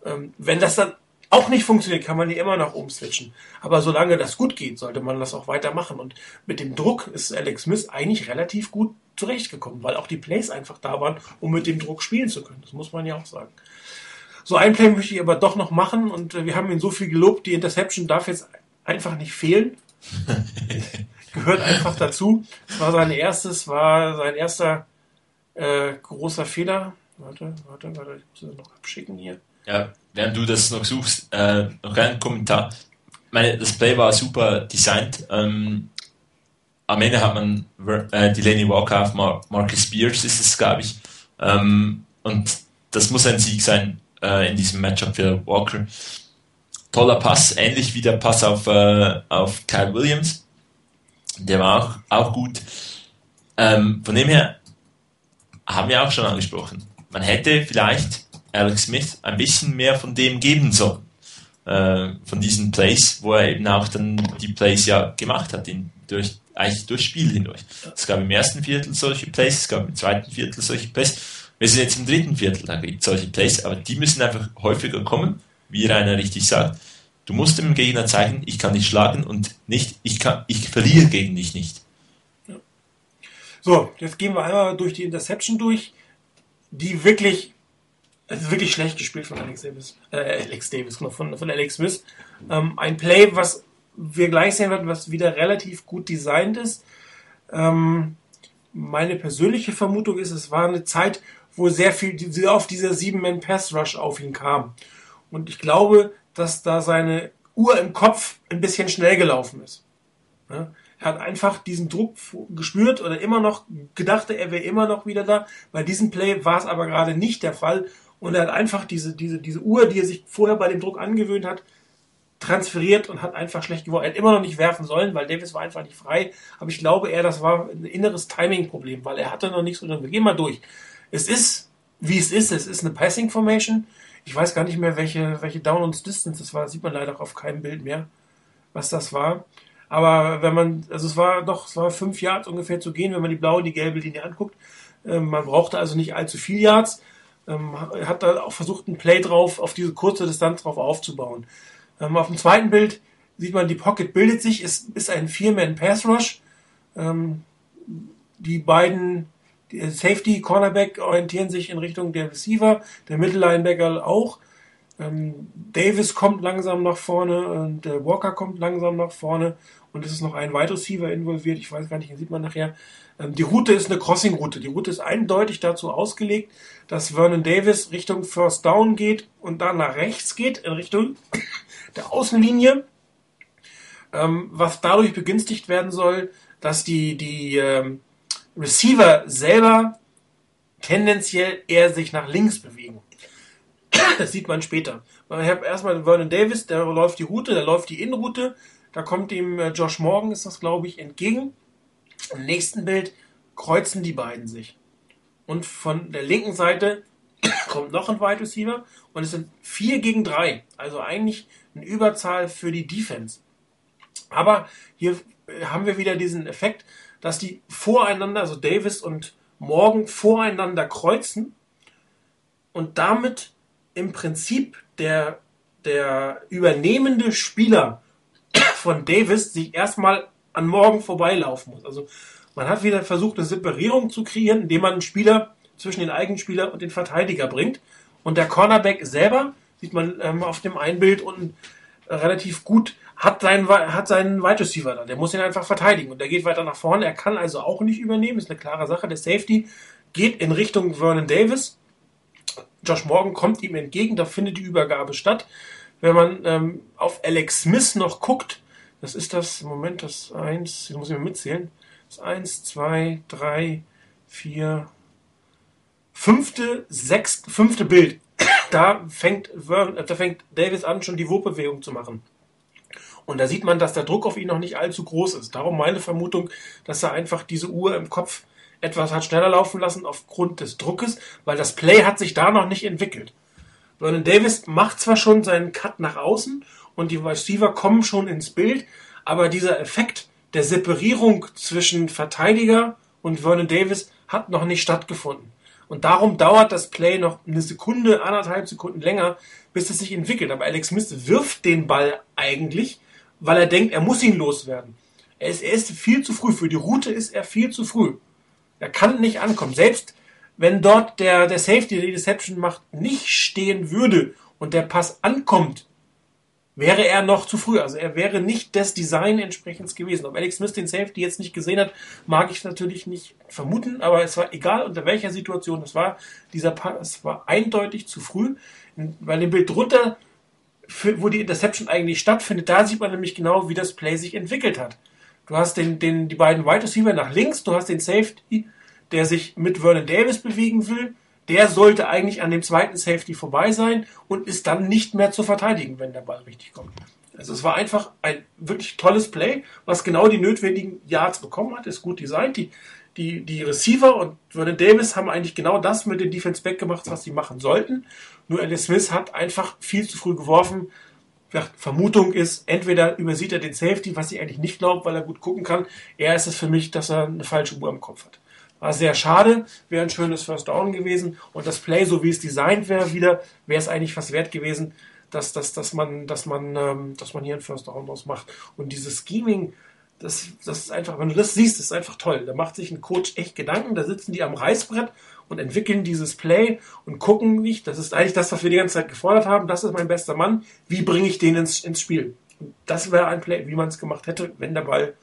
Ähm, wenn das dann auch nicht funktioniert, kann man die immer noch umswitchen. Aber solange das gut geht, sollte man das auch weitermachen. Und mit dem Druck ist Alex Smith eigentlich relativ gut zurechtgekommen, weil auch die Plays einfach da waren, um mit dem Druck spielen zu können. Das muss man ja auch sagen. So ein Play möchte ich aber doch noch machen und äh, wir haben ihn so viel gelobt, die Interception darf jetzt einfach nicht fehlen. Gehört einfach dazu. Es war sein erstes, war sein erster äh, großer Fehler. Warte, warte, warte, ich muss das noch abschicken hier. Ja, während du das noch suchst, äh, noch ein Kommentar. Meine, das Play war super designt. Ähm, am Ende hat man äh, Delaney Walker auf Mar Marcus Spears, ist es, glaube ich. Ähm, und das muss ein Sieg sein äh, in diesem Matchup für Walker. Toller Pass, ähnlich wie der Pass auf, äh, auf Kyle Williams. Der war auch, auch gut. Ähm, von dem her haben wir auch schon angesprochen. Man hätte vielleicht Alex Smith ein bisschen mehr von dem geben sollen. Äh, von diesen Plays, wo er eben auch dann die Plays ja gemacht hat, in, durch, eigentlich durchs Spiel hindurch. Es gab im ersten Viertel solche Plays, es gab im zweiten Viertel solche Plays. Wir sind jetzt im dritten Viertel, da gibt es solche Plays, aber die müssen einfach häufiger kommen, wie Rainer richtig sagt. Du musst dem Gegner zeigen, ich kann dich schlagen und nicht, ich kann, ich verliere gegen dich nicht. So, jetzt gehen wir einmal durch die Interception durch, die wirklich es ist wirklich schlecht gespielt von Alex Davis. Äh, Alex Davis, von, von Alex Smith. Ähm, ein Play, was wir gleich sehen werden, was wieder relativ gut designt ist. Ähm, meine persönliche Vermutung ist, es war eine Zeit, wo sehr viel, sehr oft dieser Sieben-Man-Pass-Rush auf ihn kam. Und ich glaube, dass da seine Uhr im Kopf ein bisschen schnell gelaufen ist. Ja? Er hat einfach diesen Druck gespürt oder immer noch gedacht, er wäre immer noch wieder da. Bei diesem Play war es aber gerade nicht der Fall und er hat einfach diese, diese, diese Uhr, die er sich vorher bei dem Druck angewöhnt hat, transferiert und hat einfach schlecht geworden. Er hat immer noch nicht werfen sollen, weil Davis war einfach nicht frei. Aber ich glaube eher, das war ein inneres Timing-Problem, weil er hatte noch nichts. Und wir gehen mal durch. Es ist, wie es ist. Es ist eine Passing Formation. Ich weiß gar nicht mehr, welche, welche Down und Distance das war. Das sieht man leider auf keinem Bild mehr, was das war. Aber wenn man, also es war doch, es war fünf Yards ungefähr zu gehen, wenn man die blaue und die gelbe Linie anguckt. Ähm, man brauchte also nicht allzu viel Yards. Ähm, hat da auch versucht, ein Play drauf, auf diese kurze Distanz drauf aufzubauen. Ähm, auf dem zweiten Bild sieht man, die Pocket bildet sich, es ist ein Vier-Man-Pass-Rush. Ähm, die beiden die Safety, Cornerback orientieren sich in Richtung der Receiver, der Mittellinebacker auch. Ähm, Davis kommt langsam nach vorne und äh, Walker kommt langsam nach vorne und es ist noch ein Wide Receiver involviert. Ich weiß gar nicht, den sieht man nachher. Ähm, die Route ist eine Crossing-Route. Die Route ist eindeutig dazu ausgelegt, dass Vernon Davis Richtung First Down geht und dann nach rechts geht, in Richtung der Außenlinie. Ähm, was dadurch begünstigt werden soll, dass die, die ähm, Receiver selber tendenziell eher sich nach links bewegen. Das sieht man später. Ich habe erstmal Vernon Davis, der läuft die Route, der läuft die Innenroute. Da kommt ihm äh, Josh Morgan, ist das glaube ich, entgegen. Im nächsten Bild kreuzen die beiden sich. Und von der linken Seite kommt noch ein Wide Receiver und es sind vier gegen drei. Also eigentlich eine Überzahl für die Defense. Aber hier äh, haben wir wieder diesen Effekt, dass die voreinander, also Davis und Morgan voreinander kreuzen und damit im Prinzip der, der übernehmende Spieler von Davis sich erstmal an Morgan vorbeilaufen muss. Also man hat wieder versucht, eine Separierung zu kreieren, indem man einen Spieler zwischen den Eigenspieler und den Verteidiger bringt. Und der Cornerback selber, sieht man ähm, auf dem einen Bild unten relativ gut, hat seinen, hat seinen Wide Receiver da. Der muss ihn einfach verteidigen. Und der geht weiter nach vorne. Er kann also auch nicht übernehmen. Ist eine klare Sache. Der Safety geht in Richtung Vernon Davis. Josh Morgan kommt ihm entgegen. Da findet die Übergabe statt. Wenn man ähm, auf Alex Smith noch guckt, das ist das, Moment, das eins, das muss ich mal mitzählen. Das eins, zwei, drei, vier, fünfte, sechste, fünfte Bild. Da fängt, da fängt Davis an, schon die Wurfbewegung zu machen. Und da sieht man, dass der Druck auf ihn noch nicht allzu groß ist. Darum meine Vermutung, dass er einfach diese Uhr im Kopf etwas hat schneller laufen lassen aufgrund des Druckes, weil das Play hat sich da noch nicht entwickelt. Vernon Davis macht zwar schon seinen Cut nach außen und die Receiver kommen schon ins Bild, aber dieser Effekt der Separierung zwischen Verteidiger und Vernon Davis hat noch nicht stattgefunden. Und darum dauert das Play noch eine Sekunde, anderthalb Sekunden länger, bis es sich entwickelt. Aber Alex Smith wirft den Ball eigentlich, weil er denkt, er muss ihn loswerden. Er ist, er ist viel zu früh. Für die Route ist er viel zu früh. Er kann nicht ankommen. Selbst wenn dort der, der Safety, die Deception macht, nicht stehen würde und der Pass ankommt, wäre er noch zu früh. Also er wäre nicht des Design entsprechend gewesen. Ob Alex Smith den Safety jetzt nicht gesehen hat, mag ich natürlich nicht vermuten, aber es war egal unter welcher Situation es war, dieser Pass war eindeutig zu früh, weil dem Bild drunter, wo die Interception eigentlich stattfindet, da sieht man nämlich genau, wie das Play sich entwickelt hat. Du hast den, den, die beiden Wide Receiver nach links, du hast den Safety, der sich mit Vernon Davis bewegen will, der sollte eigentlich an dem zweiten Safety vorbei sein und ist dann nicht mehr zu verteidigen, wenn der Ball richtig kommt. Also es war einfach ein wirklich tolles Play, was genau die notwendigen Yards bekommen hat, ist gut designt. Die, die, die Receiver und Vernon Davis haben eigentlich genau das mit dem Defense Back gemacht, was sie machen sollten. Nur Alice Smith hat einfach viel zu früh geworfen. Vermutung ist, entweder übersieht er den Safety, was ich eigentlich nicht glaube, weil er gut gucken kann. Er ist es für mich, dass er eine falsche Uhr im Kopf hat. War sehr schade, wäre ein schönes First Down gewesen. Und das Play, so wie es designt wäre, wieder, wäre es eigentlich was wert gewesen, dass, dass, dass, man, dass, man, ähm, dass man hier ein First Down draus macht. Und dieses Scheming, das, das ist einfach, wenn du das siehst, ist einfach toll. Da macht sich ein Coach echt Gedanken, da sitzen die am Reißbrett und entwickeln dieses Play und gucken nicht, das ist eigentlich das, was wir die ganze Zeit gefordert haben, das ist mein bester Mann, wie bringe ich den ins, ins Spiel? Und das wäre ein Play, wie man es gemacht hätte, wenn der Ball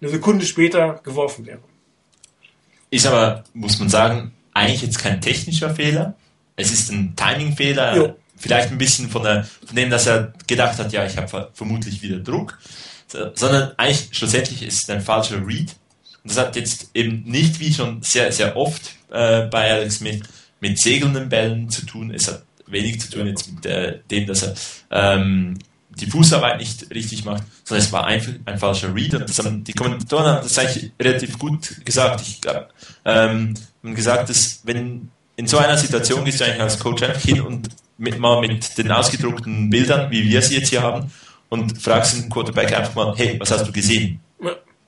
eine Sekunde später geworfen wäre. Ist aber, muss man sagen, eigentlich jetzt kein technischer Fehler. Es ist ein Timing-Fehler. Vielleicht ein bisschen von, der, von dem, dass er gedacht hat, ja, ich habe vermutlich wieder Druck. Sondern eigentlich schlussendlich ist es ein falscher Read. Das hat jetzt eben nicht, wie schon sehr, sehr oft äh, bei Alex mit, mit segelnden Bällen zu tun. Es hat wenig zu tun jetzt mit äh, dem, dass er ähm, die Fußarbeit nicht richtig macht, sondern es war einfach ein falscher Read. Und das haben, die Kommentatoren haben das eigentlich relativ gut gesagt. Ich glaube, ähm, haben gesagt, dass wenn in so einer Situation gehst du eigentlich als Coach einfach hin und mit, mal mit den ausgedruckten Bildern, wie wir sie jetzt hier haben, und fragst den Quarterback einfach mal, hey, was hast du gesehen?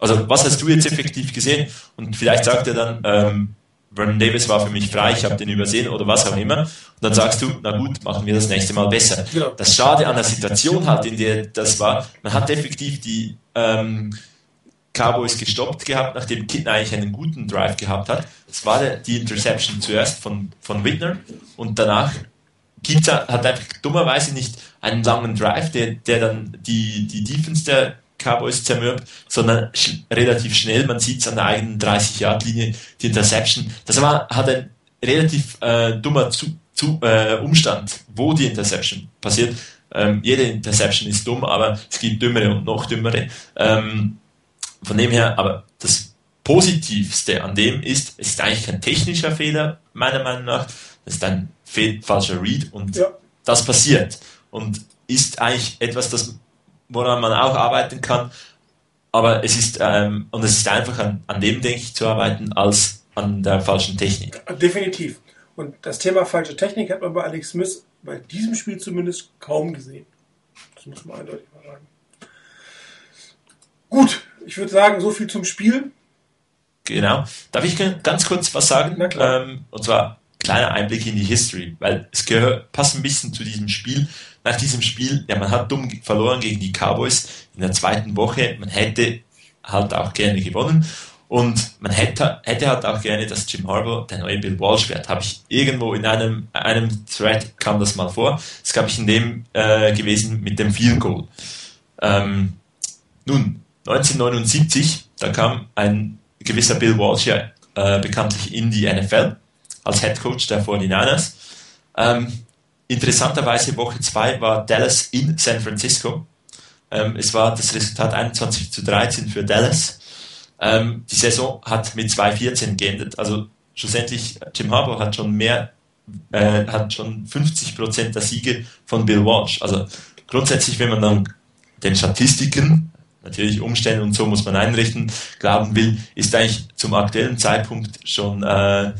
Also, was hast du jetzt effektiv gesehen? Und vielleicht sagt er dann, ähm, Vernon Davis war für mich frei, ich habe den übersehen oder was auch immer. Und dann sagst du, na gut, machen wir das nächste Mal besser. Genau. Das Schade an der Situation halt, in der das war, man hat effektiv die ähm, Cowboys gestoppt gehabt, nachdem Kitten eigentlich einen guten Drive gehabt hat. Das war die Interception zuerst von, von Whitner und danach gibt's, hat einfach dummerweise nicht einen langen Drive, der, der dann die, die Defense der Cowboys zermürbt, sondern sch relativ schnell, man sieht es an der eigenen 30-Yard-Linie, die Interception. Das war, hat ein relativ äh, dummer zu, zu, äh, Umstand, wo die Interception passiert. Ähm, jede Interception ist dumm, aber es gibt dümmere und noch dümmere. Ähm, von dem her, aber das Positivste an dem ist, es ist eigentlich kein technischer Fehler, meiner Meinung nach. Das ist ein falscher Read und ja. das passiert. Und ist eigentlich etwas, das, woran man auch arbeiten kann. Aber es ist, ähm, und es ist einfach an, an dem, denke ich, zu arbeiten, als an der falschen Technik. Definitiv. Und das Thema falsche Technik hat man bei Alex Smith bei diesem Spiel zumindest kaum gesehen. Das muss man eindeutig mal sagen. Gut, ich würde sagen, so viel zum Spiel. Genau. Darf ich ganz kurz was sagen? Na klar. Ähm, und zwar kleiner Einblick in die History, weil es gehört, passt ein bisschen zu diesem Spiel. Nach diesem Spiel, ja, man hat dumm verloren gegen die Cowboys in der zweiten Woche. Man hätte halt auch gerne gewonnen. Und man hätte, hätte halt auch gerne, dass Jim Harbour der neue Bill Walsh wird. Habe ich irgendwo in einem, einem Thread kam das mal vor. Das glaube ich in dem äh, gewesen mit dem Field Goal. Ähm, nun, 1979, da kam ein gewisser Bill Walsh ja äh, bekanntlich in die NFL als Head Coach der 49ers. Ähm, interessanterweise Woche 2 war Dallas in San Francisco. Ähm, es war das Resultat 21 zu 13 für Dallas. Ähm, die Saison hat mit 2-14 geendet. Also schlussendlich, Jim Harbour hat schon mehr, äh, hat schon 50 Prozent der Siege von Bill Walsh. Also grundsätzlich, wenn man dann den Statistiken, natürlich Umstände und so muss man einrichten, glauben will, ist eigentlich zum aktuellen Zeitpunkt schon äh,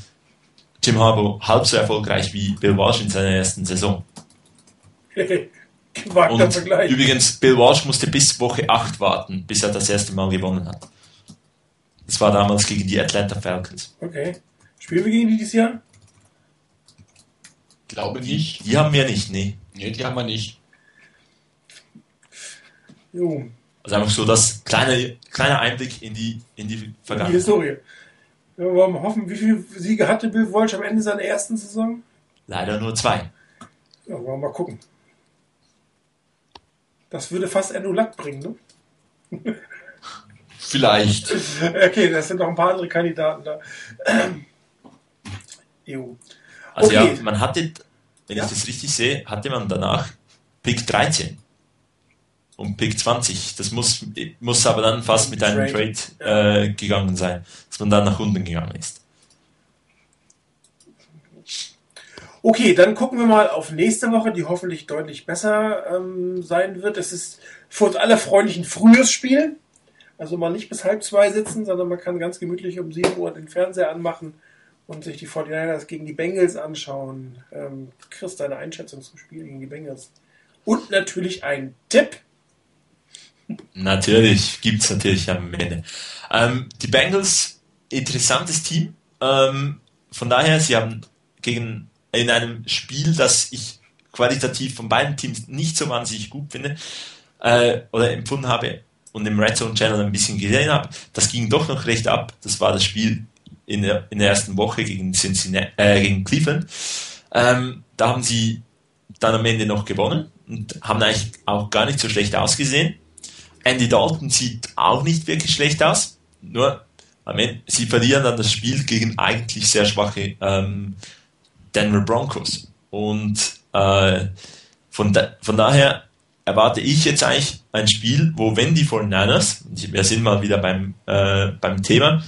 Jim Harbour halb so erfolgreich wie Bill Walsh in seiner ersten Saison. und übrigens, Bill Walsh musste bis Woche 8 warten, bis er das erste Mal gewonnen hat. Das war damals gegen die Atlanta Falcons. Okay. Spielen wir gegen die dieses Jahr? Glaube nicht. Die haben wir nicht, nee. Nee, die haben wir nicht. Jo. Also einfach so das kleine, kleiner Einblick in die, in die Vergangenheit. Die Historie. Ja, wir wollen hoffen, wie viele Siege hatte Bill Walsh am Ende seiner ersten Saison? Leider nur zwei. Ja, wollen wir mal gucken. Das würde fast Andrew Luck bringen, ne? Vielleicht. Okay, das sind noch ein paar andere Kandidaten da. jo. Also okay. ja, man hatte, wenn ja? ich das richtig sehe, hatte man danach Pick 13 und Pick 20. Das muss, muss aber dann fast mit einem Trade, Trade äh, gegangen sein, man dann nach unten gegangen ist. Okay, dann gucken wir mal auf nächste Woche, die hoffentlich deutlich besser ähm, sein wird. Es ist für uns alle freundlich ein frühes Spiel. Also mal nicht bis halb zwei sitzen, sondern man kann ganz gemütlich um 7 Uhr den Fernseher anmachen und sich die 49ers gegen die Bengals anschauen. Ähm, Chris, deine Einschätzung zum Spiel gegen die Bengals. Und natürlich ein Tipp. Natürlich, gibt es natürlich am Ende. Ähm, die Bengals, interessantes Team. Ähm, von daher, sie haben gegen in einem Spiel, das ich qualitativ von beiden Teams nicht so wahnsinnig gut finde äh, oder empfunden habe, und im Red Zone Channel ein bisschen gesehen habe, das ging doch noch recht ab. Das war das Spiel in der, in der ersten Woche gegen, Cincinnati, äh, gegen Cleveland. Ähm, da haben sie dann am Ende noch gewonnen und haben eigentlich auch gar nicht so schlecht ausgesehen. Andy Dalton sieht auch nicht wirklich schlecht aus, nur Sie verlieren dann das Spiel gegen eigentlich sehr schwache ähm, Denver Broncos. Und äh, von, da, von daher erwarte ich jetzt eigentlich ein Spiel, wo wenn die 49ers, wir sind mal wieder beim, äh, beim Thema,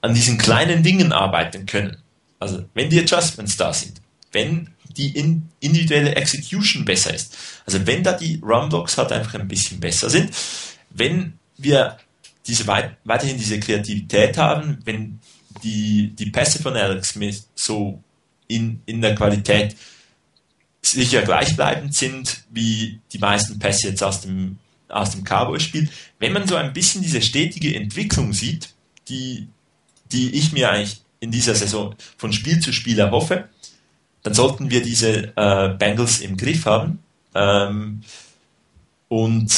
an diesen kleinen Dingen arbeiten können. Also wenn die Adjustments da sind, wenn die in, individuelle Execution besser ist, also wenn da die Runblocks halt einfach ein bisschen besser sind, wenn wir diese weit, weiterhin diese Kreativität haben, wenn die, die Pässe von Alex Smith so in, in der Qualität sicher gleichbleibend sind wie die meisten Pässe jetzt aus dem, aus dem Cowboy-Spiel. Wenn man so ein bisschen diese stetige Entwicklung sieht, die, die ich mir eigentlich in dieser Saison von Spiel zu Spiel erhoffe, dann sollten wir diese äh, Bengals im Griff haben ähm, und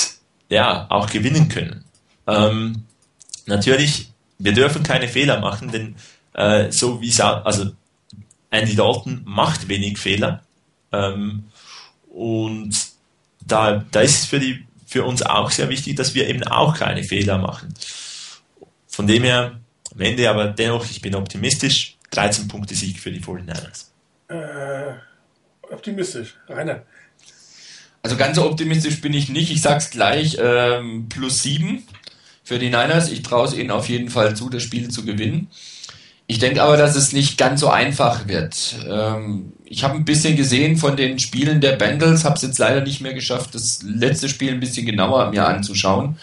ja, auch gewinnen können. Ähm, natürlich, wir dürfen keine Fehler machen, denn äh, so wie es also Andy Dalton macht wenig Fehler, ähm, und da, da ist es für, die, für uns auch sehr wichtig, dass wir eben auch keine Fehler machen. Von dem her, am Ende aber dennoch, ich bin optimistisch, 13 Punkte Sieg für die 49ers. Äh, optimistisch, Rainer. Also ganz so optimistisch bin ich nicht. Ich sag's gleich, ähm, plus 7 für die Niners. Ich traue es ihnen auf jeden Fall zu, das Spiel zu gewinnen. Ich denke aber, dass es nicht ganz so einfach wird. Ähm, ich habe ein bisschen gesehen von den Spielen der Bengals, habe es jetzt leider nicht mehr geschafft, das letzte Spiel ein bisschen genauer mir anzuschauen.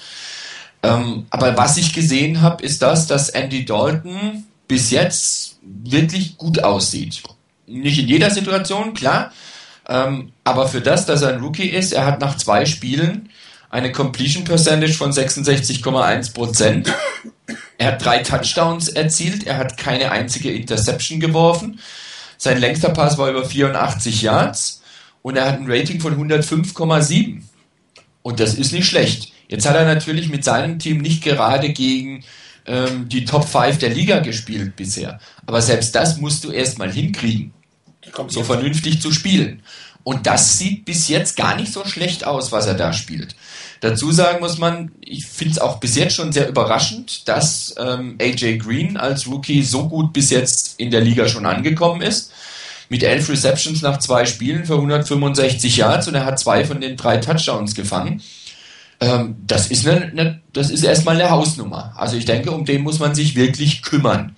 Ähm, aber was ich gesehen habe, ist das, dass Andy Dalton bis jetzt wirklich gut aussieht. Nicht in jeder Situation, klar, ähm, aber für das, dass er ein Rookie ist, er hat nach zwei Spielen eine Completion Percentage von 66,1 Prozent. Er hat drei Touchdowns erzielt, er hat keine einzige Interception geworfen. Sein längster Pass war über 84 Yards und er hat ein Rating von 105,7. Und das ist nicht schlecht. Jetzt hat er natürlich mit seinem Team nicht gerade gegen ähm, die Top 5 der Liga gespielt bisher. Aber selbst das musst du erstmal hinkriegen, so vernünftig zu spielen. Und das sieht bis jetzt gar nicht so schlecht aus, was er da spielt. Dazu sagen muss man, ich finde es auch bis jetzt schon sehr überraschend, dass ähm, AJ Green als Rookie so gut bis jetzt in der Liga schon angekommen ist. Mit elf Receptions nach zwei Spielen für 165 Yards und er hat zwei von den drei Touchdowns gefangen. Ähm, das, ist eine, eine, das ist erstmal eine Hausnummer. Also ich denke, um den muss man sich wirklich kümmern.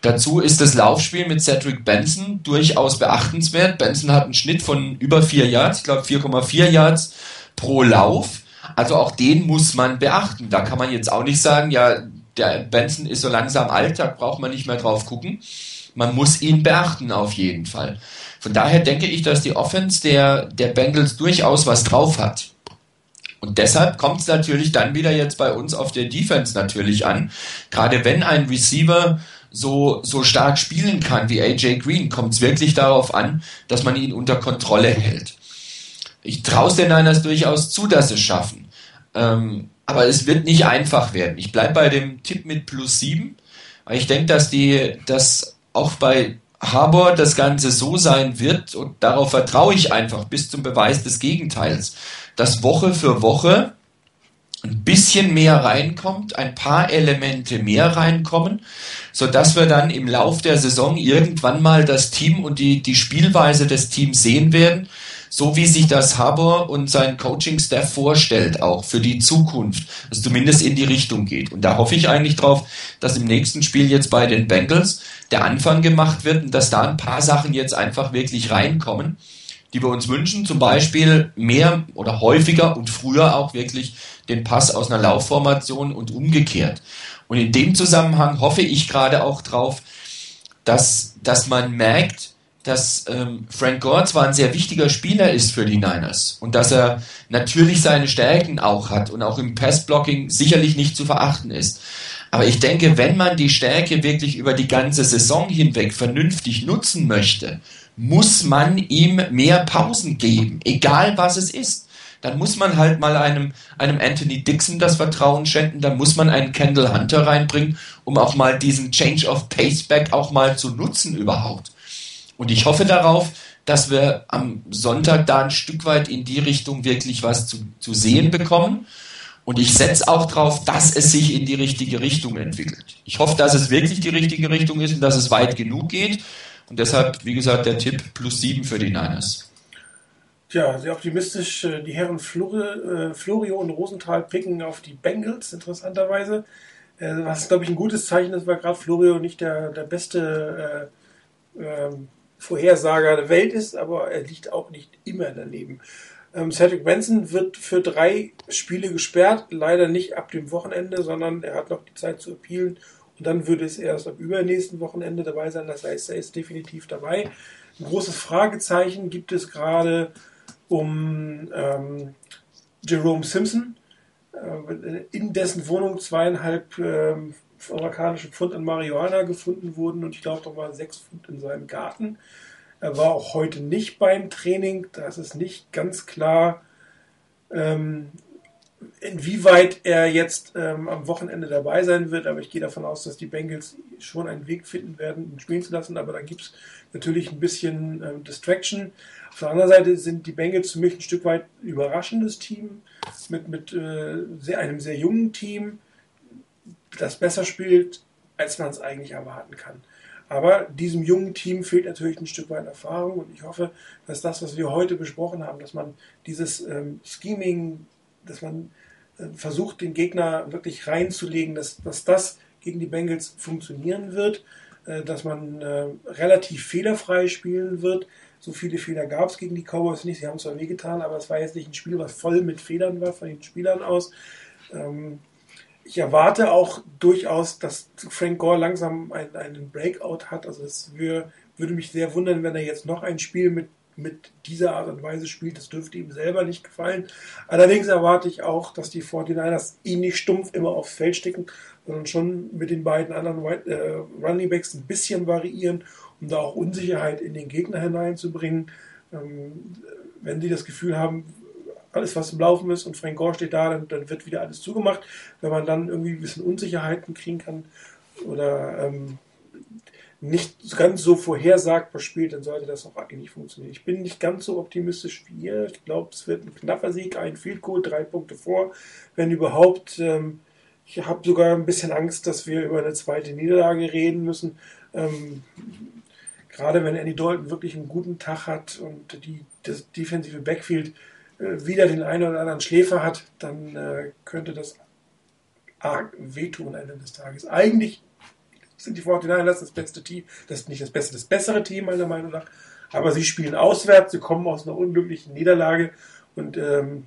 Dazu ist das Laufspiel mit Cedric Benson durchaus beachtenswert. Benson hat einen Schnitt von über 4 Yards, ich glaube 4,4 Yards pro Lauf. Also auch den muss man beachten. Da kann man jetzt auch nicht sagen, ja, der Benson ist so langsam alt, da braucht man nicht mehr drauf gucken. Man muss ihn beachten auf jeden Fall. Von daher denke ich, dass die Offense der, der Bengals durchaus was drauf hat. Und deshalb kommt es natürlich dann wieder jetzt bei uns auf der Defense natürlich an. Gerade wenn ein Receiver so, so stark spielen kann wie AJ Green, kommt es wirklich darauf an, dass man ihn unter Kontrolle hält. Ich traue es den Niners durchaus zu, dass sie es schaffen. Ähm, aber es wird nicht einfach werden. Ich bleibe bei dem Tipp mit plus sieben. weil ich denke, dass die, dass auch bei Harbour das Ganze so sein wird und darauf vertraue ich einfach bis zum Beweis des Gegenteils, dass Woche für Woche ein bisschen mehr reinkommt, ein paar Elemente mehr reinkommen, so dass wir dann im Lauf der Saison irgendwann mal das Team und die, die Spielweise des Teams sehen werden, so wie sich das Haber und sein Coaching-Staff vorstellt, auch für die Zukunft, dass zumindest in die Richtung geht. Und da hoffe ich eigentlich drauf, dass im nächsten Spiel jetzt bei den Bengals der Anfang gemacht wird und dass da ein paar Sachen jetzt einfach wirklich reinkommen die wir uns wünschen, zum Beispiel mehr oder häufiger und früher auch wirklich den Pass aus einer Laufformation und umgekehrt. Und in dem Zusammenhang hoffe ich gerade auch drauf, dass, dass man merkt, dass ähm, Frank Gore zwar ein sehr wichtiger Spieler ist für die Niners und dass er natürlich seine Stärken auch hat und auch im Passblocking sicherlich nicht zu verachten ist. Aber ich denke, wenn man die Stärke wirklich über die ganze Saison hinweg vernünftig nutzen möchte muss man ihm mehr Pausen geben, egal was es ist. Dann muss man halt mal einem, einem Anthony Dixon das Vertrauen schenken, dann muss man einen Kendall Hunter reinbringen, um auch mal diesen Change of Pace Back auch mal zu nutzen überhaupt. Und ich hoffe darauf, dass wir am Sonntag da ein Stück weit in die Richtung wirklich was zu, zu sehen bekommen. Und ich setze auch darauf, dass es sich in die richtige Richtung entwickelt. Ich hoffe, dass es wirklich die richtige Richtung ist und dass es weit genug geht. Und deshalb, wie gesagt, der Tipp plus sieben für die Niners. Tja, sehr optimistisch. Äh, die Herren Flore, äh, Florio und Rosenthal picken auf die Bengals, interessanterweise. Äh, was, glaube ich, ein gutes Zeichen ist, weil gerade Florio nicht der, der beste äh, ähm, Vorhersager der Welt ist, aber er liegt auch nicht immer daneben. Ähm, Cedric Benson wird für drei Spiele gesperrt, leider nicht ab dem Wochenende, sondern er hat noch die Zeit zu appealen und dann würde es erst ab übernächsten Wochenende dabei sein. Das heißt, er ist definitiv dabei. Ein großes Fragezeichen gibt es gerade um ähm, Jerome Simpson, äh, in dessen Wohnung zweieinhalb äh, amerikanische Pfund an Marihuana gefunden wurden und ich glaube, da waren sechs Pfund in seinem Garten. Er war auch heute nicht beim Training. Das ist nicht ganz klar, ähm, inwieweit er jetzt ähm, am Wochenende dabei sein wird, aber ich gehe davon aus, dass die Bengals schon einen Weg finden werden, ihn spielen zu lassen, aber da gibt es natürlich ein bisschen ähm, Distraction. Auf der anderen Seite sind die Bengals für mich ein Stück weit überraschendes Team mit, mit äh, sehr, einem sehr jungen Team, das besser spielt, als man es eigentlich erwarten kann. Aber diesem jungen Team fehlt natürlich ein Stück weit Erfahrung und ich hoffe, dass das, was wir heute besprochen haben, dass man dieses ähm, Scheming dass man äh, versucht, den Gegner wirklich reinzulegen, dass, dass das gegen die Bengals funktionieren wird, äh, dass man äh, relativ fehlerfrei spielen wird. So viele Fehler gab es gegen die Cowboys nicht. Sie haben zwar wehgetan, aber es war jetzt nicht ein Spiel, was voll mit Fehlern war von den Spielern aus. Ähm, ich erwarte auch durchaus, dass Frank Gore langsam einen, einen Breakout hat. Also es würde mich sehr wundern, wenn er jetzt noch ein Spiel mit, mit dieser Art und Weise spielt. Das dürfte ihm selber nicht gefallen. Allerdings erwarte ich auch, dass die 49ers ihn nicht stumpf immer aufs Feld stecken, sondern schon mit den beiden anderen äh, Running Backs ein bisschen variieren, um da auch Unsicherheit in den Gegner hineinzubringen. Ähm, wenn sie das Gefühl haben, alles, was im Laufen ist und Frank Gore steht da, dann, dann, wird wieder alles zugemacht. Wenn man dann irgendwie ein bisschen Unsicherheiten kriegen kann oder ähm, nicht ganz so vorhersagbar spielt, dann sollte das auch eigentlich funktionieren. Ich bin nicht ganz so optimistisch wie ihr. Ich glaube, es wird ein knapper Sieg, ein Field Goal, drei Punkte vor, wenn überhaupt. Ähm, ich habe sogar ein bisschen Angst, dass wir über eine zweite Niederlage reden müssen. Ähm, gerade wenn Andy Dalton wirklich einen guten Tag hat und die, das defensive Backfield wieder den einen oder anderen Schläfer hat, dann äh, könnte das arg wehtun am Ende des Tages. Eigentlich sind die 49ers das beste Team, das ist nicht das beste, das bessere Team meiner Meinung nach, aber sie spielen auswärts, sie kommen aus einer unglücklichen Niederlage und ähm,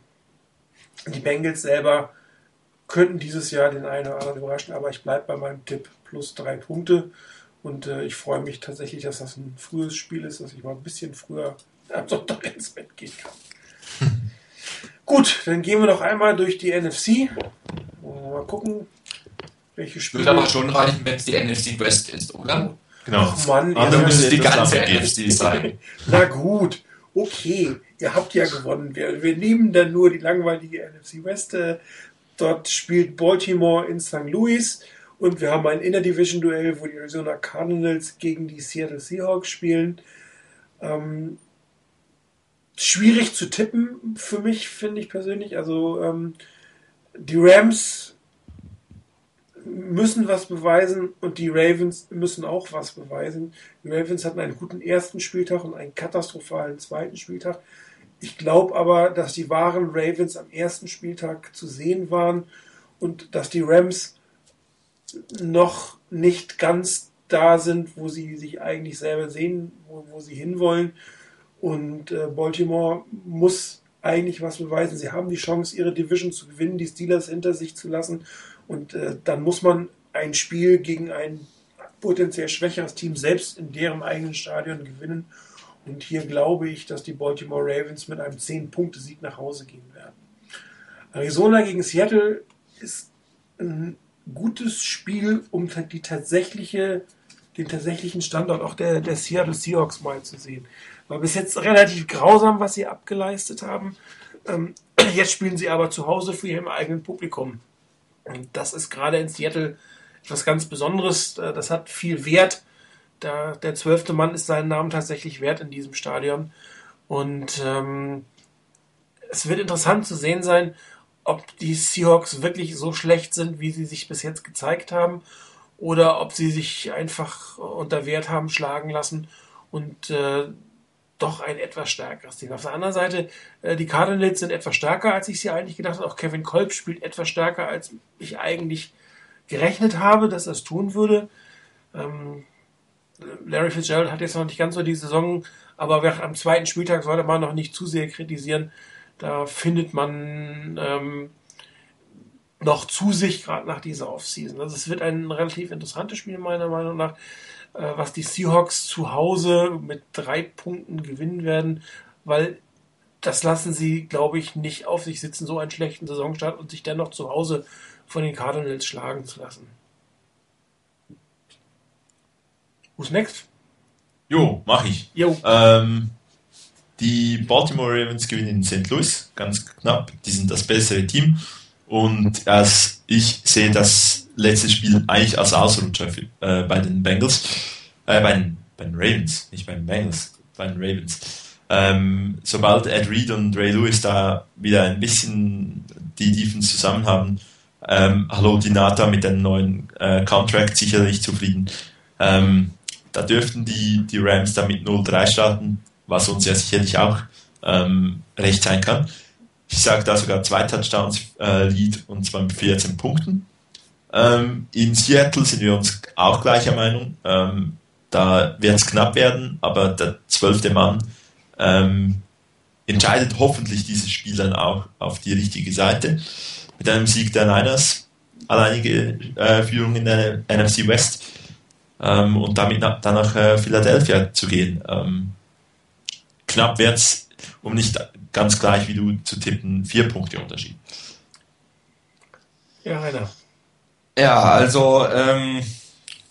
die Bengals selber könnten dieses Jahr den einen oder anderen überraschen, aber ich bleibe bei meinem Tipp plus drei Punkte und äh, ich freue mich tatsächlich, dass das ein frühes Spiel ist, dass ich mal ein bisschen früher am Sonntag ins Bett gehen kann. Gut, dann gehen wir noch einmal durch die NFC. Mal gucken, welche Spiele. Würde aber schon reichen, wenn es die NFC West ist, oder? Genau. Ach Mann, Also muss es die ganze NFC sein. Na gut, okay, ihr habt ja gewonnen. Wir, wir nehmen dann nur die langweilige NFC West. Äh, Dort spielt Baltimore in St. Louis und wir haben ein Inner-Division-Duell, wo die Arizona Cardinals gegen die Seattle Seahawks spielen. Ähm, schwierig zu tippen für mich, finde ich persönlich. Also ähm, die Rams müssen was beweisen und die Ravens müssen auch was beweisen. Die Ravens hatten einen guten ersten Spieltag und einen katastrophalen zweiten Spieltag. Ich glaube aber, dass die wahren Ravens am ersten Spieltag zu sehen waren und dass die Rams noch nicht ganz da sind, wo sie sich eigentlich selber sehen, wo, wo sie hinwollen. Und äh, Baltimore muss eigentlich was beweisen. Sie haben die Chance, ihre Division zu gewinnen, die Steelers hinter sich zu lassen. Und äh, dann muss man ein Spiel gegen ein potenziell schwächeres Team selbst in deren eigenen Stadion gewinnen. Und hier glaube ich, dass die Baltimore Ravens mit einem 10-Punkte-Sieg nach Hause gehen werden. Arizona gegen Seattle ist ein gutes Spiel, um die tatsächliche, den tatsächlichen Standort auch der, der Seattle Seahawks mal zu sehen. War bis jetzt relativ grausam, was sie abgeleistet haben. Ähm, jetzt spielen sie aber zu Hause für ihrem eigenen Publikum. Und das ist gerade in Seattle etwas ganz Besonderes. Äh, das hat viel Wert. Der, der zwölfte Mann ist seinen Namen tatsächlich wert in diesem Stadion. Und ähm, es wird interessant zu sehen sein, ob die Seahawks wirklich so schlecht sind, wie sie sich bis jetzt gezeigt haben, oder ob sie sich einfach unter Wert haben schlagen lassen und äh, doch ein etwas stärkeres Team. Auf der anderen Seite, äh, die Cardinals sind etwas stärker, als ich sie eigentlich gedacht habe. Auch Kevin Kolb spielt etwas stärker, als ich eigentlich gerechnet habe, dass er es tun würde. Ähm, Larry Fitzgerald hat jetzt noch nicht ganz so die Saison, aber am zweiten Spieltag sollte man noch nicht zu sehr kritisieren. Da findet man ähm, noch zu sich, gerade nach dieser Offseason. Also es wird ein relativ interessantes Spiel meiner Meinung nach, was die Seahawks zu Hause mit drei Punkten gewinnen werden, weil das lassen sie, glaube ich, nicht auf sich sitzen, so einen schlechten Saisonstart und sich dennoch zu Hause von den Cardinals schlagen zu lassen. Who's next? Jo, mach ich. Jo. Ähm, die Baltimore Ravens gewinnen in St. Louis, ganz knapp. Die sind das bessere Team. Und als ich sehe das letzte Spiel eigentlich als Ausrutscher äh, bei den Bengals, äh, bei den, bei den Ravens, nicht bei den Bengals, bei den Ravens. Ähm, sobald Ed Reed und Ray Lewis da wieder ein bisschen die Defense zusammen haben, ähm, hallo Dinata mit dem neuen äh, Contract sicherlich zufrieden. Ähm, da dürften die, die Rams dann mit 0-3 starten, was uns ja sicherlich auch ähm, recht sein kann. Ich sage da sogar zwei Touchdowns äh, Lead und zwar mit 14 Punkten. Ähm, in Seattle sind wir uns auch gleicher Meinung. Ähm, da wird es knapp werden, aber der zwölfte Mann ähm, entscheidet hoffentlich dieses Spiel dann auch auf die richtige Seite. Mit einem Sieg der Niners, alleinige äh, Führung in der NFC West ähm, und damit nach, dann nach äh, Philadelphia zu gehen. Ähm, knapp wird es, um nicht ganz gleich wie du zu tippen, vier Punkte Unterschied. Ja, Rainer. Ja, also ähm,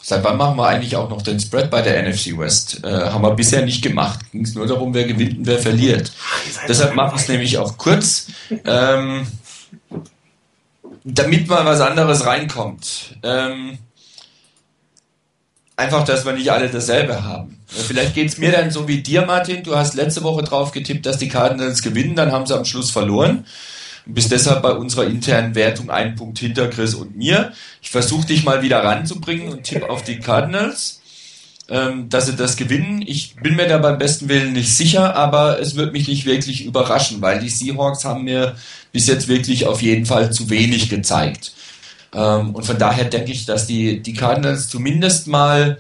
seit wann machen wir eigentlich auch noch den Spread bei der NFC West? Äh, haben wir bisher nicht gemacht. Ging es nur darum, wer gewinnt und wer verliert. Deshalb mache ich es nämlich auch kurz, ähm, damit mal was anderes reinkommt. Ähm, einfach, dass wir nicht alle dasselbe haben. Vielleicht geht es mir dann so wie dir, Martin. Du hast letzte Woche drauf getippt, dass die Cardinals gewinnen, dann haben sie am Schluss verloren und bist deshalb bei unserer internen Wertung einen Punkt hinter Chris und mir. Ich versuche dich mal wieder ranzubringen und tipp auf die Cardinals, ähm, dass sie das gewinnen. Ich bin mir da beim besten Willen nicht sicher, aber es wird mich nicht wirklich überraschen, weil die Seahawks haben mir bis jetzt wirklich auf jeden Fall zu wenig gezeigt. Ähm, und von daher denke ich, dass die, die Cardinals zumindest mal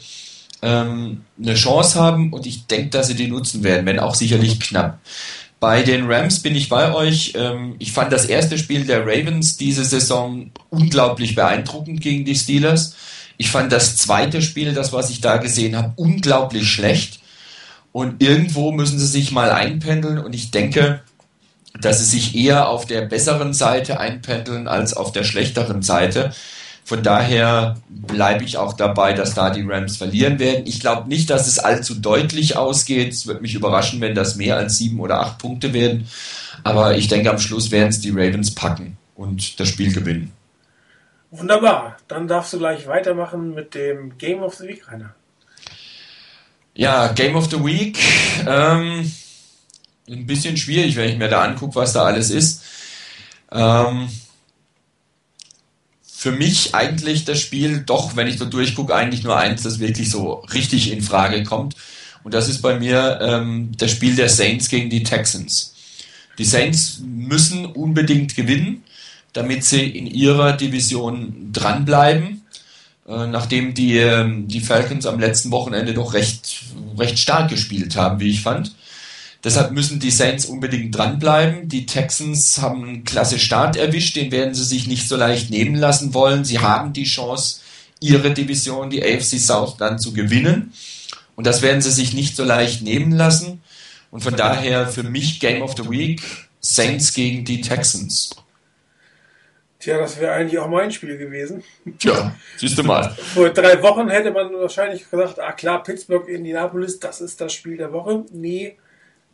ähm, eine Chance haben und ich denke, dass sie die nutzen werden, wenn auch sicherlich knapp. Bei den Rams bin ich bei euch. Ähm, ich fand das erste Spiel der Ravens diese Saison unglaublich beeindruckend gegen die Steelers. Ich fand das zweite Spiel, das was ich da gesehen habe, unglaublich schlecht. Und irgendwo müssen sie sich mal einpendeln und ich denke, dass sie sich eher auf der besseren Seite einpendeln als auf der schlechteren Seite. Von daher bleibe ich auch dabei, dass da die Rams verlieren werden. Ich glaube nicht, dass es allzu deutlich ausgeht. Es wird mich überraschen, wenn das mehr als sieben oder acht Punkte werden. Aber ich denke, am Schluss werden es die Ravens packen und das Spiel gewinnen. Wunderbar. Dann darfst du gleich weitermachen mit dem Game of the Week, Rainer. Ja, Game of the Week. Ähm, ein bisschen schwierig, wenn ich mir da angucke, was da alles ist. Ähm, für mich eigentlich das Spiel, doch, wenn ich so durchgucke, eigentlich nur eins, das wirklich so richtig in Frage kommt. Und das ist bei mir ähm, das Spiel der Saints gegen die Texans. Die Saints müssen unbedingt gewinnen, damit sie in ihrer Division dranbleiben, äh, nachdem die, äh, die Falcons am letzten Wochenende doch recht, recht stark gespielt haben, wie ich fand. Deshalb müssen die Saints unbedingt dranbleiben. Die Texans haben einen klasse Start erwischt, den werden sie sich nicht so leicht nehmen lassen wollen. Sie haben die Chance, ihre Division, die AFC South, dann zu gewinnen. Und das werden sie sich nicht so leicht nehmen lassen. Und von daher für mich Game of the Week Saints gegen die Texans. Tja, das wäre eigentlich auch mein Spiel gewesen. Tja, siehst du mal. Vor drei Wochen hätte man wahrscheinlich gesagt, ah klar, Pittsburgh, Indianapolis, das ist das Spiel der Woche. Nee,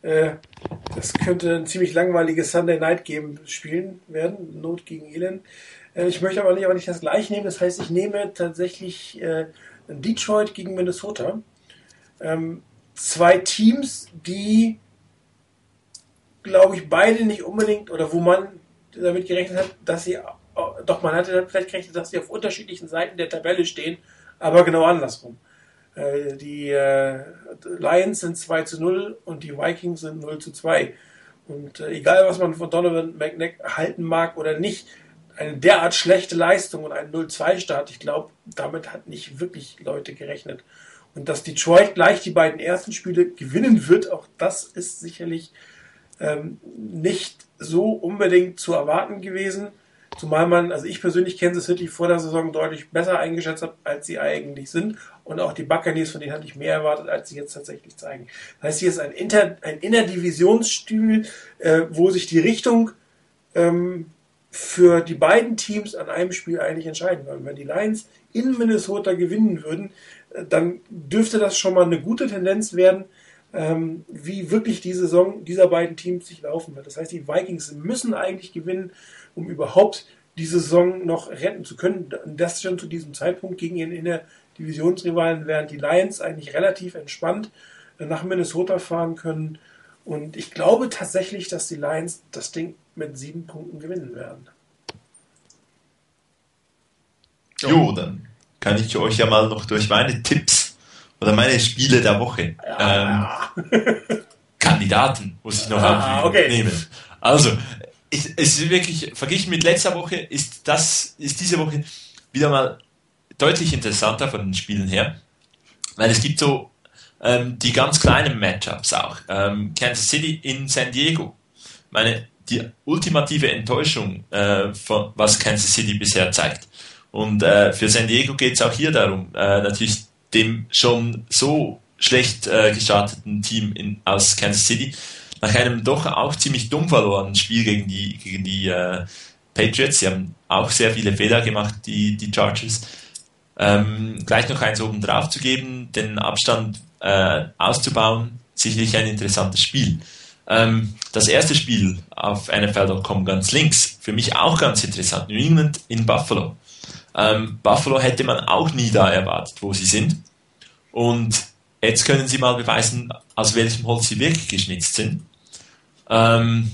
das könnte ein ziemlich langweiliges Sunday Night Game spielen werden. Not gegen Elend. Äh, ich möchte aber nicht, aber nicht das gleich nehmen. Das heißt, ich nehme tatsächlich äh, Detroit gegen Minnesota. Ähm, zwei Teams, die, glaube ich, beide nicht unbedingt oder wo man damit gerechnet hat, dass sie, doch man hatte vielleicht gerechnet, dass sie auf unterschiedlichen Seiten der Tabelle stehen, aber genau andersrum. Äh, die äh, Lions sind 2 zu 0 und die Vikings sind 0 zu 2. Und äh, egal, was man von Donovan McNabb halten mag oder nicht, eine derart schlechte Leistung und ein 0-2-Start, ich glaube, damit hat nicht wirklich Leute gerechnet. Und dass Detroit gleich die beiden ersten Spiele gewinnen wird, auch das ist sicherlich ähm, nicht so unbedingt zu erwarten gewesen. Zumal man, also ich persönlich Kansas City vor der Saison deutlich besser eingeschätzt habe, als sie eigentlich sind. Und auch die Buccaneers, von denen hatte ich mehr erwartet, als sie jetzt tatsächlich zeigen. Das heißt, hier ist ein, Inter, ein Innerdivisionsspiel, äh, wo sich die Richtung ähm, für die beiden Teams an einem Spiel eigentlich entscheiden würden. Wenn die Lions in Minnesota gewinnen würden, äh, dann dürfte das schon mal eine gute Tendenz werden, ähm, wie wirklich die Saison dieser beiden Teams sich laufen wird. Das heißt, die Vikings müssen eigentlich gewinnen, um überhaupt die Saison noch retten zu können. Das schon zu diesem Zeitpunkt gegen ihren Inner-Divisionsrivalen, während die Lions eigentlich relativ entspannt äh, nach Minnesota fahren können. Und ich glaube tatsächlich, dass die Lions das Ding mit sieben Punkten gewinnen werden. Jo, dann kann ich euch ja mal noch durch meine Tipps oder meine Spiele der Woche ja. ähm, Kandidaten muss ich noch ah, okay. nehmen. Also es ist wirklich, verglichen mit letzter Woche, ist das, ist diese Woche wieder mal deutlich interessanter von den Spielen her. Weil es gibt so ähm, die ganz kleinen Matchups auch. Ähm, Kansas City in San Diego. Meine, die ultimative Enttäuschung, äh, von, was Kansas City bisher zeigt. Und äh, für San Diego geht es auch hier darum, äh, natürlich dem schon so schlecht äh, gestarteten Team in, aus Kansas City nach einem doch auch ziemlich dumm verlorenen Spiel gegen die, gegen die äh, Patriots. Sie haben auch sehr viele Fehler gemacht, die, die Chargers. Ähm, gleich noch eins oben drauf zu geben, den Abstand äh, auszubauen, sicherlich ein interessantes Spiel. Ähm, das erste Spiel auf NFL.com ganz links, für mich auch ganz interessant, New England in Buffalo. Ähm, Buffalo hätte man auch nie da erwartet, wo sie sind. Und jetzt können sie mal beweisen, aus welchem Holz sie wirklich geschnitzt sind. Ähm,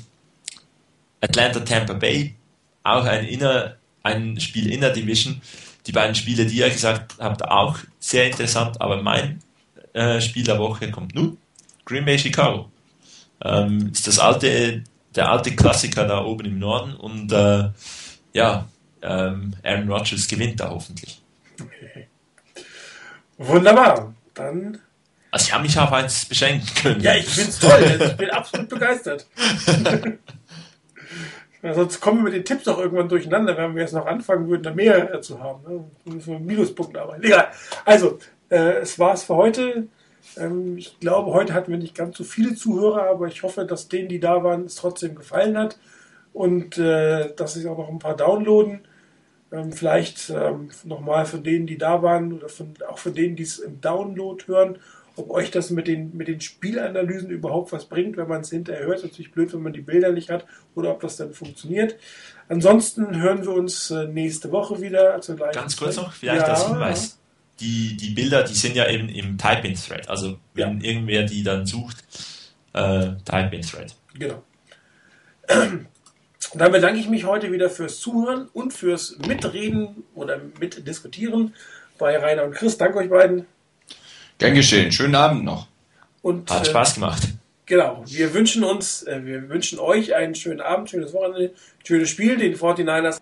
Atlanta Tampa Bay, auch ein, inner, ein Spiel in der Division. Die beiden Spiele, die ihr gesagt habt, auch sehr interessant, aber mein äh, Spiel der Woche kommt nun. Green Bay Chicago. Ähm, ist das alte, der alte Klassiker da oben im Norden und äh, ja, ähm, Aaron Rodgers gewinnt da hoffentlich. Wunderbar. Dann. Also ich habe mich auf eins beschränken können. Ja, ich finde es toll. Ich bin absolut begeistert. sonst kommen wir mit den Tipps doch irgendwann durcheinander, wenn wir jetzt noch anfangen würden, da mehr zu haben. Ne? Müssen wir Minuspunkte arbeiten. Egal. Also, äh, es war's für heute. Ähm, ich glaube, heute hatten wir nicht ganz so viele Zuhörer, aber ich hoffe, dass denen, die da waren, es trotzdem gefallen hat und äh, dass sich auch noch ein paar downloaden. Ähm, vielleicht ähm, nochmal von denen, die da waren oder von, auch von denen, die es im Download hören, ob euch das mit den, mit den Spielanalysen überhaupt was bringt, wenn man es hinterher hört. Ist natürlich blöd, wenn man die Bilder nicht hat oder ob das dann funktioniert. Ansonsten hören wir uns äh, nächste Woche wieder. Also Ganz kurz noch, vielleicht ja. als Hinweis. Die, die Bilder, die sind ja eben im Type-in-Thread. Also wenn ja. irgendwer die dann sucht, äh, Type-in-Thread. Genau. Dann bedanke ich mich heute wieder fürs Zuhören und fürs Mitreden oder Mitdiskutieren bei Rainer und Chris. Danke euch beiden. Gern geschehen. Schönen Abend noch. Und, Hat Spaß gemacht. Genau. Wir wünschen uns, äh, wir wünschen euch einen schönen Abend, schönes Wochenende, schönes Spiel, den 49ers